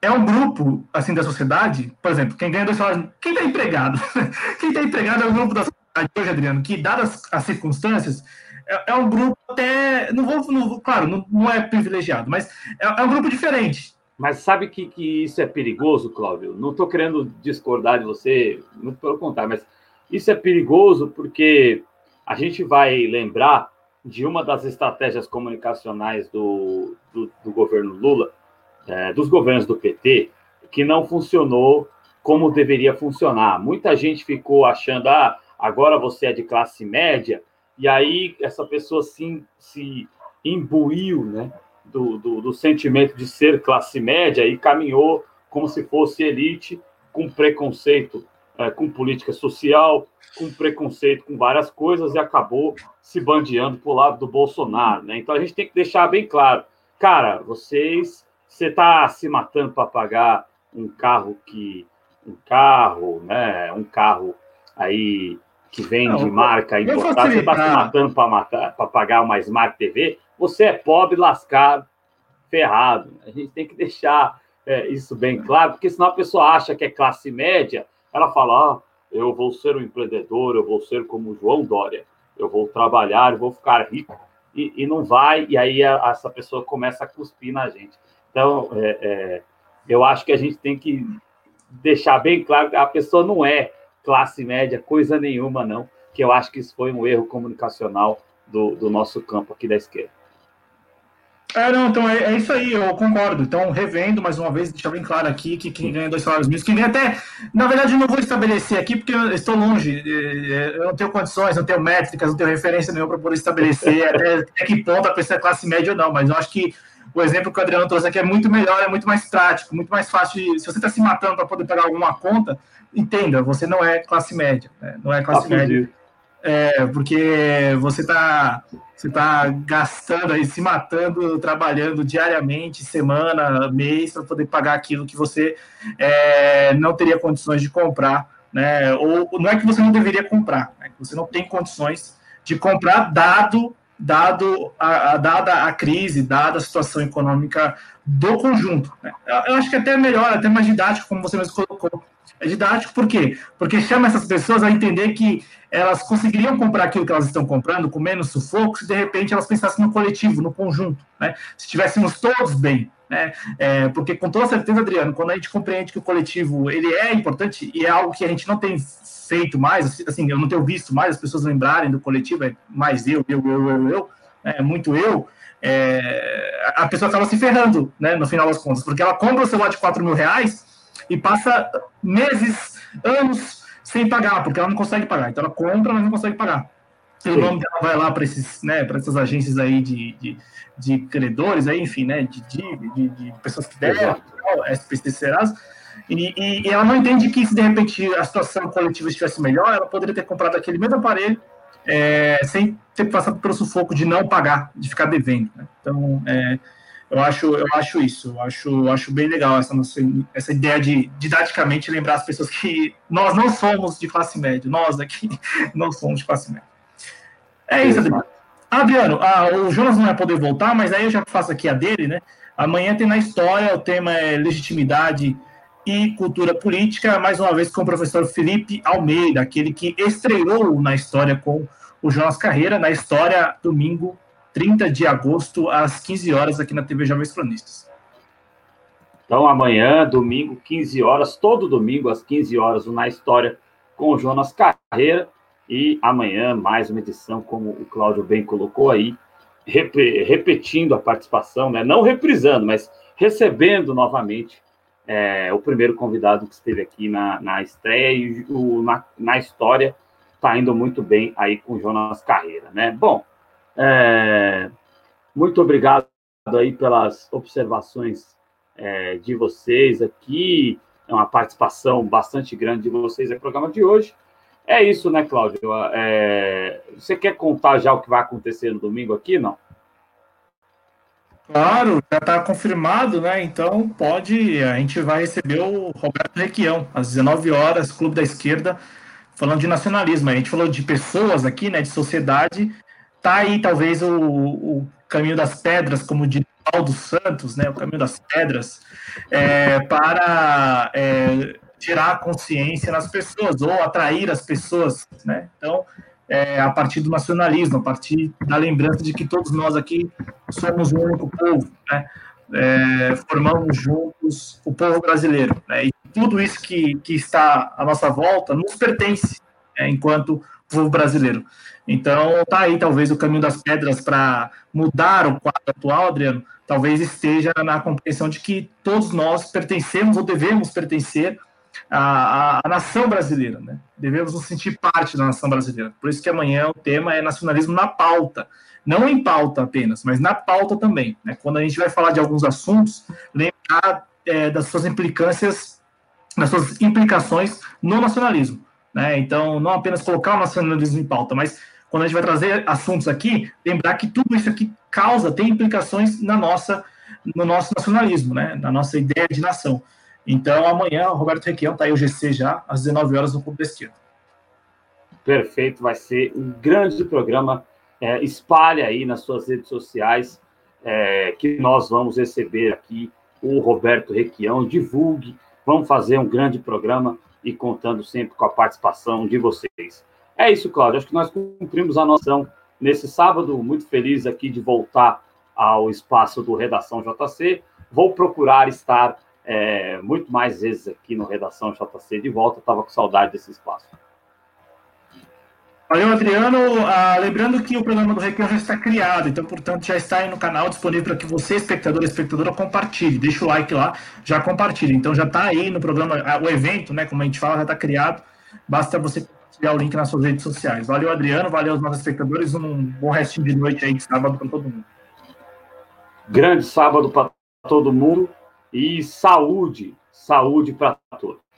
é um grupo, assim, da sociedade, por exemplo, quem ganha dois salários... Quem está empregado? quem está empregado é um grupo da sociedade hoje, Adriano, que, dadas as circunstâncias, é, é um grupo até... Não vou... Não, claro, não, não, é privilegiado, mas é, é um grupo diferente. Mas sabe que, que isso é perigoso, Cláudio? Não estou querendo discordar de você, muito pelo contrário, mas isso é perigoso porque a gente vai lembrar de uma das estratégias comunicacionais do, do, do governo Lula, é, dos governos do PT, que não funcionou como deveria funcionar. Muita gente ficou achando, ah, agora você é de classe média, e aí essa pessoa sim, se imbuiu né, do, do, do sentimento de ser classe média e caminhou como se fosse elite, com preconceito é, com política social, com preconceito, com várias coisas, e acabou se bandeando para o lado do Bolsonaro. Né? Então a gente tem que deixar bem claro, cara, vocês, você está se matando para pagar um carro que, um carro, né, um carro aí que vem de marca importada, você está se matando para pagar uma Smart TV, você é pobre, lascado, ferrado. A gente tem que deixar é, isso bem claro, porque senão a pessoa acha que é classe média ela fala, ah, eu vou ser um empreendedor, eu vou ser como João Dória, eu vou trabalhar, eu vou ficar rico, e, e não vai, e aí a, essa pessoa começa a cuspir na gente. Então, é, é, eu acho que a gente tem que deixar bem claro que a pessoa não é classe média, coisa nenhuma, não, que eu acho que isso foi um erro comunicacional do, do nosso campo aqui da esquerda. É, não, então é, é, isso aí, eu concordo. Então, revendo mais uma vez, deixar bem claro aqui que quem ganha dois salários mínimos, que nem até, na verdade, eu não vou estabelecer aqui, porque eu estou longe, é, eu não tenho condições, não tenho métricas, não tenho referência nenhuma para poder estabelecer até, até que ponto a pessoa é classe média ou não, mas eu acho que o exemplo que o Adriano trouxe aqui é muito melhor, é muito mais prático, muito mais fácil. De, se você está se matando para poder pegar alguma conta, entenda, você não é classe média, né? não é classe média. É, porque você está você tá gastando aí, se matando, trabalhando diariamente, semana, mês, para poder pagar aquilo que você é, não teria condições de comprar, né? Ou não é que você não deveria comprar, é que você não tem condições de comprar, dado dado a, a, dada a crise, dada a situação econômica do conjunto. Né? Eu acho que até melhor, até mais didático, como você mesmo colocou. É didático por quê? Porque chama essas pessoas a entender que elas conseguiriam comprar aquilo que elas estão comprando com menos sufoco se de repente elas pensassem no coletivo, no conjunto, né? Se estivéssemos todos bem, né? É, porque com toda certeza, Adriano, quando a gente compreende que o coletivo ele é importante e é algo que a gente não tem feito mais, assim, eu não tenho visto mais as pessoas lembrarem do coletivo, é mais eu, eu, eu, eu, eu, é muito eu, é, a pessoa acaba se ferrando, né, no final das contas, porque ela compra o celular de 4 mil reais e passa meses, anos sem pagar, porque ela não consegue pagar. Então ela compra, mas não consegue pagar. E o nome dela vai lá para esses, né, para essas agências aí de, de, de, credores, aí, enfim, né, de, de, de pessoas que devem, SPC Serasa, e, e, e, ela não entende que se de repente a situação coletiva estivesse melhor, ela poderia ter comprado aquele mesmo aparelho é, sem ter passado pelo sufoco de não pagar, de ficar devendo. Né? Então, é, eu acho, eu acho isso, eu acho, acho bem legal essa, nossa, essa ideia de didaticamente lembrar as pessoas que nós não somos de classe média, nós aqui não somos de classe média. É isso, Adriano. Adriano, ah, o Jonas não vai poder voltar, mas aí eu já faço aqui a dele, né? Amanhã tem na história, o tema é legitimidade e cultura política, mais uma vez com o professor Felipe Almeida, aquele que estreou na história com o Jonas Carreira, na história, domingo 30 de agosto, às 15 horas, aqui na TV Jovens Cronistas. Então, amanhã, domingo, 15 horas, todo domingo, às 15 horas, o Na História com o Jonas Carreira. E amanhã, mais uma edição, como o Cláudio bem colocou aí, rep repetindo a participação, né? não reprisando, mas recebendo novamente é, o primeiro convidado que esteve aqui na, na estreia e o, na, na história está indo muito bem aí com o Jonas Carreira, né? Bom, é, muito obrigado aí pelas observações é, de vocês aqui, é uma participação bastante grande de vocês no programa de hoje. É isso, né, Cláudio? É, você quer contar já o que vai acontecer no domingo aqui, não? Claro, já está confirmado, né? Então pode. A gente vai receber o Roberto Requião, às 19 horas, Clube da Esquerda, falando de nacionalismo. A gente falou de pessoas aqui, né? De sociedade. Tá aí talvez o, o caminho das pedras, como de Paulo Santos, né? O caminho das pedras, é, para é, gerar consciência nas pessoas ou atrair as pessoas, né? Então é, a partir do nacionalismo, a partir da lembrança de que todos nós aqui somos um único povo, né? É, formamos juntos o povo brasileiro. Né? E tudo isso que, que está à nossa volta nos pertence né, enquanto povo brasileiro. Então, tá aí talvez o caminho das pedras para mudar o quadro atual, Adriano, talvez esteja na compreensão de que todos nós pertencemos ou devemos pertencer a, a, a, nação brasileira, né? Devemos nos sentir parte da nação brasileira. Por isso que amanhã o tema é nacionalismo na pauta. Não em pauta apenas, mas na pauta também. Né? Quando a gente vai falar de alguns assuntos, lembrar é, das suas implicâncias, das suas implicações no nacionalismo. Né? Então, não apenas colocar o nacionalismo em pauta, mas quando a gente vai trazer assuntos aqui, lembrar que tudo isso aqui causa, tem implicações na nossa, no nosso nacionalismo, né? na nossa ideia de nação. Então, amanhã, o Roberto Requião está aí o GC já, às 19 horas, no Clube da. Perfeito, vai ser um grande programa. É, espalhe aí nas suas redes sociais é, que nós vamos receber aqui o Roberto Requião. Divulgue, vamos fazer um grande programa e contando sempre com a participação de vocês. É isso, Cláudio. Acho que nós cumprimos a noção nesse sábado. Muito feliz aqui de voltar ao espaço do Redação JC. Vou procurar estar é, muito mais vezes aqui no Redação JC de volta. Estava com saudade desse espaço. Valeu, Adriano. Ah, lembrando que o programa do Recreio já está criado, então, portanto, já está aí no canal disponível para que você, espectador e espectadora, compartilhe. Deixa o like lá, já compartilhe. Então, já está aí no programa, ah, o evento, né, como a gente fala, já está criado. Basta você compartilhar o link nas suas redes sociais. Valeu, Adriano. Valeu aos nossos espectadores. Um bom restinho de noite aí, de sábado para todo mundo. Grande sábado para todo mundo e saúde, saúde para todos.